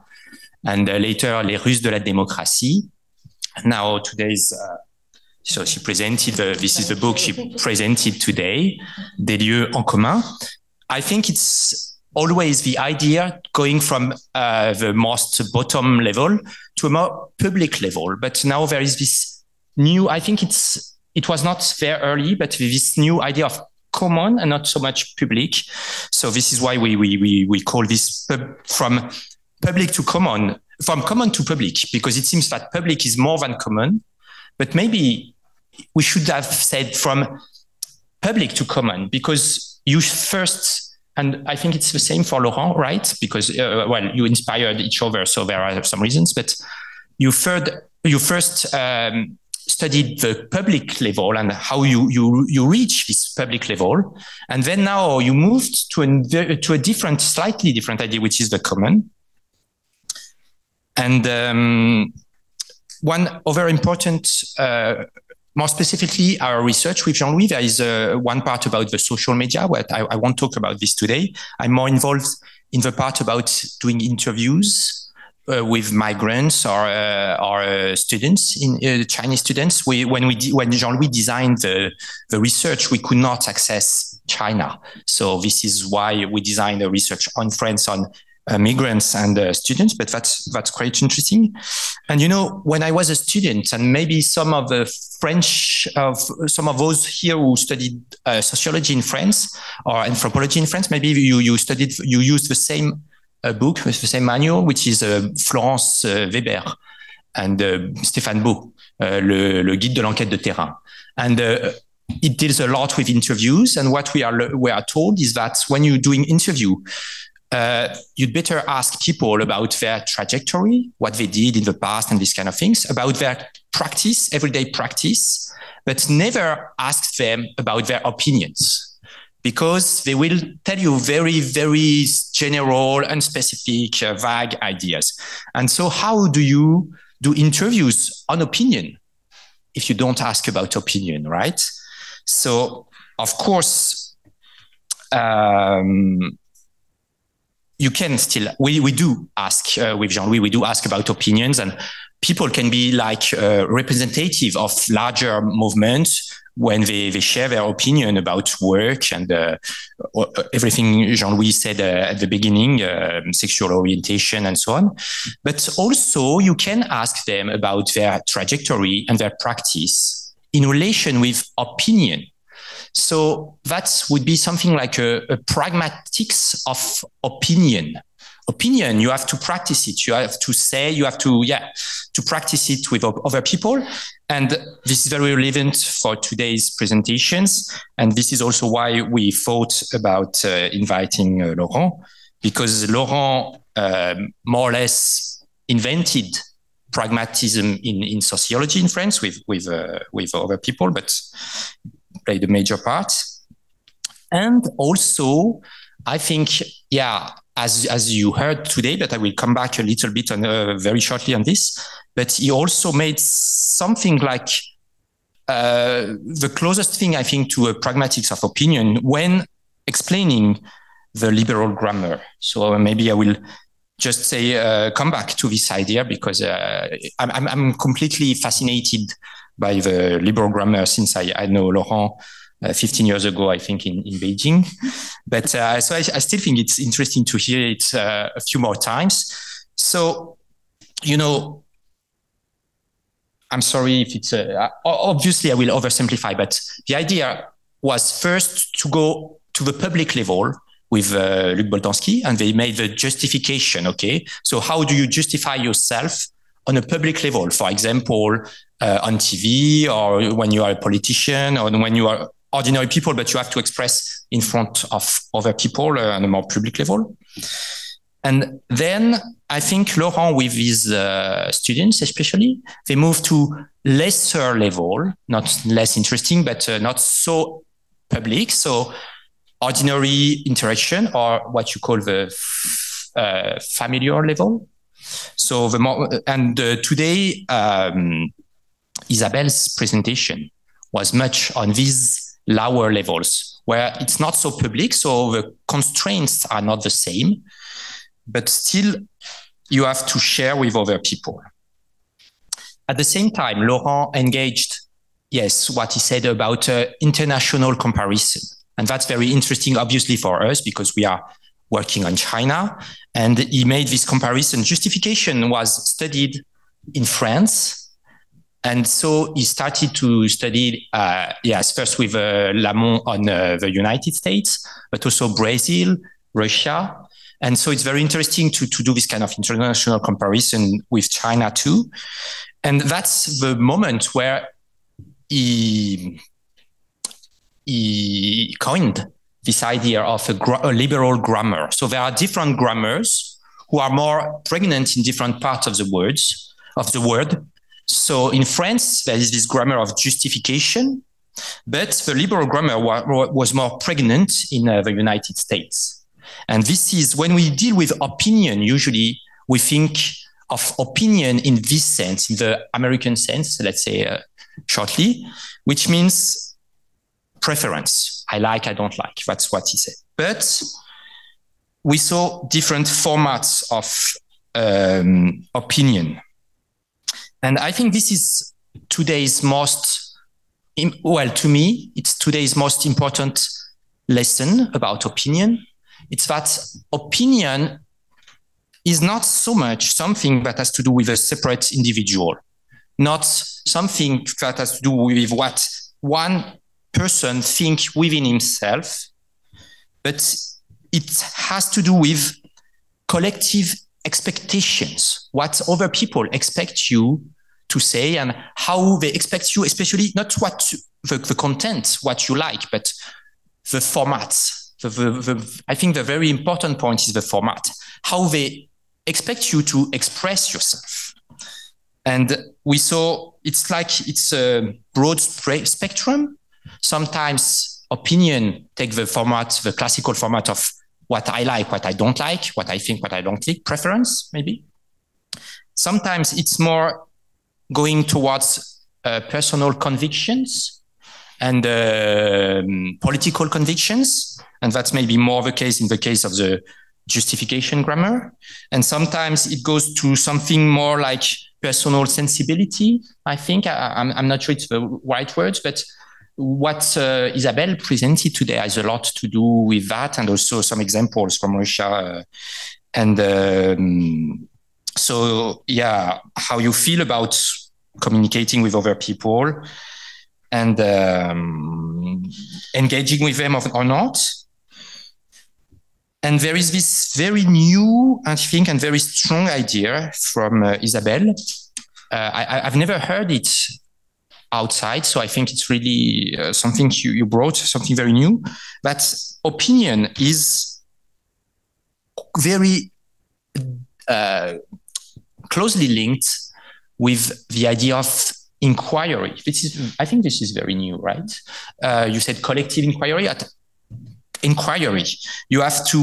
and uh, later les Ruses de la démocratie. Now today's so she presented the, this is the book she presented today, Des lieux en commun. I think it's always the idea going from uh, the most bottom level to a more public level. But now there is this new. I think it's it was not there early, but this new idea of common and not so much public. So this is why we we we, we call this pub, from public to common from common to public because it seems that public is more than common but maybe we should have said from public to common because you first and i think it's the same for laurent right? Because uh, well you inspired each other so there are some reasons but you first you first um, studied the public level and how you you you reach this public level. And then now you moved to a to a different slightly different idea which is the common. And um, one other important, uh, more specifically, our research with Jean-Louis, there is uh, one part about the social media, but I, I, won't talk about this today. I'm more involved in the part about doing interviews uh, with migrants or uh, or uh, students in uh, Chinese students. We when we when Jean-Louis designed the the research, we could not access China, so this is why we designed the research on France on uh, migrants and uh, students, but that's that's quite interesting. And you know, when I was a student, and maybe some of the French, of some of those here who studied uh, sociology in France or anthropology in France, maybe you you studied you used the same uh, book with the same manual, which is uh, Florence uh, Weber and Stéphane Beaud, le, le guide de l'enquête de terrain, and it deals a lot with interviews. And what we are we are told is that when you're doing interview, uh, you'd better ask people about their trajectory, what they did in the past, and these kind of things, about their practice, everyday practice, but never ask them about their opinions. because they will tell you very, very general, unspecific, uh, vague ideas. And so, how do you do interviews on opinion if you don't ask about opinion, right? So, of course, um, you can still we, we do ask uh, with Jean-Louis we do ask about opinions and people can be like uh, representative of larger movements when they, they share their opinion about work and uh, everything Jean-Louis said uh, at the beginning, uh, sexual orientation and so on. But also you can ask them about their trajectory and their practice in relation with opinion. So that would be something like a, a pragmatics of opinion. Opinion you have to practice it. You have to say you have to yeah to practice it with other people. And this is very relevant for today's presentations. And this is also why we thought about uh, inviting uh, laurent because laurent um, more or less invented pragmatism in, in sociology in france with with uh, with other people. But played a major part and also i think yeah as as you heard today, but I will come back a little bit on uh, very shortly on this. But he also made something like uh, the closest thing I think to a pragmatics of opinion when explaining the liberal grammar. So maybe I will just say uh, come back to this idea because uh, I'm, I'm completely fascinated by the liberal grammar since I, I know Laurent uh, 15 years ago, I think, in, in Beijing. But uh, so I, I, still think it's interesting to hear it uh, a few more times. So, you know, I'm sorry if it's uh, obviously I will oversimplify, but the idea was first to go to the public level with uh, Luc Boltanski, and they made the justification. Okay, so how do you justify yourself on a public level? For example, uh, on TV, or when you are a politician, or when you are ordinary people, but you have to express in front of other people uh, on a more public level. And then I think Laurent, with his uh, students especially, they move to lesser level, not less interesting, but uh, not so public. So ordinary interaction or what you call the uh, familiar level. So the more, and uh, today, um, Isabelle's presentation was much on these lower levels where it's not so public. So the constraints are not the same, but still you have to share with other people. At the same time, Laurent engaged, yes, what he said about uh, international comparison. And that's very interesting, obviously, for us because we are working on China. And he made this comparison. Justification was studied in France and so he started to study, uh, yes, first with uh, Lamont on uh, the United States, but also Brazil, Russia. And so it's very interesting to, to do this kind of international comparison with China too. And that's the moment where he, he coined this idea of a, gra- a liberal grammar. So there are different grammars who are more pregnant in different parts of the words, of the word, so in France, there is this grammar of justification, but the liberal grammar wa- was more pregnant in uh, the United States. And this is when we deal with opinion, usually we think of opinion in this sense, in the American sense, let's say uh, shortly, which means preference. I like, I don't like. That's what he said. But we saw different formats of um, opinion. And I think this is today's most, well, to me, it's today's most important lesson about opinion. It's that opinion is not so much something that has to do with a separate individual, not something that has to do with what one person thinks within himself, but it has to do with collective expectations, what other people expect you to say and how they expect you, especially not what the, the content, what you like, but the format. The, the, the, I think the very important point is the format, how they expect you to express yourself. And we saw it's like it's a broad spectrum. Sometimes opinion take the format, the classical format of what I like, what I don't like, what I think, what I don't like, preference maybe. Sometimes it's more going towards uh, personal convictions and uh, political convictions. And that's maybe more the case in the case of the justification grammar. And sometimes it goes to something more like personal sensibility. I think I, am not sure it's the right words, but what uh, Isabelle presented today has a lot to do with that, and also some examples from Russia. Uh, and um, so, yeah, how you feel about communicating with other people and um, engaging with them or not. And there is this very new, I think, and very strong idea from uh, Isabelle. Uh, I, have never heard it outside, so I think it's really uh, something you, you brought, something very new. That opinion is very uh, closely linked with the idea of inquiry. This is, I think, this is very new, right? Uh, you said collective inquiry. At inquiry, you have to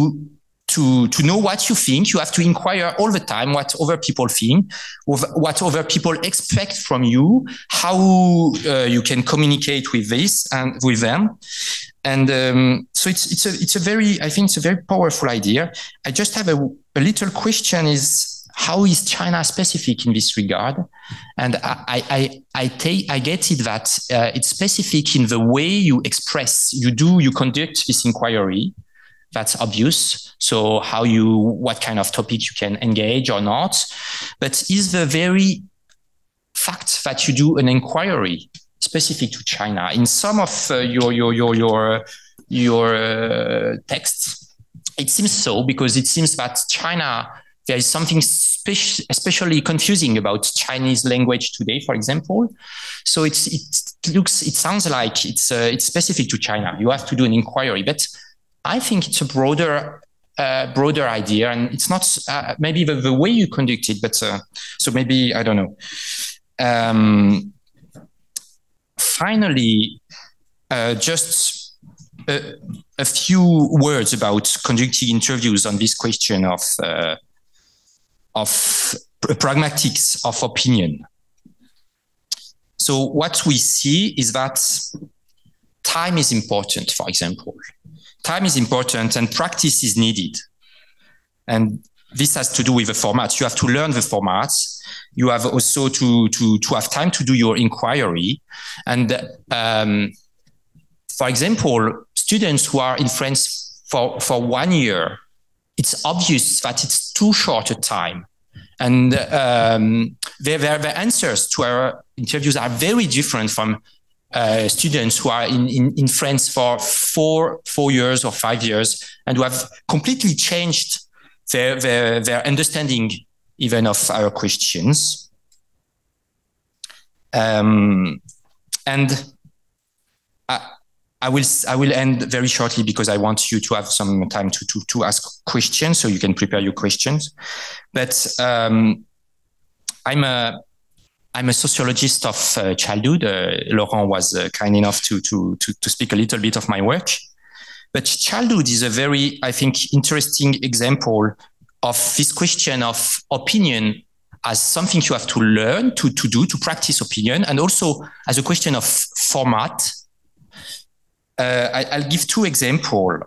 to to know what you think. You have to inquire all the time what other people think, what other people expect from you, how uh, you can communicate with this and with them. And um, so it's it's a it's a very I think it's a very powerful idea. I just have a, a little question: Is how is China specific in this regard? And I, I, I, take, I get it that uh, it's specific in the way you express, you do, you conduct this inquiry. That's obvious. So how you, what kind of topic you can engage or not. But is the very fact that you do an inquiry specific to China in some of uh, your, your, your, your, your uh, texts? It seems so because it seems that China there is something spe- especially confusing about Chinese language today, for example. So it's, it looks, it sounds like it's, uh, it's specific to China. You have to do an inquiry, but I think it's a broader, uh, broader idea, and it's not uh, maybe the, the, way you conduct it, but uh, so maybe I don't know. Um, finally, uh, just a, a, few words about conducting interviews on this question of uh, of pragmatics of opinion. So what we see is that time is important, for example. Time is important and practice is needed. And this has to do with the formats. You have to learn the formats. You have also to, to, to have time to do your inquiry. And um, for example, students who are in France for, for one year it's obvious that it's too short a time. And um, answers to our interviews are very different from uh, students who are in, in, in France for four, four years or five years and who have completely changed their, their, their understanding even of our questions. Um, and I will I will end very shortly because I want you to have some time to to to ask questions, so you can prepare your questions. But um, I'm a I'm a sociologist of uh, childhood. Uh, Laurent was uh, kind enough to, to to to speak a little bit of my work. But childhood is a very, I think, interesting example of this question of opinion as something you have to learn to, to do, to practice opinion, and also as a question of format I, will give two examples.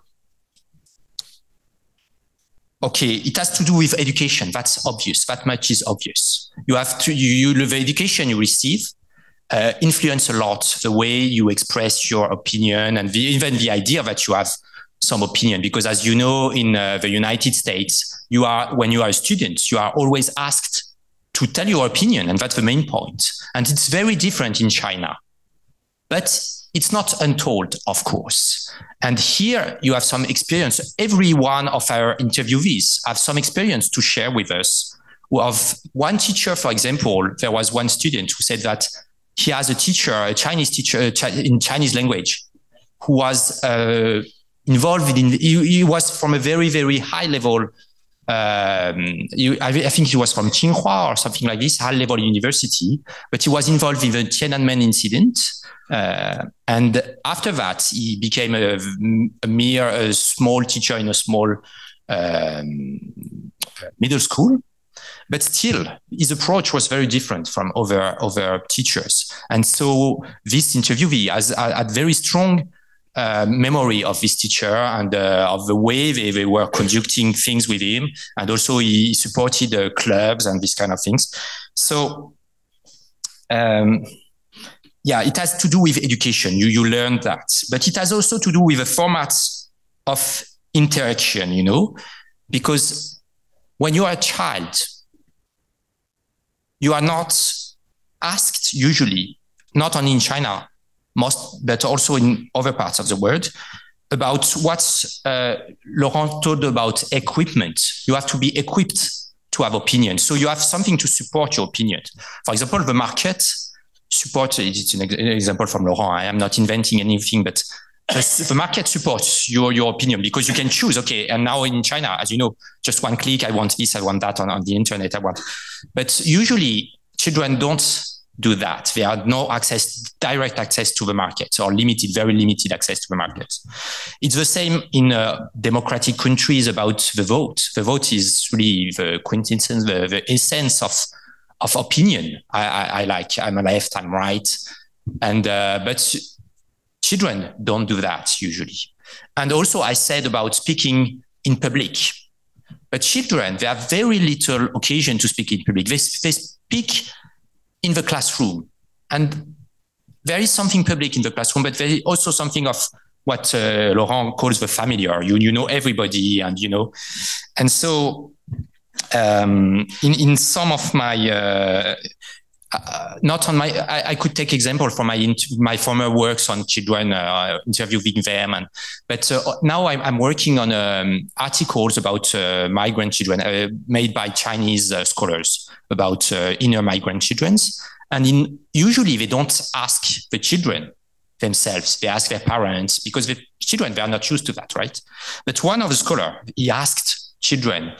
Okay, it has to do with education. That's obvious. That much is obvious. You have to, you, you the education you receive uh, influence a lot the way you express your opinion and the, even the idea that you have some opinion. Because as you know, in uh, the United States, you are when you are a student, you are always asked to tell your opinion, and that's the main point. And it's very different in China. But it's not untold, of course. And here you have some experience. Every one of our interviewees have some experience to share with us. Of one teacher, for example, there was one student who said that he has a teacher, a Chinese teacher in Chinese language, who was uh, involved in. He, he, was from a very very high level um, you, I, I, think he was from Tsinghua or something like this, high level university, but he was involved in the Tiananmen incident. Uh, and after that, he became a, a mere a small teacher in a small um, middle school. But still, his approach was very different from other other teachers. And so this interviewee has had very strong uh, memory of this teacher and uh, of the way they, they were conducting things with him. And also he supported uh, clubs and these kind of things. So, um, yeah, it has to do with education. You, you learn that, but it has also to do with the formats of interaction, you know, because when you are a child, you are not asked usually, not only in China, most, but also in other parts of the world, about what uh, Laurent told about equipment. You have to be equipped to have opinion. So you have something to support your opinion. For example, the market support, it's an example from Laurent. I am not inventing anything, but the market supports your, your opinion because you can choose, okay, and now in China, as you know, just one click, I want this, I want that on, on the internet, I want. But usually children don't do that. They have no access, direct access to the market or limited, very limited access to the market. It's the same in uh, democratic countries about the vote. The vote is really the quintessence, the, the essence of, of opinion. I, I, I like, I'm left, I'm right. And, uh, but children don't do that usually. And also I said about speaking in public, but children, they have very little occasion to speak in public. They, they speak in the classroom. And there is something public in the classroom, but there is also something of what uh, Laurent calls the familiar. You, you know everybody, and you know, and so um, in in some of my uh, uh, not on my I, I, could take example from my my former works on children uh, interviewing them and but uh, now I'm, I'm, working on um, articles about uh, migrant children made by Chinese scholars about inner migrant children. And in usually they don't ask the children themselves. They ask their parents because the children they are not used to that right? But one of the scholar he asked children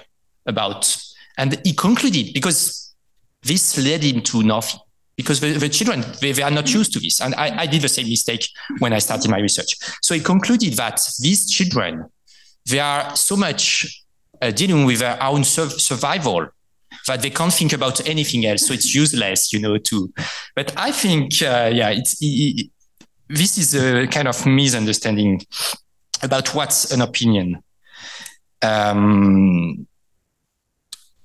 about and he concluded because this led him to nothing because the, the children they, they, are not used to this. And I, I, did the same mistake when i started my research. So he concluded that these children they are so much uh, dealing with their own survival that they can't think about anything else so it's useless you know too. but i think uh, yeah it's it, this is a kind of misunderstanding about what's an opinion um,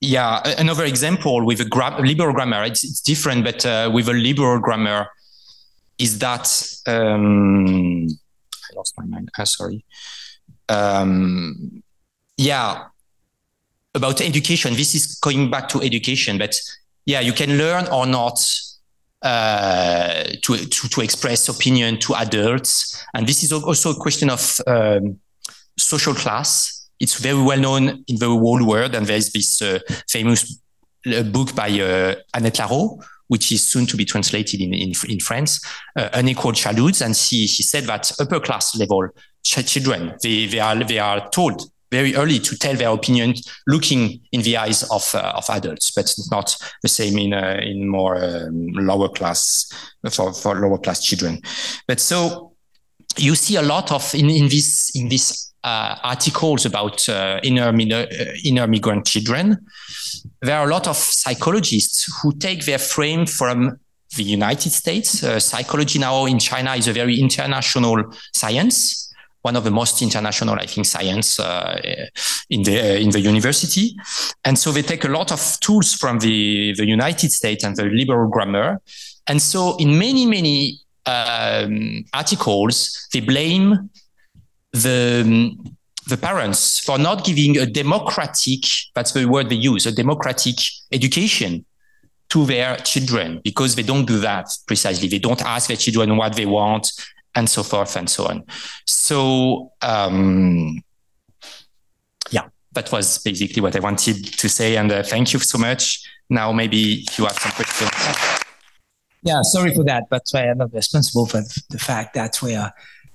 yeah, another example with a gra- liberal grammar, it's, it's different, but uh, with a liberal grammar, is that um, I lost my mind. Uh, sorry. Um, yeah, about education. This is going back to education, but yeah, you can learn or not uh, to, to, to express opinion to adults, and this is also a question of um, social class it's very well known in the whole world. And there's this uh, famous uh, book by uh, Annette Lareau, which is soon to be translated in, in, in France, uh, Unequal Childhoods. And she, she said that upper class level children, they, they, are, they are told very early to tell their opinion looking in the eyes of, uh, of adults, but not the same in, uh, in more um, lower class, for, for lower class children. But so you see a lot of in, in this, in this uh, articles about uh, inner, uh, inner migrant children, there are a lot of psychologists who take their frame from the United States. Uh, psychology now in China is a very international science, one of the most international, I think, science uh, in the uh, in the university. And so they take a lot of tools from the the United States and the liberal grammar. And so in many many um, articles, they blame the the parents for not giving a democratic that's the word they use a democratic education to their children because they don't do that precisely they don't ask their children what they want and so forth and so on so um, yeah that was basically what i wanted to say and uh, thank you so much now maybe you have some questions yeah sorry for that but i am not responsible for the fact that we are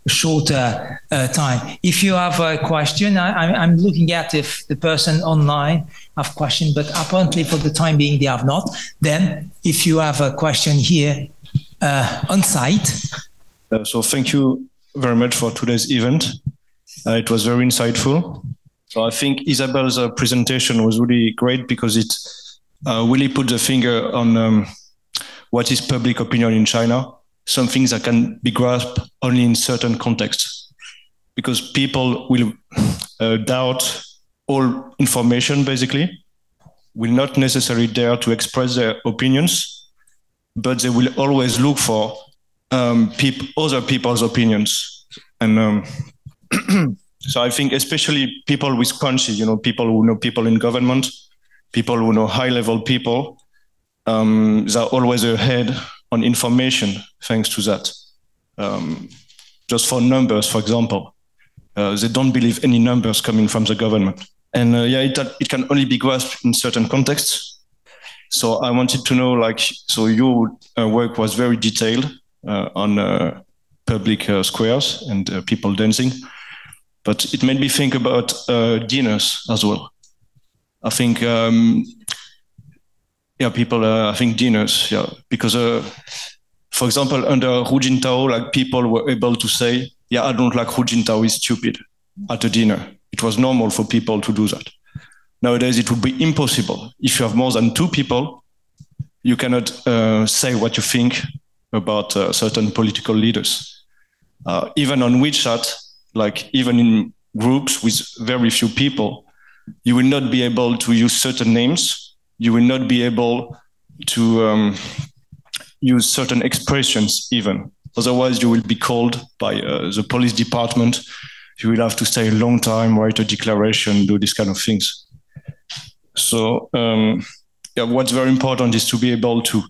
shorter uh, time. If you have a question, I, am looking at if the person online have question, but apparently for the time being they have not. Then, if you have a question here uh, on site. Uh, so thank you very much for today's event. Uh, it was very insightful. So I think Isabelle's uh, presentation was really great because it uh, really put the finger on um, what is public opinion in China some things that can be grasped only in certain contexts because people will uh, doubt all information basically will not necessarily dare to express their opinions but they will always look for um, other people's opinions and um, so i think especially people with punchy you know people who know people in government people who know high level people um, they're always ahead on information thanks to that. Um, just for numbers, for example, uh, they don't believe any numbers coming from the government. And uh, yeah, it, it can only be grasped in certain contexts. So I wanted to know, like, so your uh, work was very detailed on uh, public uh, squares and people dancing, but it made me think about dinners as well. I think um, yeah, people, uh, I think dinners, yeah, because, uh, for example, under Hu Jintao, like people were able to say, yeah, I don't like Hu Jintao is stupid at a dinner. It was normal for people to do that. Nowadays, it would be impossible. If you have more than two people, you cannot uh, say what you think about uh, certain political leaders. Uh, even on WeChat, like even in groups with very few people, you will not be able to use certain names you will not be able to um, use certain expressions even. Otherwise, you will be called by uh, the police department. You will have to stay a long time, write a declaration, do these kind of things. So, um, yeah, what's very important is to be able to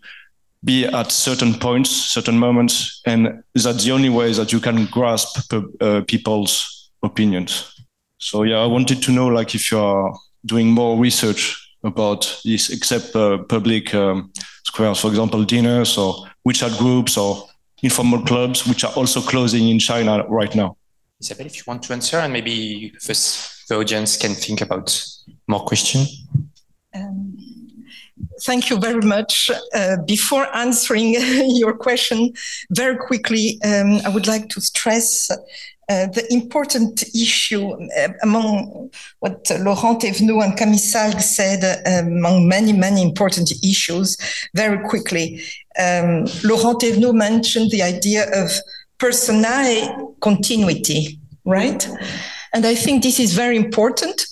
be at certain points, certain moments, and that's the only way that you can grasp uh, people's opinions. So, yeah, I wanted to know, like, if you are doing more research about this, except uh, public um, squares, for example, dinners or WeChat groups or informal clubs, which are also closing in China right now. Isabelle, if you want to answer, and maybe first the audience can think about more questions. Um, thank you very much. Uh, before answering your question, very quickly, um, I would like to stress uh, the important issue uh, among what Laurent Thévenot and Camille Salgues said, uh, among many, many important issues, very quickly. Um, Laurent Thévenot mentioned the idea of personae continuity, right? And I think this is very important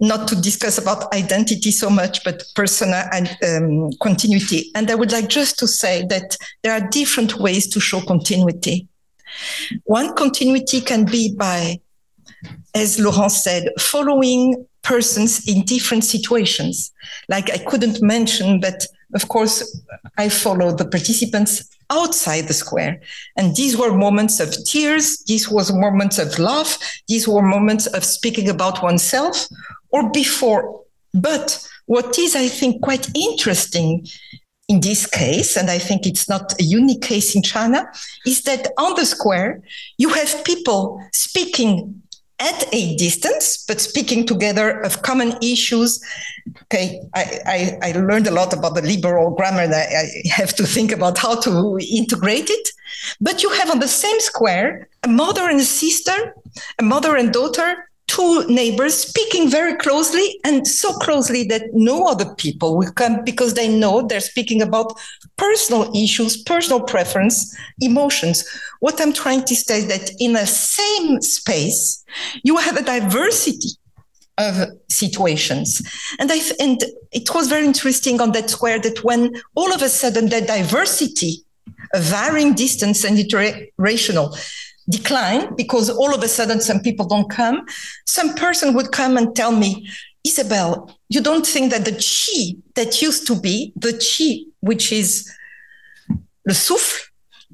not to discuss about identity so much, but persona and um, continuity. And I would like just to say that there are different ways to show continuity. One continuity can be by, as Laurent said, following persons in different situations. Like I couldn't mention, but of course, I follow the participants outside the square. And these were moments of tears, these was moments of love, these were moments of speaking about oneself or before. But what is, I think, quite interesting in this case, and I think it's not a unique case in China, is that on the square, you have people speaking at a distance, but speaking together of common issues. Okay, I, I, I learned a lot about the liberal grammar and I, I have to think about how to integrate it. But you have on the same square a mother and a sister, a mother and daughter, two neighbors speaking very closely and so closely that no other people will come because they know they're speaking about personal issues, personal preference, emotions. What I'm trying to say is that in a same space, you have a diversity of situations. And I and it was very interesting on that square that when all of a sudden that diversity, a varying distance and iterational decline because all of a sudden some people don't come, some person would come and tell me, Isabelle, you don't think that the chi that used to be, the chi, which is the souffle,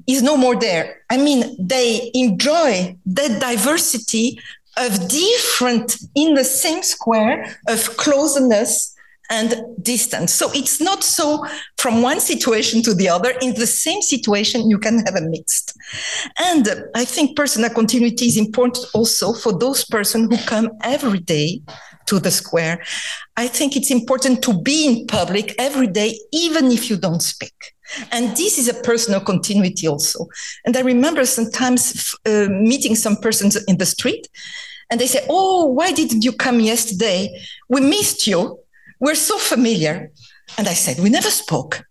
is no more there. I mean, they enjoy that diversity of different in the same square of closeness and distance. So it's not so from one situation to the other. In the same situation, you can have a mixed. And I think personal continuity is important also for those persons who come every day to the square. I think it's important to be in public every day, even if you don't speak. And this is a personal continuity also. And I remember sometimes uh, meeting some persons in the street and they say, Oh, why didn't you come yesterday? We missed you. We're so familiar. And I said, We never spoke.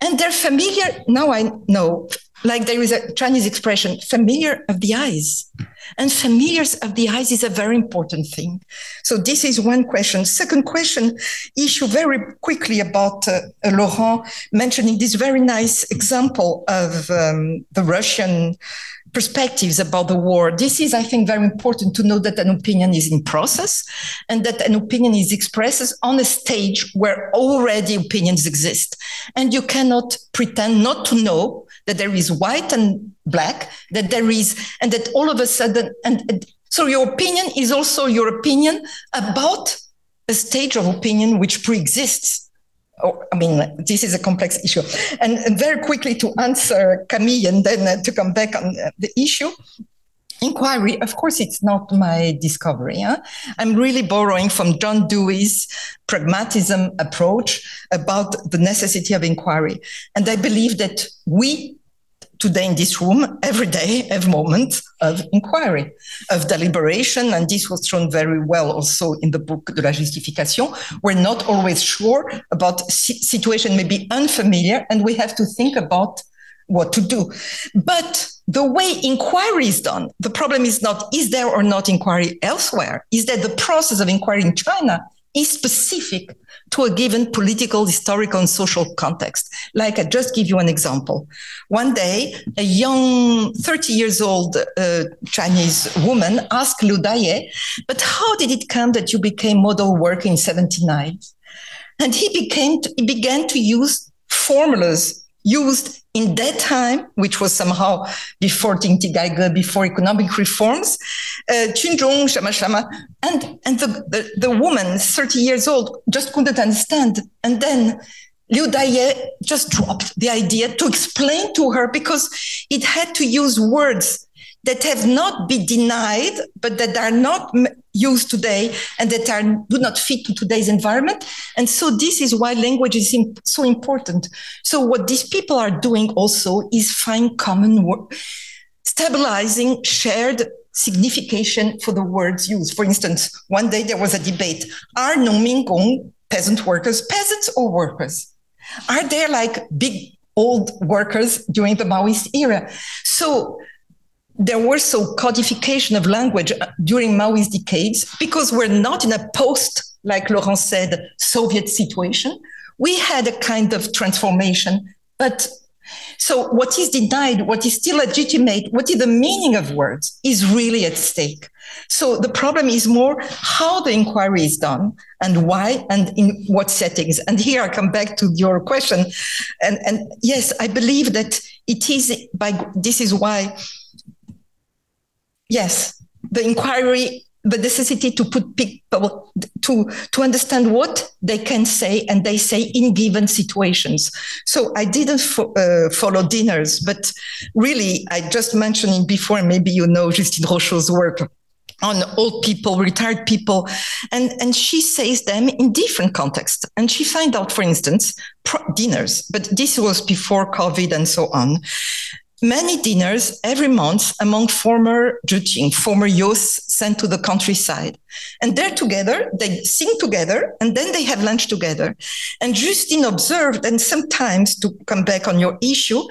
And they're familiar. Now I know, like there is a Chinese expression, familiar of the eyes. And familiars of the eyes is a very important thing. So this is one question. Second question, issue very quickly about uh, Laurent mentioning this very nice example of um, the Russian perspectives about the war. This is, I think, very important to know that an opinion is in process and that an opinion is expressed on a stage where already opinions exist. And you cannot pretend not to know that there is white and black, that there is, and that all of a sudden, and, and so your opinion is also your opinion about a stage of opinion which pre-exists. Oh, I mean, this is a complex issue. And, and very quickly to answer Camille and then uh, to come back on uh, the issue, inquiry of course it's not my discovery huh? i'm really borrowing from john dewey's pragmatism approach about the necessity of inquiry and i believe that we today in this room every day, every moment of inquiry, of deliberation. And this was shown very well also in the book De la Justification. We're not always sure about situation may be unfamiliar and we have to think about what to do. But the way inquiry is done, the problem is not is there or not inquiry elsewhere, is that the process of inquiry in China is specific to a given political, historical, and social context. Like I just give you an example. One day, a young 30 years old uh, Chinese woman asked Liu Daye, but how did it come that you became model worker in 79? And he became, to, he began to use formulas used in that time, which was somehow before Ding Gaige, before economic reforms, uh, Shama Shama, and, and the, the, the woman, 30 years old, just couldn't understand. And then Liu Daye just dropped the idea to explain to her because it had to use words that have not been denied, but that are not used today and that are, do not fit to today's environment. And so this is why language is imp- so important. So what these people are doing also is find common word, stabilizing shared signification for the words used. For instance, one day there was a debate: Are Nongmingong peasant workers peasants or workers? Are they like big old workers during the Maoist era? So there was so codification of language uh, during Maoist decades because we're not in a post, like Laurent said, Soviet situation. We had a kind of transformation, but so what is denied, what is still legitimate, what is the meaning of words is really at stake. So the problem is more how the inquiry is done and why and in what settings. And here I come back to your question. And, and yes, I believe that it is by, this is why yes, the inquiry, the necessity to put people to to understand what they can say and they say in given situations. So I didn't fo- uh, follow dinners, but really I just mentioned it before. Maybe you know Justine Rochot's work on old people, retired people, and and she says them in different contexts. And she find out, for instance, dinners, but this was before COVID and so on many dinners every month among former zhiqing, former youths sent to the countryside. And they're together, they sing together, and then they have lunch together. And Justine observed, and sometimes to come back on your issue,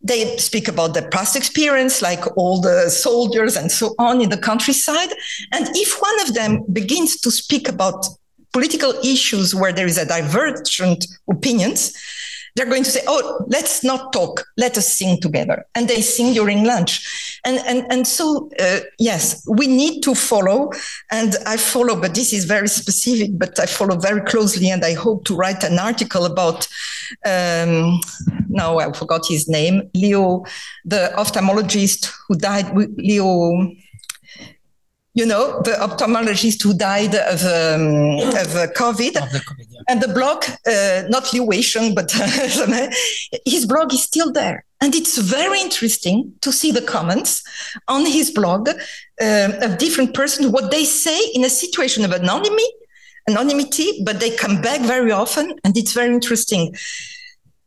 they speak about their past experience, like all the soldiers and so on in the countryside. And if one of them begins to speak about political issues where there is a divergent opinions, they're going to say, "Oh, let's not talk. Let us sing together." And they sing during lunch, and and and so uh, yes, we need to follow. And I follow, but this is very specific. But I follow very closely, and I hope to write an article about. Um, now I forgot his name, Leo, the ophthalmologist who died. Leo you know, the ophthalmologist who died of, um, of uh, COVID. Of the COVID, yeah. And the blog, uh, not Liu Weisheng, but his blog is still there. And it's very interesting to see the comments on his blog uh, of different persons, what they say in a situation of anonymity, anonymity, but they come back very often, and it's very interesting.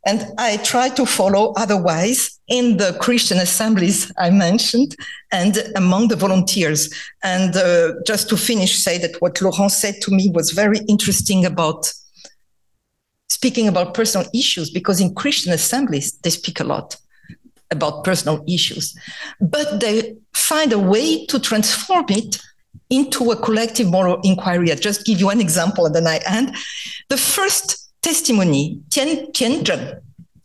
And I try to follow otherwise in the Christian assemblies I mentioned and among the volunteers. And uh, just to finish, say that what Laurent said to me was very interesting about speaking about personal issues, because in Christian assemblies, they speak a lot about personal issues, but they find a way to transform it into a collective moral inquiry. i just give you one example and then I end. The first testimony, Tian Tianzhen,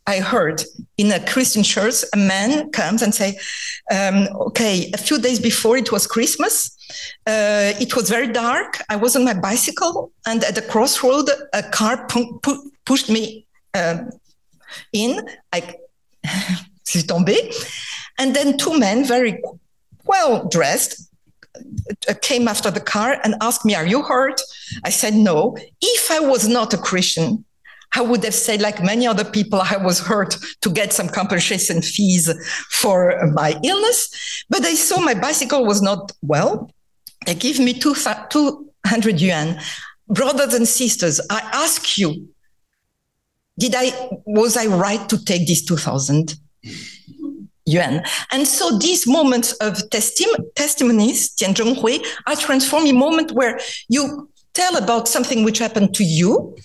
I heard in a Christian church, a man comes and say, um, okay, a few days before it was Christmas, uh, it was very dark. I was on my bicycle and at the crossroad, a car pu- pu- pushed me um, in. I suis tombé. And then two men, very well dressed, uh, came after the car and asked me, Are you hurt? I said, No. If I was not a Christian, I would have said, like many other people, I was hurt to get some compensation fees for my illness. But they saw my bicycle was not well. They give me two, 200 yuan. Brothers and sisters, I ask you, did I, was I right to take these 2000? yuan. And so these moments of testim- testimonies, Tianzheng Hui, are transforming moment where you tell about something which happened to you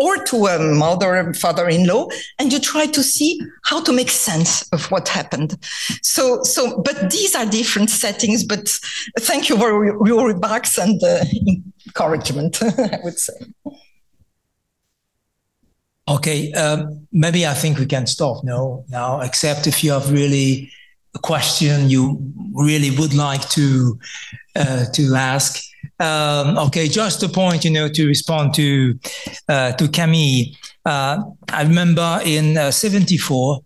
or to a mother or father-in-law and you try to see how to make sense of what happened so so but these are different settings but thank you for your remarks and uh, encouragement i would say Okay, um, maybe I think we can stop no now, except if you have really a question you really would like to uh, to ask. Um, okay, just a point, you know, to respond to uh, to Camille. Uh, I remember in '74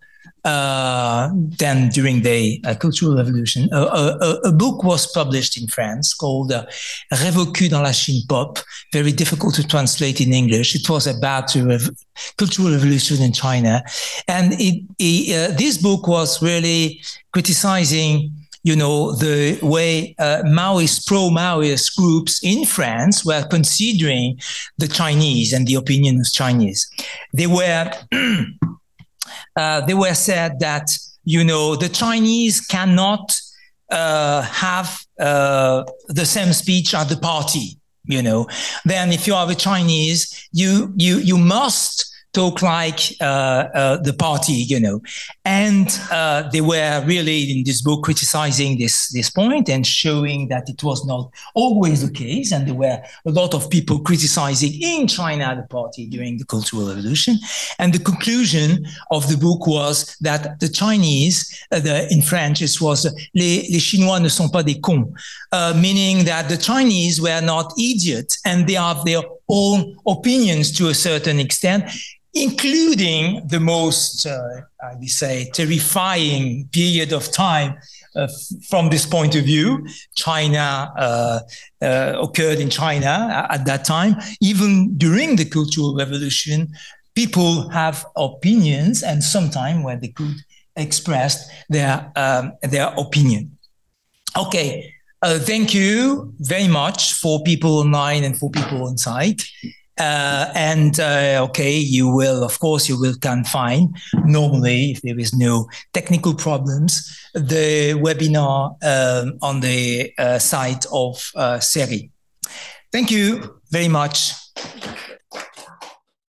uh, then during the uh, Cultural Revolution, a, a, a, book was published in France called uh, Révocu dans la Chine Pop, very difficult to translate in English. It was about the rev- Cultural Revolution in China. And it, it, uh, this book was really criticizing you know, the way uh, Maoist, pro-Maoist groups in France were considering the Chinese and the opinion of Chinese. They were uh, they were said that you know the Chinese cannot uh, have uh, the same speech at the party. You know, then if you are a Chinese, you you you must talk like uh, uh, the party, you know. And uh, they were really in this book criticizing this this point and showing that it was not always the case. And there were a lot of people criticizing in China the party during the Cultural Revolution. And the conclusion of the book was that the Chinese, uh, the, in French, it was les, les Chinois ne sont pas des cons, uh, meaning that the Chinese were not idiots and they have their own opinions to a certain extent including the most, uh, I would say, terrifying period of time uh, from this point of view. China uh, uh occurred in China at that time. Even during the Cultural Revolution, people have opinions, and sometimes when they could express their um, their opinion. Okay. Uh, thank you very much for people online and for people on site. Uh, and uh, okay, you will, of course, you will can find normally if there is no technical problems the webinar um, on the uh, site of uh, CERI. Thank you very much.